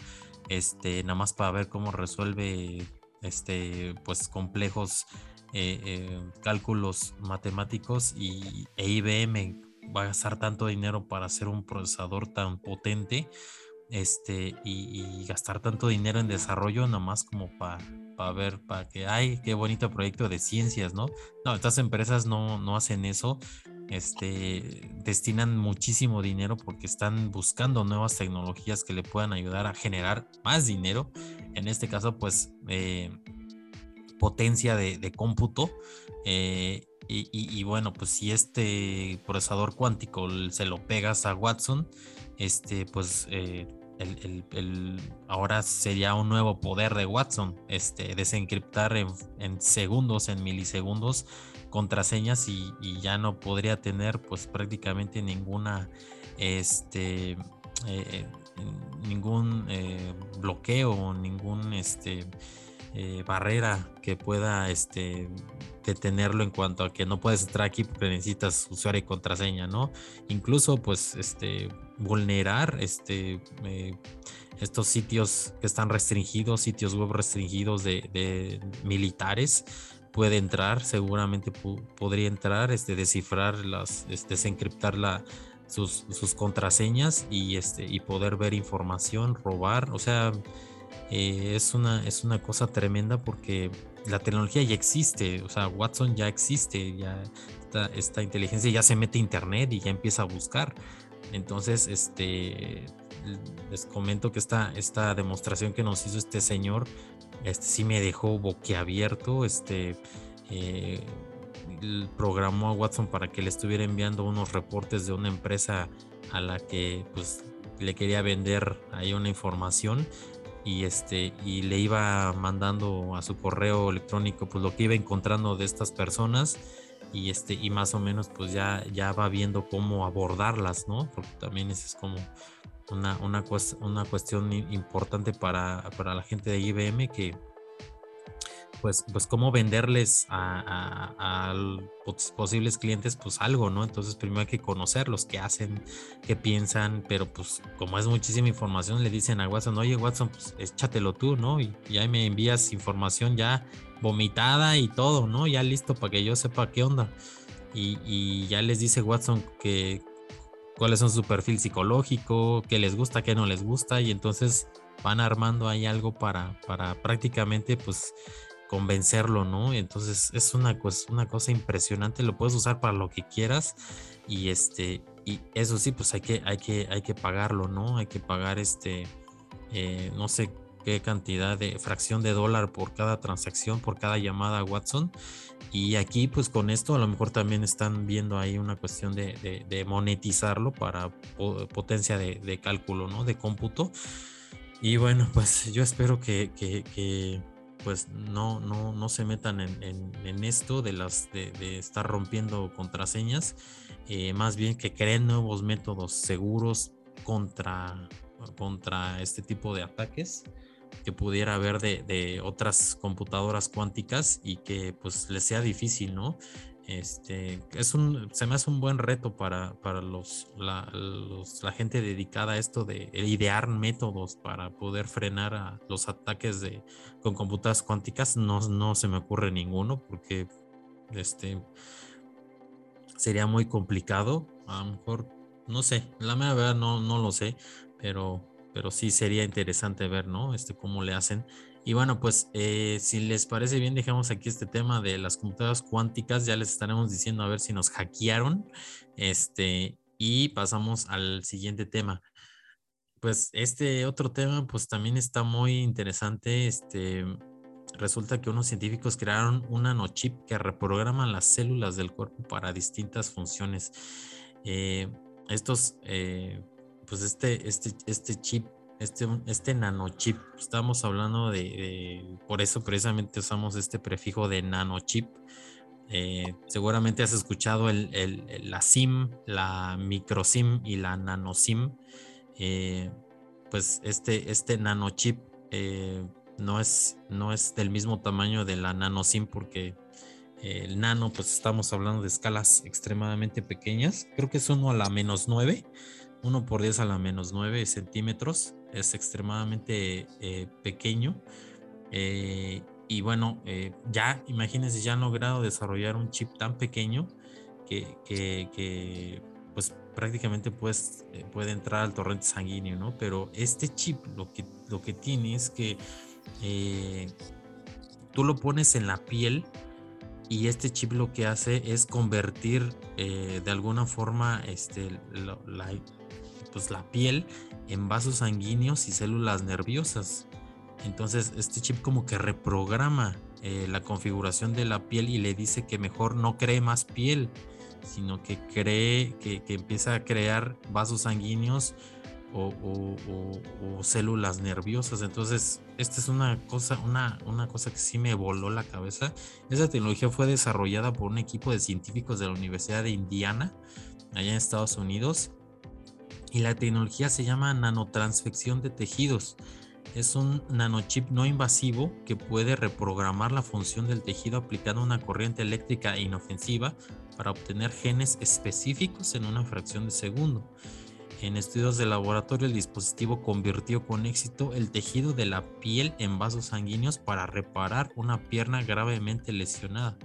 Este, nada más para ver cómo resuelve este, pues complejos eh, eh, cálculos matemáticos y e IBM va a gastar tanto dinero para hacer un procesador tan potente este, y, gastar tanto dinero en desarrollo nada más como para ver, para que, ay, qué bonito proyecto de ciencias, ¿no? No, estas empresas no, no hacen eso, este, destinan muchísimo dinero porque están buscando nuevas tecnologías que le puedan ayudar a generar más dinero. En este caso, pues, eh, potencia de, cómputo. Eh, y, bueno, pues si este procesador cuántico se lo pegas a Watson, este, pues eh, el, ahora sería un nuevo poder de Watson, este, desencriptar en, segundos, en milisegundos, contraseñas y, ya no podría tener pues prácticamente ninguna, este, eh, ningún bloqueo, ningún, este, eh, barrera que pueda este, detenerlo en cuanto a que no puedes entrar aquí porque necesitas usuario y contraseña, ¿no? Incluso, pues, este, vulnerar este, eh, estos sitios que están restringidos, sitios web restringidos de, militares, puede entrar, seguramente podría entrar, descifrar las, desencriptar sus, contraseñas y poder ver información, robar, o sea, eh, es, una, es una cosa tremenda porque la tecnología ya existe, o sea, Watson ya existe, ya esta, inteligencia ya se mete a internet y ya empieza a buscar. Entonces, este, les comento que esta, esta demostración que nos hizo este señor, este sí me dejó boquiabierto, este, eh, programó a Watson para que le estuviera enviando unos reportes de una empresa a la que pues le quería vender ahí una información y este y le iba mandando a su correo electrónico pues lo que iba encontrando de estas personas y este y más o menos pues ya ya va viendo cómo abordarlas no porque también es como una, una, una cuestión importante para, para la gente de IBM que pues, pues cómo venderles a, posibles clientes pues algo, ¿no? Entonces primero hay que conocerlos, qué hacen, qué piensan, pero pues como es muchísima información, le dicen a Watson, oye Watson, pues échatelo tú, ¿no? Y, ya me envías información ya vomitada y todo, ¿no? Ya listo para que yo sepa qué onda. Y, ya les dice Watson que cuáles son su perfil psicológico, qué les gusta, qué no les gusta, y entonces van armando ahí algo para, para prácticamente pues convencerlo, ¿no? Entonces es una, una cosa impresionante, lo puedes usar para lo que quieras y este, y eso sí, pues hay que, hay que, hay que pagarlo, ¿no? Hay que pagar este, eh, no sé qué cantidad de fracción de dólar por cada transacción, por cada llamada a Watson. Y aquí, pues con esto, a lo mejor también están viendo ahí una cuestión de, monetizarlo para potencia de, cálculo, ¿no? De cómputo. Y bueno, pues yo espero que, que pues no, no, no se metan en, esto de, las, de, estar rompiendo contraseñas, eh, más bien que creen nuevos métodos seguros contra, contra este tipo de ataques que pudiera haber de, de, otras computadoras cuánticas y que pues les sea difícil, ¿no? Este, es un, se me hace un buen reto para, para los, la, la gente dedicada a esto de idear métodos para poder frenar a los ataques de, con computadoras cuánticas. No, no se me ocurre ninguno porque este, sería muy complicado. A lo mejor, no sé, la verdad no, no lo sé, pero, pero sí sería interesante ver, ¿no? Este, cómo le hacen. Y bueno, pues eh, si les parece bien, dejamos aquí este tema de las computadoras cuánticas. Ya les estaremos diciendo a ver si nos hackearon. Este, y pasamos al siguiente tema. Pues este otro tema, pues también está muy interesante. Este, resulta que unos científicos crearon un nanochip que reprograma las células del cuerpo para distintas funciones. Eh, estos, eh, pues este, este, este chip este, este nanochip. Estamos hablando de, por eso precisamente usamos este prefijo de nanochip. Eh, seguramente has escuchado el, la SIM, la micro SIM y la nano SIM. Eh, pues este, este nanochip eh, no, es, no es del mismo tamaño de la nano SIM porque el nano, pues estamos hablando de escalas extremadamente pequeñas. Creo que es uno a la menos 9, 1 por 10 a la menos 9 centímetros. Es extremadamente pequeño. Y bueno, eh, ya imagínense, ya han logrado desarrollar un chip tan pequeño que, pues prácticamente puede entrar al torrente sanguíneo, ¿no? Pero este chip lo que, lo que tiene es que eh, tú lo pones en la piel y este chip lo que hace es convertir de alguna forma este, la, pues, la piel en vasos sanguíneos y células nerviosas. Entonces este chip como que reprograma eh, la configuración de la piel y le dice que mejor no cree más piel, sino que cree que, empieza a crear vasos sanguíneos o, células nerviosas. Entonces, esta es una cosa, una, una cosa que sí me voló la cabeza. Esa tecnología fue desarrollada por un equipo de científicos de la Universidad de Indiana, allá en Estados Unidos. Y la tecnología se llama nanotransfección de tejidos es un nanochip no invasivo que puede reprogramar la función del tejido aplicando una corriente eléctrica inofensiva para obtener genes específicos en una fracción de segundo. En estudios de laboratorio, el dispositivo convirtió con éxito el tejido de la piel en vasos sanguíneos para reparar una pierna gravemente lesionada.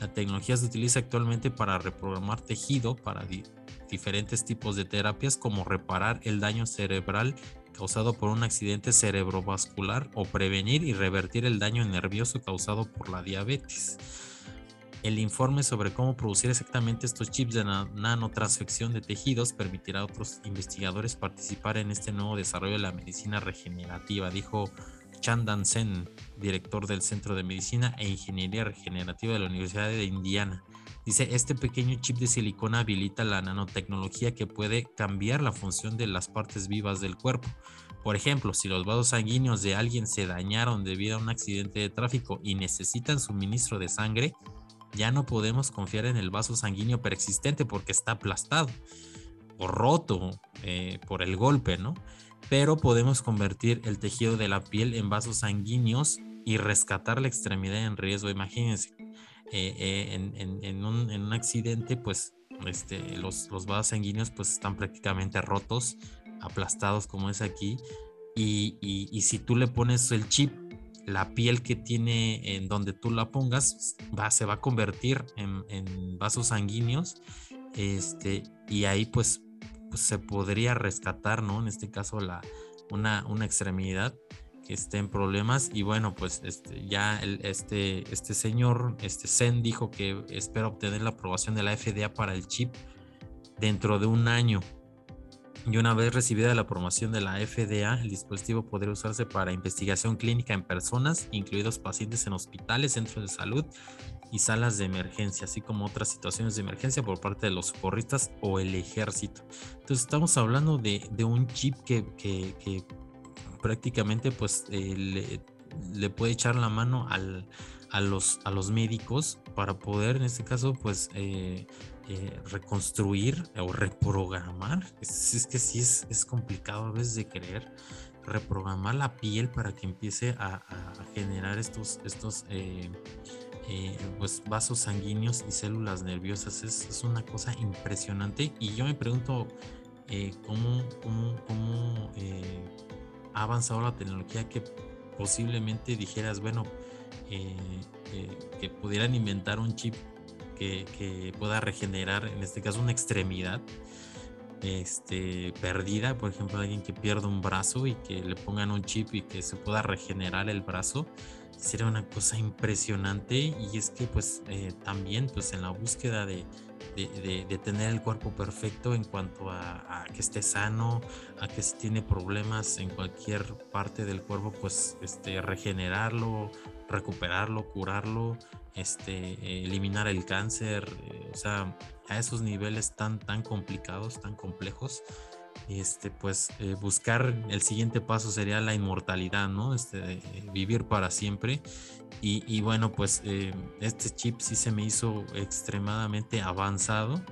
La tecnología se utiliza actualmente para reprogramar tejido para diferentes tipos de terapias como reparar el daño cerebral causado por un accidente cerebrovascular o prevenir y revertir el daño nervioso causado por la diabetes. El informe sobre cómo producir exactamente estos chips de nanotransfección de tejidos permitirá a otros investigadores participar en este nuevo desarrollo de la medicina regenerativa, dijo Chandan Sen, director del Centro de Medicina e Ingeniería Regenerativa de la Universidad de Indiana. Dice, este pequeño chip de silicona habilita la nanotecnología que puede cambiar la función de las partes vivas del cuerpo. Por ejemplo, si los vasos sanguíneos de alguien se dañaron debido a un accidente de tráfico y necesitan suministro de sangre, ya no podemos confiar en el vaso sanguíneo preexistente porque está aplastado o roto eh, por el golpe, ¿no? Pero podemos convertir el tejido de la piel en vasos sanguíneos y rescatar la extremidad en riesgo. Imagínense, eh, eh, en, un, accidente, pues este, los, los vasos sanguíneos pues están prácticamente rotos, aplastados como es aquí. Y, si tú le pones el chip, la piel que tiene en donde tú la pongas va, se va a convertir en, vasos sanguíneos. Este, y ahí pues, pues, se podría rescatar, ¿no? En este caso la, una, una extremidad que esté en problemas. Y bueno pues este ya este este señor este Zen dijo que espera obtener la aprobación de la FDA para el chip dentro de un año. Y una vez recibida la aprobación de la FDA el dispositivo podría usarse para investigación clínica en personas incluidos pacientes en hospitales centros de salud y salas de emergencia así como otras situaciones de emergencia por parte de los socorristas o el ejército. Entonces estamos hablando de, de un chip que prácticamente pues eh, le, puede echar la mano al, a, los, a los médicos para poder en este caso pues eh, eh, reconstruir o reprogramar. Es, que sí es, es, complicado a veces de creer. Reprogramar la piel para que empiece a, generar estos, estos pues vasos sanguíneos y células nerviosas. Es, es, una cosa impresionante. Y yo me pregunto cómo, cómo, cómo ha avanzado la tecnología que posiblemente dijeras, bueno, eh, eh, que pudieran inventar un chip que, pueda regenerar, en este caso, una extremidad este, perdida, por ejemplo, alguien que pierde un brazo y que le pongan un chip y que se pueda regenerar el brazo, sería una cosa impresionante. Y es que pues eh, también pues en la búsqueda de, de, tener el cuerpo perfecto en cuanto a, que esté sano, a que si tiene problemas en cualquier parte del cuerpo, pues este, regenerarlo, recuperarlo, curarlo, este, eliminar el cáncer, eh, o sea, a esos niveles tan, tan complicados, tan complejos, este, pues eh, buscar el siguiente paso sería la inmortalidad, ¿no? Este, vivir para siempre. Y, bueno, pues eh, este chip sí se me hizo extremadamente avanzado.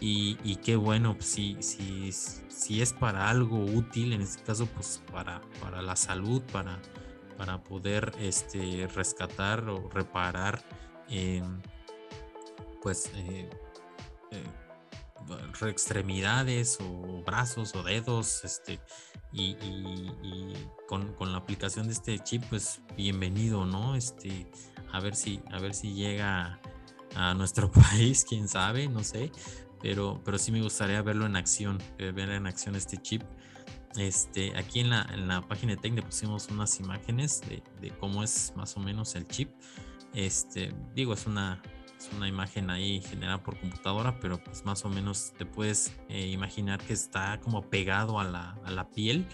Y, qué bueno, si, si, si es para algo útil, en este caso, pues para, para la salud, para, para poder este, rescatar o reparar, pues, eh, extremidades o brazos o dedos, este, y, con, la aplicación de este chip, pues bienvenido, ¿no? Este, a ver si, a ver si llega a nuestro *laughs* país, quién sabe, no sé, pero, pero sí me gustaría verlo en acción, eh, ver en acción este chip. Este, aquí en la, en la página de Tech pusimos unas imágenes de, de, cómo es más o menos el chip. Este, digo, es una, una imagen ahí generada por computadora, pero pues más o menos te puedes eh, imaginar que está como pegado a la, a la piel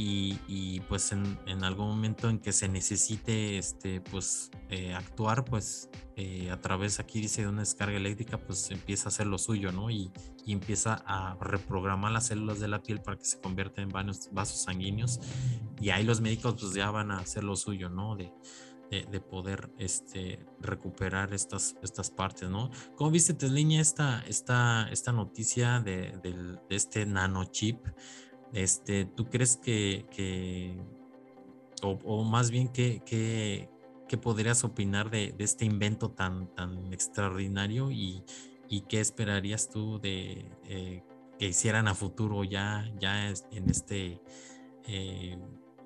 y, pues en, en, algún momento en que se necesite este, pues eh, actuar, pues eh, a través, aquí dice de una descarga eléctrica, pues empieza a hacer lo suyo, ¿no? Y, y, empieza a reprogramar las células de la piel para que se conviertan en vasos, vasos sanguíneos y ahí los médicos pues ya van a hacer lo suyo, ¿no? De, de, poder este, recuperar estas, estas partes, ¿no? ¿Cómo viste, Tesliña, esta, esta, esta noticia de, de, este nanochip? Este, ¿Tú crees que, que o, más bien, ¿qué, qué, qué podrías opinar de, de, este invento tan, tan extraordinario y, y qué esperarías tú de eh, que hicieran a futuro ya, ya en este... Eh,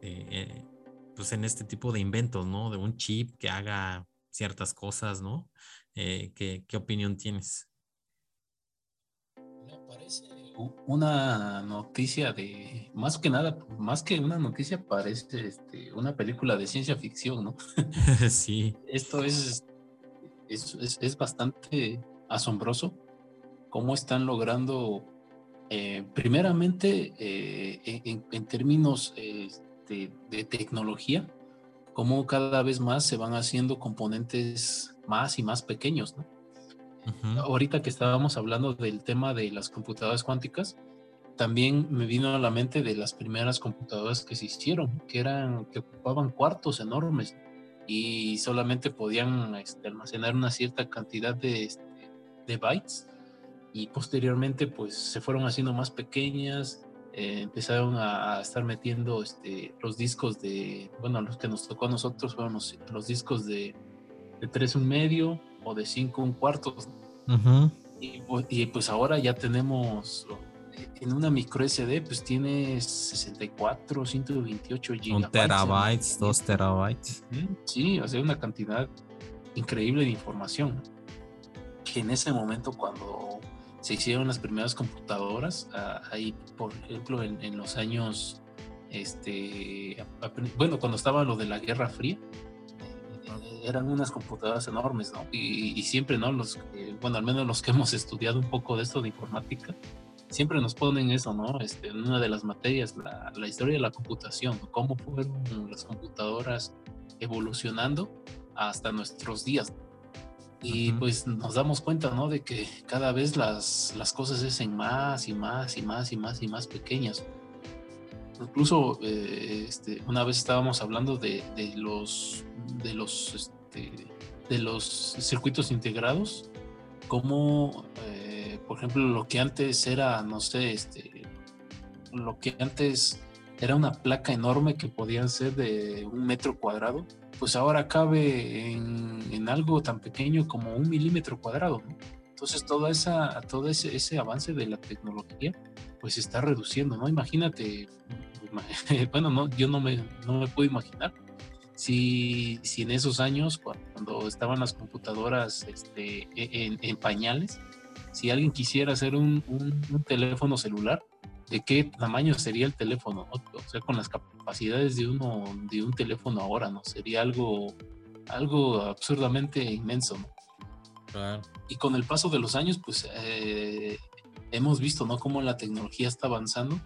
eh, pues en este tipo de inventos, ¿no? De un chip que haga ciertas cosas, ¿no? Eh, ¿qué, opinión tienes? Me parece una noticia de, más que nada, más que una noticia, parece este, una película de ciencia ficción, ¿no? *laughs* sí. Esto es, es, bastante asombroso cómo están logrando, eh, primeramente, eh, en, términos de, tecnología, como cada vez más se van haciendo componentes más y más pequeños. Ahorita que estábamos hablando del tema de las computadoras cuánticas, también me vino a la mente de las primeras computadoras que se hicieron, que eran que ocupaban cuartos enormes y solamente podían este, almacenar una cierta cantidad de, este, de bytes y posteriormente pues se fueron haciendo más pequeñas eh, empezaron a, estar metiendo este, los discos de, bueno, los que nos tocó a nosotros fueron los, discos de, de 3 un medio o de 5 un cuarto. y, pues ahora ya tenemos en una micro SD, pues tiene 64, 128 gigabytes. Un terabytes, dos terabytes. Sí, o sea, una cantidad increíble de información. Que en ese momento, cuando se hicieron las primeras computadoras, ah, ahí por ejemplo en, los años, este, bueno, cuando estaba lo de la Guerra Fría, eh, eran unas computadoras enormes, ¿no? Y, siempre, ¿no? Los, bueno, al menos los que hemos estudiado un poco de esto de informática, siempre nos ponen eso, ¿no? Este, en una de las materias, la, la historia de la computación, cómo fueron las computadoras evolucionando hasta nuestros días. Y pues nos damos cuenta, ¿no? De que cada vez las, las cosas se hacen más y más y más y más y más pequeñas. Incluso eh, este, una vez estábamos hablando de, de los, de, los, este, de los circuitos integrados, como, eh, por ejemplo, lo que antes era, no sé, este, lo que antes era una placa enorme que podían ser de un metro cuadrado, pues ahora cabe en, algo tan pequeño como un milímetro cuadrado. Entonces toda esa, todo ese, ese, avance de la tecnología pues se está reduciendo, ¿no? Imagínate, *laughs* bueno, no, yo no me, no me puedo imaginar si, si en esos años, cuando estaban las computadoras este, e, en, pañales, si alguien quisiera hacer un, un teléfono celular, de qué tamaño sería el teléfono, o sea, con las capacidades de uno de un teléfono ahora, ¿no? Sería algo algo absurdamente inmenso, ¿no? Claro. Y con el paso de los años, pues eh, hemos visto, ¿no? Cómo la tecnología está avanzando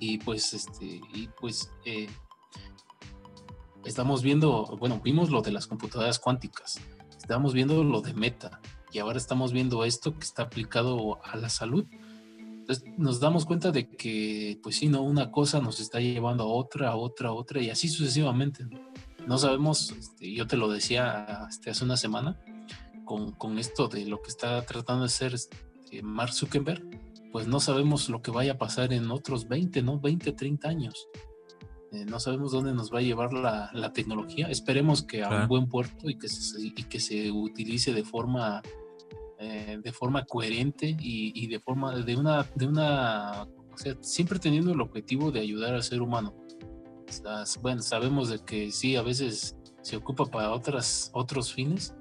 y pues, este, y pues eh, estamos viendo, bueno, vimos lo de las computadoras cuánticas, estamos viendo lo de Meta y ahora estamos viendo esto que está aplicado a la salud nos damos cuenta de que, pues sí, no, una cosa nos está llevando a otra, a otra, a otra, y así sucesivamente. No, sabemos, este, yo te lo decía este, hace una semana, con, con, esto de lo que está tratando de hacer este, Mark Zuckerberg, pues no sabemos lo que vaya a pasar en otros 20, ¿no? 20, 30 años. Eh, no sabemos dónde nos va a llevar la, la tecnología. Esperemos que a un buen puerto y que se, y que se utilice de forma eh, de forma coherente y, de forma de una de una o sea, siempre teniendo el objetivo de ayudar al ser humano. bueno, sabemos de que sí a veces se ocupa para otras otros fines,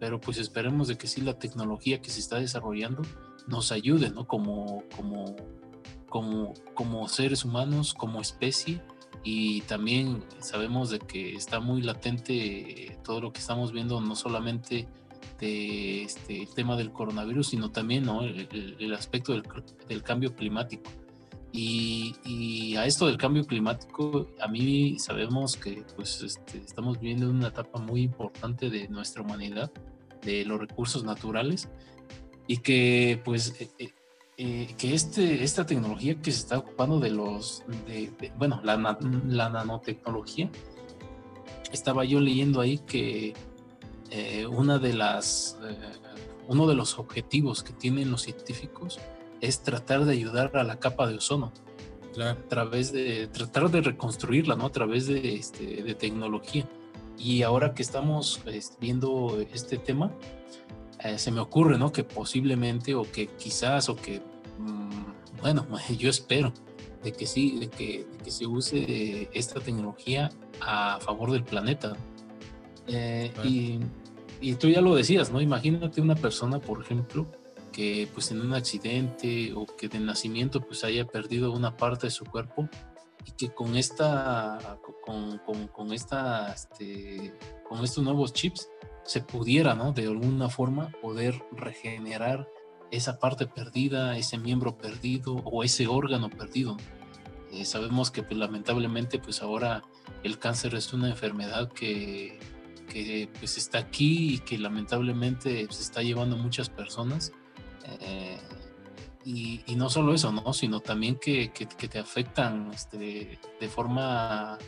pero pues esperemos de que sí la tecnología que se está desarrollando nos ayude, ¿no? Como como como como seres humanos, como especie y también sabemos de que está muy latente todo lo que estamos viendo, no solamente de este, el tema del coronavirus, sino también ¿no? el, aspecto del, cambio climático. Y, a esto del cambio climático, a mí sabemos que pues, este, estamos viviendo una etapa muy importante de nuestra humanidad, de los recursos naturales, y que pues eh, eh, eh, que este, esta tecnología que se está ocupando de los, de, bueno, la, la, nanotecnología, estaba yo leyendo ahí que eh, una de las, eh, uno de los objetivos que tienen los científicos es tratar de ayudar a la capa de ozono. A través de tratar de reconstruirla, ¿no? A través de, este, de tecnología. Y ahora que estamos este, viendo este tema, eh, se me ocurre, ¿no? Que posiblemente o que quizás o que, mm, bueno, *laughs* yo espero de que sí, de que, se use esta tecnología a favor del planeta. Eh, y, y, tú ya lo decías, ¿no? Imagínate una persona, por ejemplo, que pues en un accidente o que de nacimiento pues haya perdido una parte de su cuerpo y que con esta, con, con, con esta, este, con estos nuevos chips se pudiera, ¿no? De alguna forma poder regenerar esa parte perdida, ese miembro perdido o ese órgano perdido. Eh, sabemos que pues, lamentablemente pues ahora el cáncer es una enfermedad que, que pues está aquí y que lamentablemente se está llevando a muchas personas. Eh, y, y, no solo eso, ¿no? Sino también que, que, te afectan este, de forma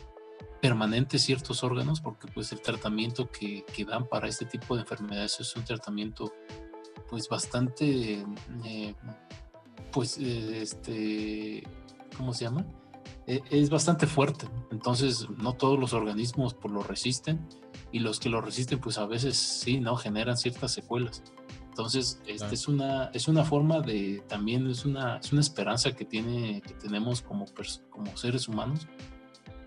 permanente ciertos órganos porque pues el tratamiento que, que, dan para este tipo de enfermedades es un tratamiento pues bastante eh, pues eh, este ¿cómo se llama? E, es bastante fuerte. Entonces no todos los organismos pues lo resisten. Y los que lo resisten pues a veces sí no generan ciertas secuelas. Entonces este es una es una forma de también es una es una esperanza que tiene que tenemos como como seres humanos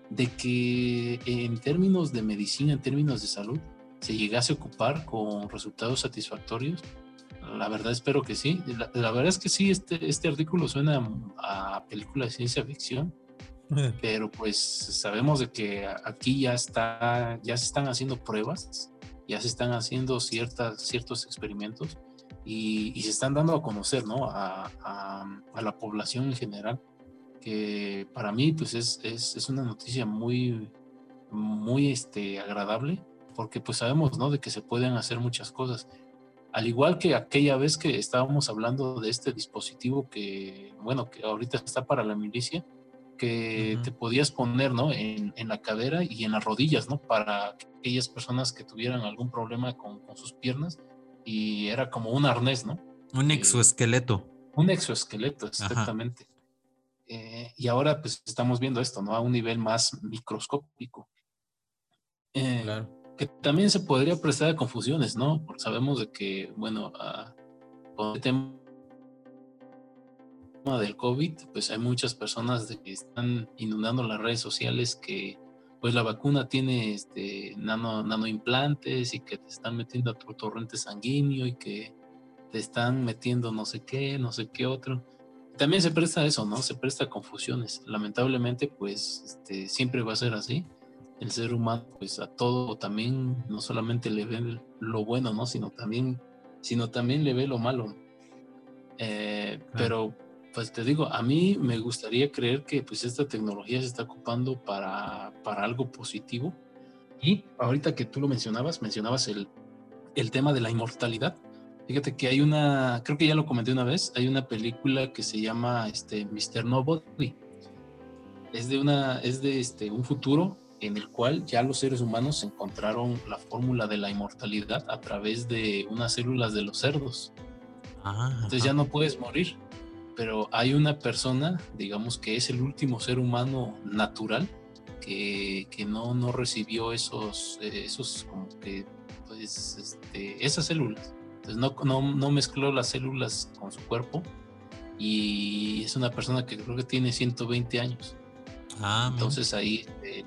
de que en términos de medicina, en términos de salud, se llegase a ocupar con resultados satisfactorios? La verdad espero que sí. La, verdad es que sí, este, este artículo suena a película de ciencia ficción, *laughs* pero pues sabemos de que aquí ya, está, ya se están haciendo pruebas, ya se están haciendo ciertas, ciertos experimentos y, se están dando a conocer ¿no? a, a la población en general que para mí pues es, es, es, una noticia muy, muy este, agradable, porque pues sabemos, ¿no? De que se pueden hacer muchas cosas. Al igual que aquella vez que estábamos hablando de este dispositivo que, bueno, que ahorita está para la milicia, que te podías poner, ¿no? En, en, la cadera y en las rodillas, ¿no? Para aquellas personas que tuvieran algún problema con, con sus piernas y era como un arnés, ¿no? Un exoesqueleto. un exoesqueleto, exactamente. Eh, y ahora pues estamos viendo esto, ¿no? A un nivel más microscópico. Eh, que también se podría prestar a confusiones, ¿no? Porque sabemos de que, bueno, con el tema del COVID, pues hay muchas personas que están inundando las redes sociales que pues la vacuna tiene este nano, nanoimplantes y que te están metiendo a tu torrente sanguíneo y que te están metiendo no sé qué, no sé qué otro también se presta eso, ¿no? Se presta a confusiones. Lamentablemente, pues este, siempre va a ser así. El ser humano, pues a todo también no solamente le ve lo bueno, ¿no? Sino también, sino también le ve lo malo. Eh, pero, pues te digo, a mí me gustaría creer que pues esta tecnología se está ocupando para, para algo positivo. Y ahorita que tú lo mencionabas, mencionabas el, el tema de la inmortalidad Fíjate que hay una, creo que ya lo comenté una vez, hay una película que se llama este, Mr. Nobody. Es de, una, es de este, un futuro en el cual ya los seres humanos encontraron la fórmula de la inmortalidad a través de unas células de los cerdos. Ah, Entonces ya no puedes morir, pero hay una persona, digamos que es el último ser humano natural que, que no, no recibió esos, eh, esos como que, pues, este, esas células. Entonces no, no, no mezcló las células con su cuerpo y es una persona que creo que tiene 120 años. Ah, Entonces ahí eh,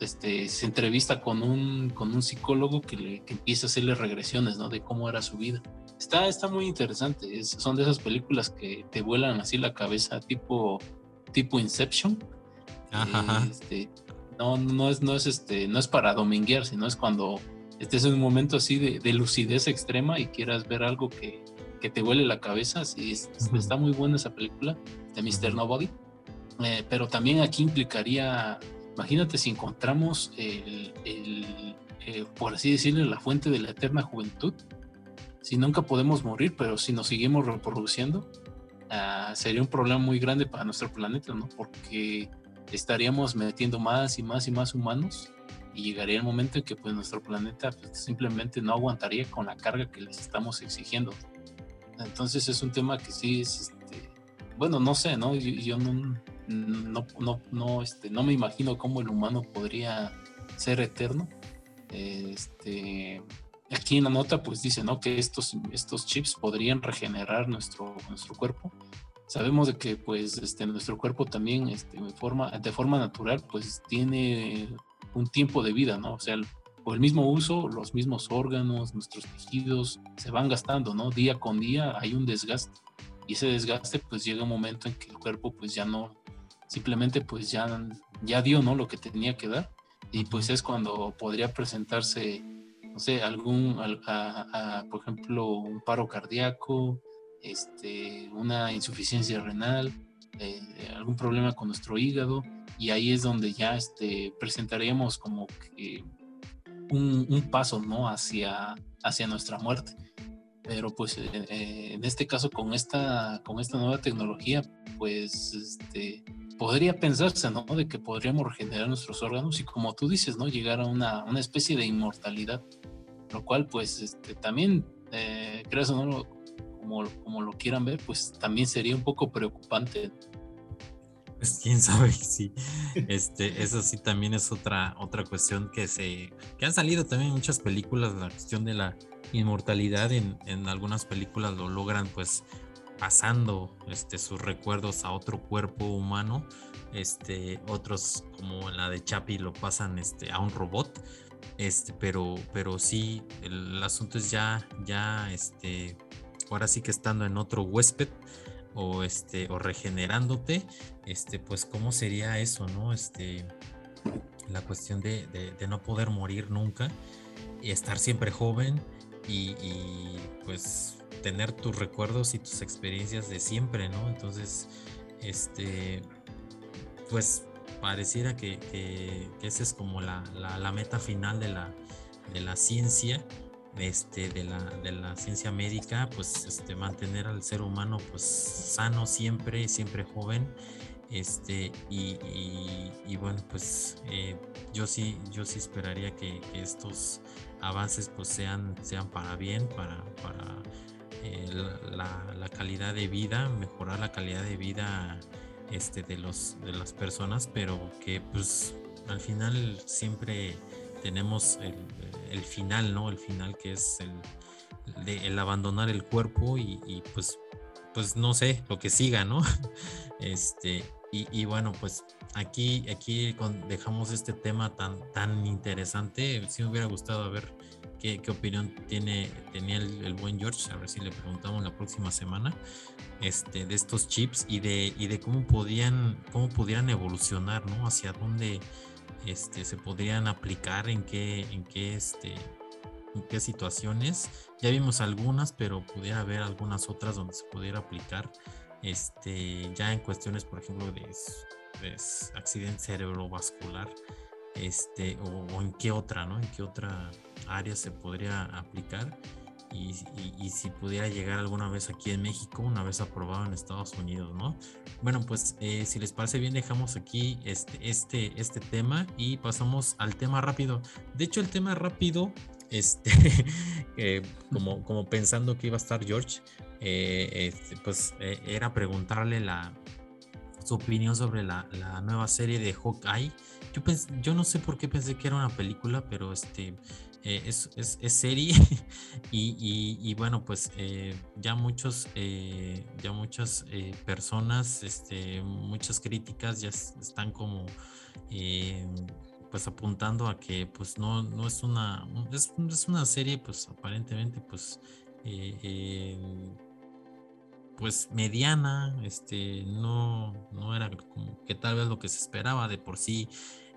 este, se entrevista con un, con un psicólogo que, le, empieza a hacerle regresiones ¿no? de cómo era su vida. Está, está muy interesante. son de esas películas que te vuelan así la cabeza, tipo, tipo Inception. Este, no, no, es, no, es este, no es para dominguear, sino es cuando estés en un momento así de, lucidez extrema y quieras ver algo que, que te huele la cabeza. Sí, está muy buena esa película de Mr. Nobody. Eh, pero también aquí implicaría, imagínate si encontramos el, eh, por así decirlo, la fuente de la eterna juventud, si nunca podemos morir, pero si nos seguimos reproduciendo, ah, sería un problema muy grande para nuestro planeta, ¿no? Porque estaríamos metiendo más y más y más humanos y llegaría el momento en que pues nuestro planeta pues, simplemente no aguantaría con la carga que les estamos exigiendo. Entonces es un tema que sí es, este, bueno, no sé, ¿no? yo no, no, no, no, este, no me imagino cómo el humano podría ser eterno. Este, aquí en la nota pues dice ¿no? que estos, estos chips podrían regenerar nuestro, nuestro cuerpo. Sabemos de que pues este, nuestro cuerpo también este, de, forma, de forma natural pues tiene un tiempo de vida, ¿no? O sea, por el mismo uso, los mismos órganos, nuestros tejidos se van gastando, ¿no? Día con día hay un desgaste y ese desgaste pues llega un momento en que el cuerpo pues ya no, simplemente pues ya, ya dio, ¿no? Lo que tenía que dar. Y pues es cuando podría presentarse, no sé, algún, por ejemplo, un paro cardíaco, este, una insuficiencia renal, eh, algún problema con nuestro hígado. Y ahí es donde ya este, presentaríamos como que un, un paso, ¿no? Hacia, hacia nuestra muerte pero pues eh, eh, en este caso con esta con esta nueva tecnología pues este podría pensarse, ¿no? De que podríamos regenerar nuestros órganos y como tú dices, ¿no? Llegar a una, una especie de inmortalidad, lo cual pues este, también, eh, creas o no, como, como lo quieran ver, pues también sería un poco preocupante. Pues quién sabe, *laughs* sí. Este, eso sí también es otra, otra cuestión que se, que han salido también muchas películas, la cuestión de la inmortalidad en, en algunas películas lo logran pues pasando este, sus recuerdos a otro cuerpo humano. Este, otros, como la de Chapi, lo pasan este, a un robot. Este, pero, pero sí, el, asunto es ya, ya, este, ahora sí que estando en otro huésped o este, o regenerándote, este, pues cómo sería eso, ¿no? Este, la cuestión de, de, no poder morir nunca y estar siempre joven y, y pues tener tus recuerdos y tus experiencias de siempre, ¿no? Entonces, este, pues pareciera que, que, esa es como la, meta final de la, ciencia, este, de, la, ciencia médica, pues este, mantener al ser humano pues sano siempre, siempre joven. Este, y, bueno, pues eh, yo sí, yo sí esperaría que, estos avances pues sean, sean para bien, para eh, la, calidad de vida, mejorar la calidad de vida este, de, los, de las personas, pero que pues al final siempre tenemos el, final, ¿no? El final que es el, el abandonar el cuerpo y, pues, pues no sé, lo que siga, ¿no? *laughs* Este, y, bueno, pues aquí, aquí dejamos este tema tan, tan interesante. Si me hubiera gustado ver qué, opinión tiene, tenía el, buen George, a ver si le preguntamos la próxima semana, este, de estos chips y de, y de cómo podían, cómo pudieran evolucionar, ¿no? Hacia dónde este, se podrían aplicar, en qué, en qué, este, en qué situaciones. Ya vimos algunas, pero pudiera haber algunas otras donde se pudiera aplicar, este, ya en cuestiones, por ejemplo, de, de accidente cerebrovascular este, o, en qué otra, ¿no? En qué otra área se podría aplicar. y, si pudiera llegar alguna vez aquí en México, una vez aprobado en Estados Unidos, ¿no? Bueno, pues eh, si les parece bien, dejamos aquí este, este, este tema y pasamos al tema rápido. De hecho, el tema rápido, este, *laughs* como, como pensando que iba a estar George, eh, este, pues eh, era preguntarle la, su opinión sobre la, la nueva serie de Hawkeye. Yo, no sé por qué pensé que era una película, pero este eh, es, serie. *laughs* Y, bueno pues eh, ya muchos eh, ya muchas personas este, muchas críticas ya están como pues apuntando a que pues no, no es una es, una serie pues aparentemente pues pues mediana este no no era como que tal vez lo que se esperaba de por sí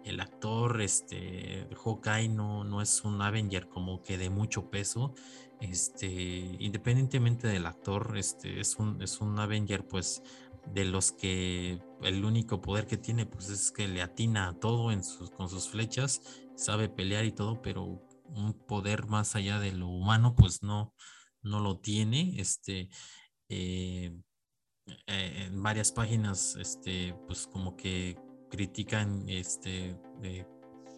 el actor, este, Hawkeye no, no es un Avenger como que de mucho peso, este, independientemente del actor, este, es un, es un Avenger pues de los que el único poder que tiene pues es que le atina a todo en sus, con sus flechas, sabe pelear y todo, pero un poder más allá de lo humano pues no, no lo tiene, este, eh, eh, en varias páginas, este, pues como que critican este,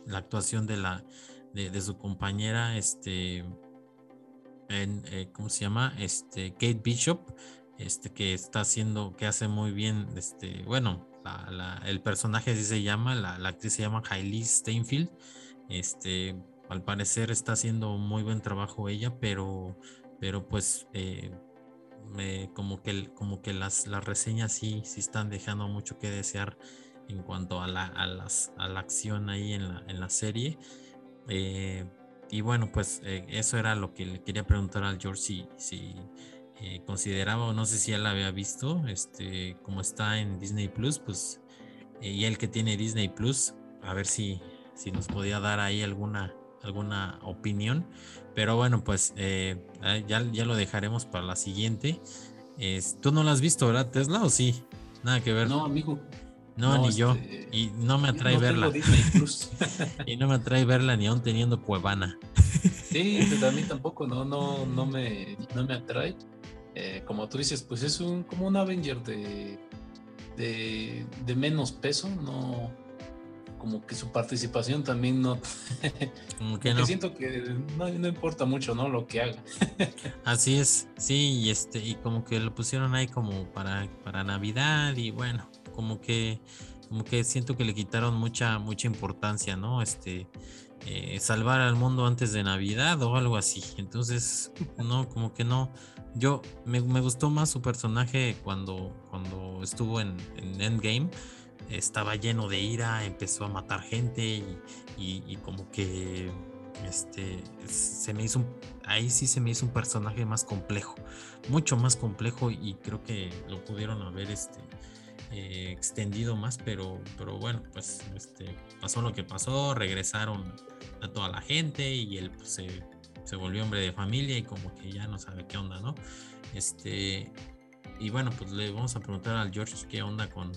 la actuación de, la, de, su compañera, este, eh, ¿cómo se llama? Este, Kate Bishop, este, que está haciendo, que hace muy bien, este, bueno, el personaje así se llama, la, actriz se llama Hailey Steinfeld, este, al parecer está haciendo muy buen trabajo ella, pero, pero pues eh, como que, como que las, las reseñas sí, sí están dejando mucho que desear en cuanto a la, a las, a la acción ahí en la, en la serie. Eh, y bueno, pues eh, eso era lo que le quería preguntar al George si, si eh, consideraba o no sé si él la había visto, este, como está en Disney Plus, pues, y él que tiene Disney Plus, a ver si, si nos podía dar ahí alguna, alguna opinión. Pero bueno, pues ya, ya lo dejaremos para la siguiente. Tú no la has visto, ¿verdad, Tesla? ¿O sí? Nada que ver. No, amigo. No, ni yo. Este, y no me atrae verla. *laughs* y no me atrae verla ni aún teniendo Cuevana. sí, pues a mí tampoco, no, no, no me, no me atrae. Eh, como tú dices, pues es un como un Avenger de, de, menos peso, no como que su participación también no *laughs* como que no. siento que no, no, importa mucho no lo que haga *laughs* así es sí y este y como que lo pusieron ahí como para para navidad y bueno como que, como que siento que le quitaron mucha, mucha importancia, ¿no? Este, eh, salvar al mundo antes de Navidad o algo así. Entonces, no, como que no. Yo me, gustó más su personaje cuando, cuando estuvo en, Endgame. Estaba lleno de ira, empezó a matar gente y, como que este se me hizo ahí sí se me hizo un personaje más complejo, mucho más complejo y creo que lo pudieron haber este eh, extendido más, pero, pero bueno, pues este, pasó lo que pasó, regresaron a toda la gente y él pues, se, volvió hombre de familia y como que ya no sabe qué onda, ¿no? Este, y bueno, pues le vamos a preguntar al George qué onda con,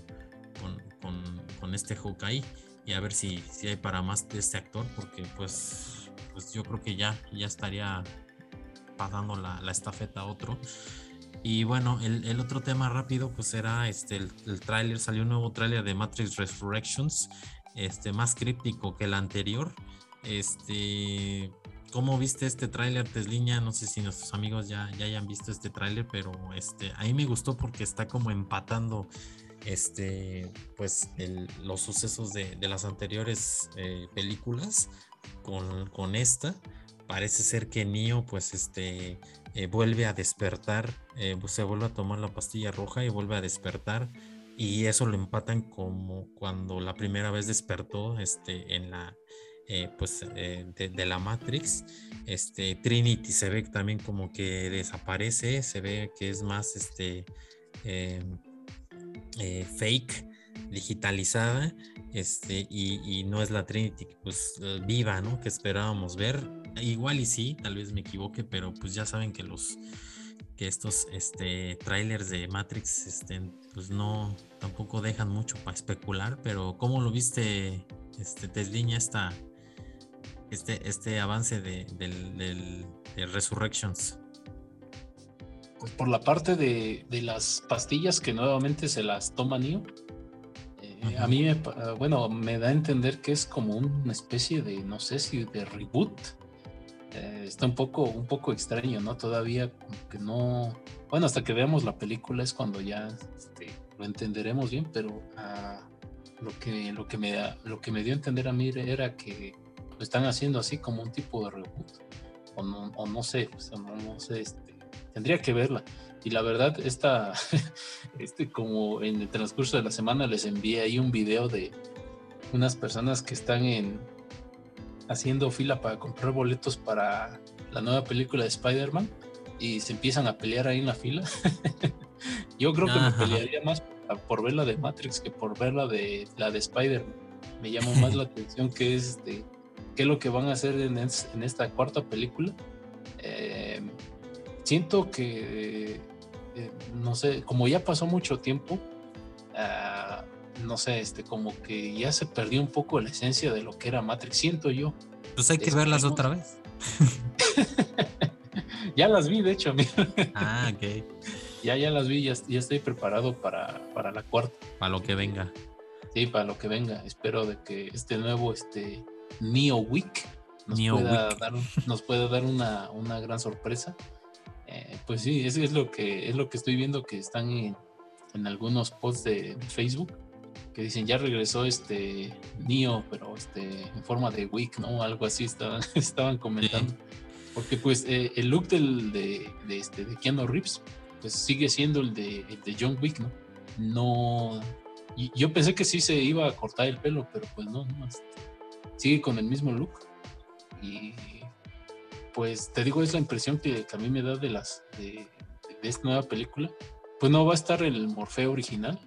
con, este Hawkeye y a ver si, si hay para más de este actor, porque pues, pues yo creo que ya, ya estaría pasando la, la estafeta a otro. Y bueno, el, otro tema rápido, pues era este, el, el tráiler, salió un nuevo tráiler de Matrix Resurrections, este, más críptico que el anterior. Este, ¿cómo viste este tráiler, Tesliña? No sé si nuestros amigos ya, ya hayan visto este tráiler, pero este, a mí me gustó porque está como empatando este, pues los sucesos de, las anteriores eh, películas con, con esta parece ser que Neo pues este eh, vuelve a despertar, eh, pues, se vuelve a tomar la pastilla roja y vuelve a despertar y eso lo empatan como cuando la primera vez despertó este, en la eh, pues de, la Matrix. Este Trinity se ve también como que desaparece se ve que es más este fake digitalizada este y, y, no es la Trinity pues viva no que esperábamos ver igual y sí, tal vez me equivoque, pero pues ya saben que los que estos este trailers de Matrix este, pues no tampoco dejan mucho para especular, pero ¿cómo lo viste este Tesliña esta este este avance de, del, del, de Resurrections? pues por la parte de, las pastillas que nuevamente se las toma Neo, eh, a mí, me, bueno, me da a entender que es como una especie de, no sé si de reboot. Eh, está un poco, un poco extraño, ¿no? Todavía que no... Bueno, hasta que veamos la película es cuando ya este, lo entenderemos bien, pero ah, lo, que, lo, que me, lo que me dio a entender a mí era que lo están haciendo así como un tipo de reboot. O no, o no sé, no, sé, este, tendría que verla. Y la verdad, esta, *laughs* este como en el transcurso de la semana les envié ahí un video de unas personas que están en haciendo fila para comprar boletos para la nueva película de Spider-Man y se empiezan a pelear ahí en la fila. *laughs* Yo creo que me pelearía más por ver la de Matrix que por ver la de la de Spider-Man. Me llamó más la *laughs* atención que es este, qué es lo que van a hacer en, esta cuarta película. Eh, siento que, eh, no sé, como ya pasó mucho tiempo, ah, no sé, este, como que ya se perdió un poco la esencia de lo que era Matrix, siento yo. Pues hay que verlas otra vez. *laughs* ya las vi, de hecho, Ah, ok. Ya, ya las vi, ya, estoy preparado para, la cuarta. Para lo que venga. Sí, para lo que venga. Espero de que este nuevo, este Neo Week nos, pueda, Dar, nos pueda dar una, una gran sorpresa. Eh, pues sí, eso es lo que es lo que estoy viendo que están en, algunos posts de, Facebook que dicen ya regresó este Neo, pero este en forma de Week, ¿no? Algo así estaban, *laughs* estaban comentando. Porque pues eh, el look del, de, de, este, de Keanu Reeves pues sigue siendo el de, de John Wick, ¿no? No. yo pensé que sí se iba a cortar el pelo, pero pues no, no este, sigue con el mismo look. Y pues te digo, es la impresión que, a mí me da de las de, esta nueva película. Pues no va a estar el Morfeo original.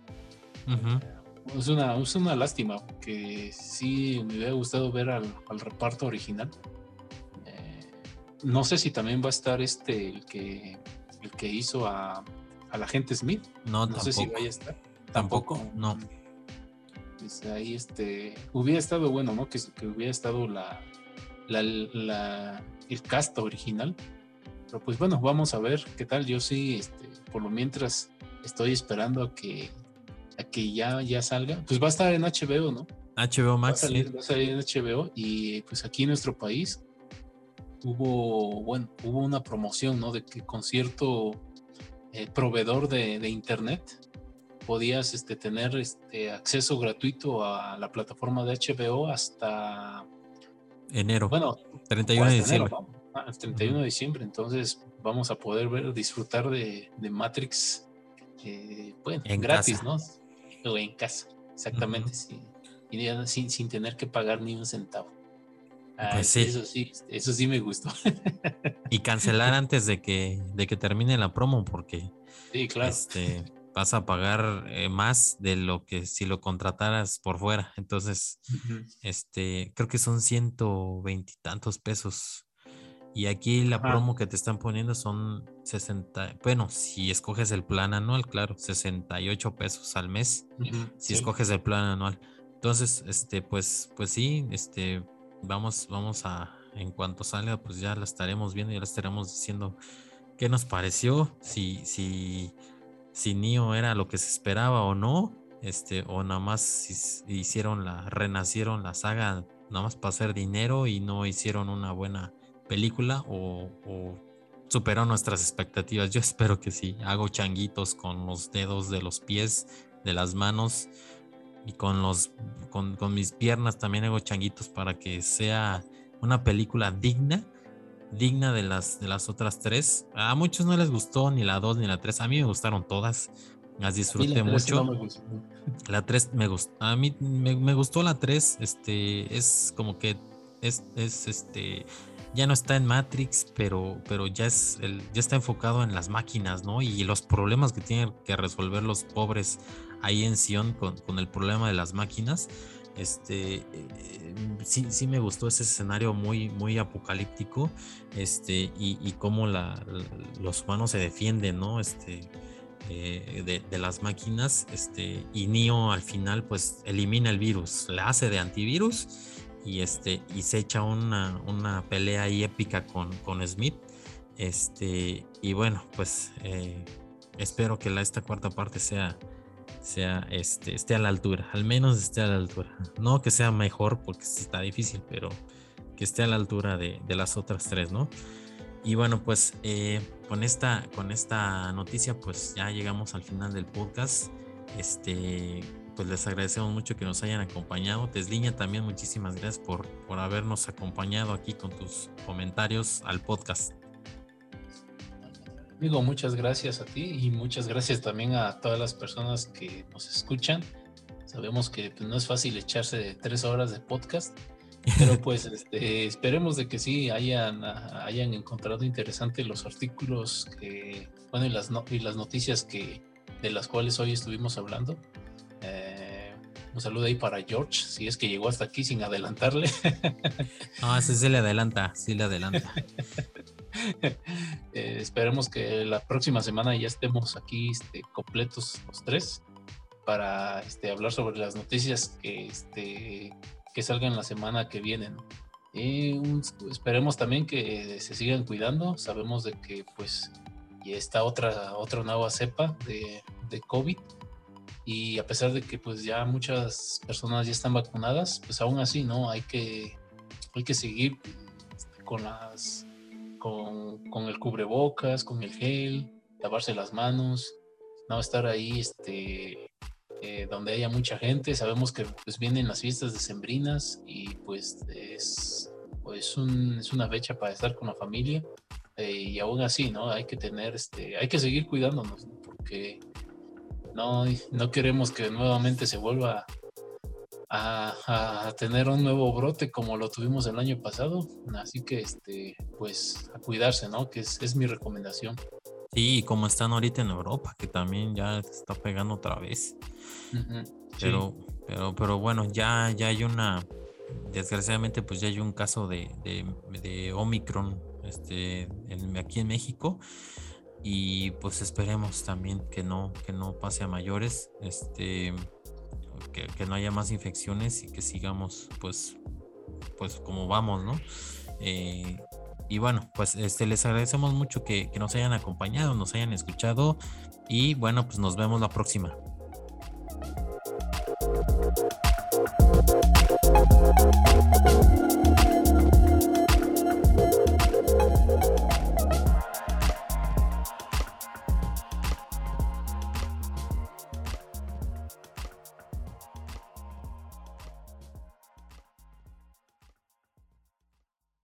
Es, una, es una lástima, porque sí me hubiera gustado ver al, reparto original. Eh, no sé si también va a estar este, el que el que hizo a, a la gente Smith. No, no sé si vaya a estar. Tampoco, no. Pues ahí este, hubiera estado bueno, ¿no? Que, que hubiera estado la, la, la, el cast original. Pero pues bueno, vamos a ver qué tal. Yo sí, este, por lo mientras estoy esperando a que, a que ya, ya salga. Pues va a estar en HBO, ¿no? HBO Max. Va a, salir, en HBO y pues aquí en nuestro país hubo, bueno, hubo una promoción, ¿no? De que con cierto eh, proveedor de, internet podías este, tener este, acceso gratuito a la plataforma de HBO hasta enero. Bueno, 31 de diciembre. 31 ah, de diciembre. Entonces vamos a poder ver, disfrutar de, Matrix, eh, bueno, en gratis, ¿no? O en casa, exactamente, sin, sin tener que pagar ni un centavo. Pues sí. Eso sí, eso sí me gustó. y cancelar *laughs* antes de que, de que termine la promo, porque sí, claro. este, vas a pagar eh, más de lo que si lo contrataras por fuera. Entonces, este, creo que son ciento veintitantos pesos. Y aquí la promo que te están poniendo son 60, bueno, si escoges el plan anual, claro, 68 pesos al mes, si escoges el plan anual. Entonces, este, pues, pues sí, este, vamos, vamos a, en cuanto salga, pues ya la estaremos viendo, ya la estaremos diciendo qué nos pareció, si, si, si Nio era lo que se esperaba o no, este, o nada más hicieron la, renacieron la saga nada más para hacer dinero y no hicieron una buena película o, o superó nuestras expectativas. Yo *laughs* espero que sí. Hago changuitos con los dedos de los pies, de las manos y con los con, mis piernas también hago changuitos para que sea una película digna digna de las de las otras tres. A muchos no les gustó ni la dos ni la tres. A mí me gustaron todas. Las disfruté mucho. la tres me gustó a mí me, gustó la tres este es como que es, es este ya no está en Matrix, pero, pero ya, es el, ya está enfocado en las máquinas, ¿no? Y los problemas que tienen que resolver los pobres ahí en Sion con, el problema de las máquinas. Este, eh, sí, sí me gustó ese escenario muy, muy apocalíptico, este, y, y cómo la, los humanos se defienden, ¿no? Este, eh, de, las máquinas, este, y Neo al final pues elimina el virus, le hace de antivirus y, este, y se echa una, una pelea ahí épica con, con Smith Este, y bueno, pues eh, espero que la, esta cuarta parte sea, sea este, esté a la altura, al menos esté a la altura. No que sea mejor porque está difícil, pero que esté a la altura de, de las otras tres, ¿no? Y bueno, pues eh, con, esta, con esta noticia, pues ya llegamos al final del podcast. Este, pues les agradecemos mucho que nos hayan acompañado. Tesliña, también muchísimas gracias por, por habernos acompañado aquí con tus comentarios al podcast. Amigo, muchas gracias a ti y muchas gracias también a todas las personas que nos escuchan. Sabemos que pues, no es fácil echarse de tres horas de podcast, pero *laughs* pues este, esperemos de que sí hayan, hayan encontrado interesantes los artículos que, bueno, y las, y las noticias que, de las cuales hoy estuvimos hablando. Eh, un saludo ahí para George, si es que llegó hasta aquí sin adelantarle. *laughs* No, ese se le adelanta, sí le adelanta. *laughs* Eh, esperemos que la próxima semana ya estemos aquí este, completos los tres para este, hablar sobre las noticias que, este, que salgan la semana que viene. Y esperemos también que se sigan cuidando. Sabemos de que pues ya está otra, otra nueva cepa de, de COVID y a pesar de que pues ya muchas personas ya están vacunadas, pues aún así, ¿no? Hay que, hay que seguir con las con, con, el cubrebocas, con el gel, lavarse las manos, no estar ahí este eh, donde haya mucha gente. Sabemos que pues vienen las fiestas decembrinas y pues es, pues un, es una fecha para estar con la familia. Eh, y aún así, ¿no? Hay que tener, este, hay que seguir cuidándonos, porque no, no queremos que nuevamente se vuelva a, a, tener un nuevo brote como lo tuvimos el año pasado. Así que, este, pues, a cuidarse, ¿no? Que es, es mi recomendación. Sí, como están ahorita en Europa, que también ya está pegando otra vez. pero, pero, pero bueno, ya, ya hay una, desgraciadamente, pues ya hay un caso de, de, Omicron este, aquí en México y pues esperemos también que no, que no pase a mayores, este, que, no haya más infecciones y que sigamos pues, pues como vamos, ¿no? Eh, y bueno, pues este, les agradecemos mucho que, que nos hayan acompañado, nos hayan escuchado y bueno, pues nos vemos la próxima.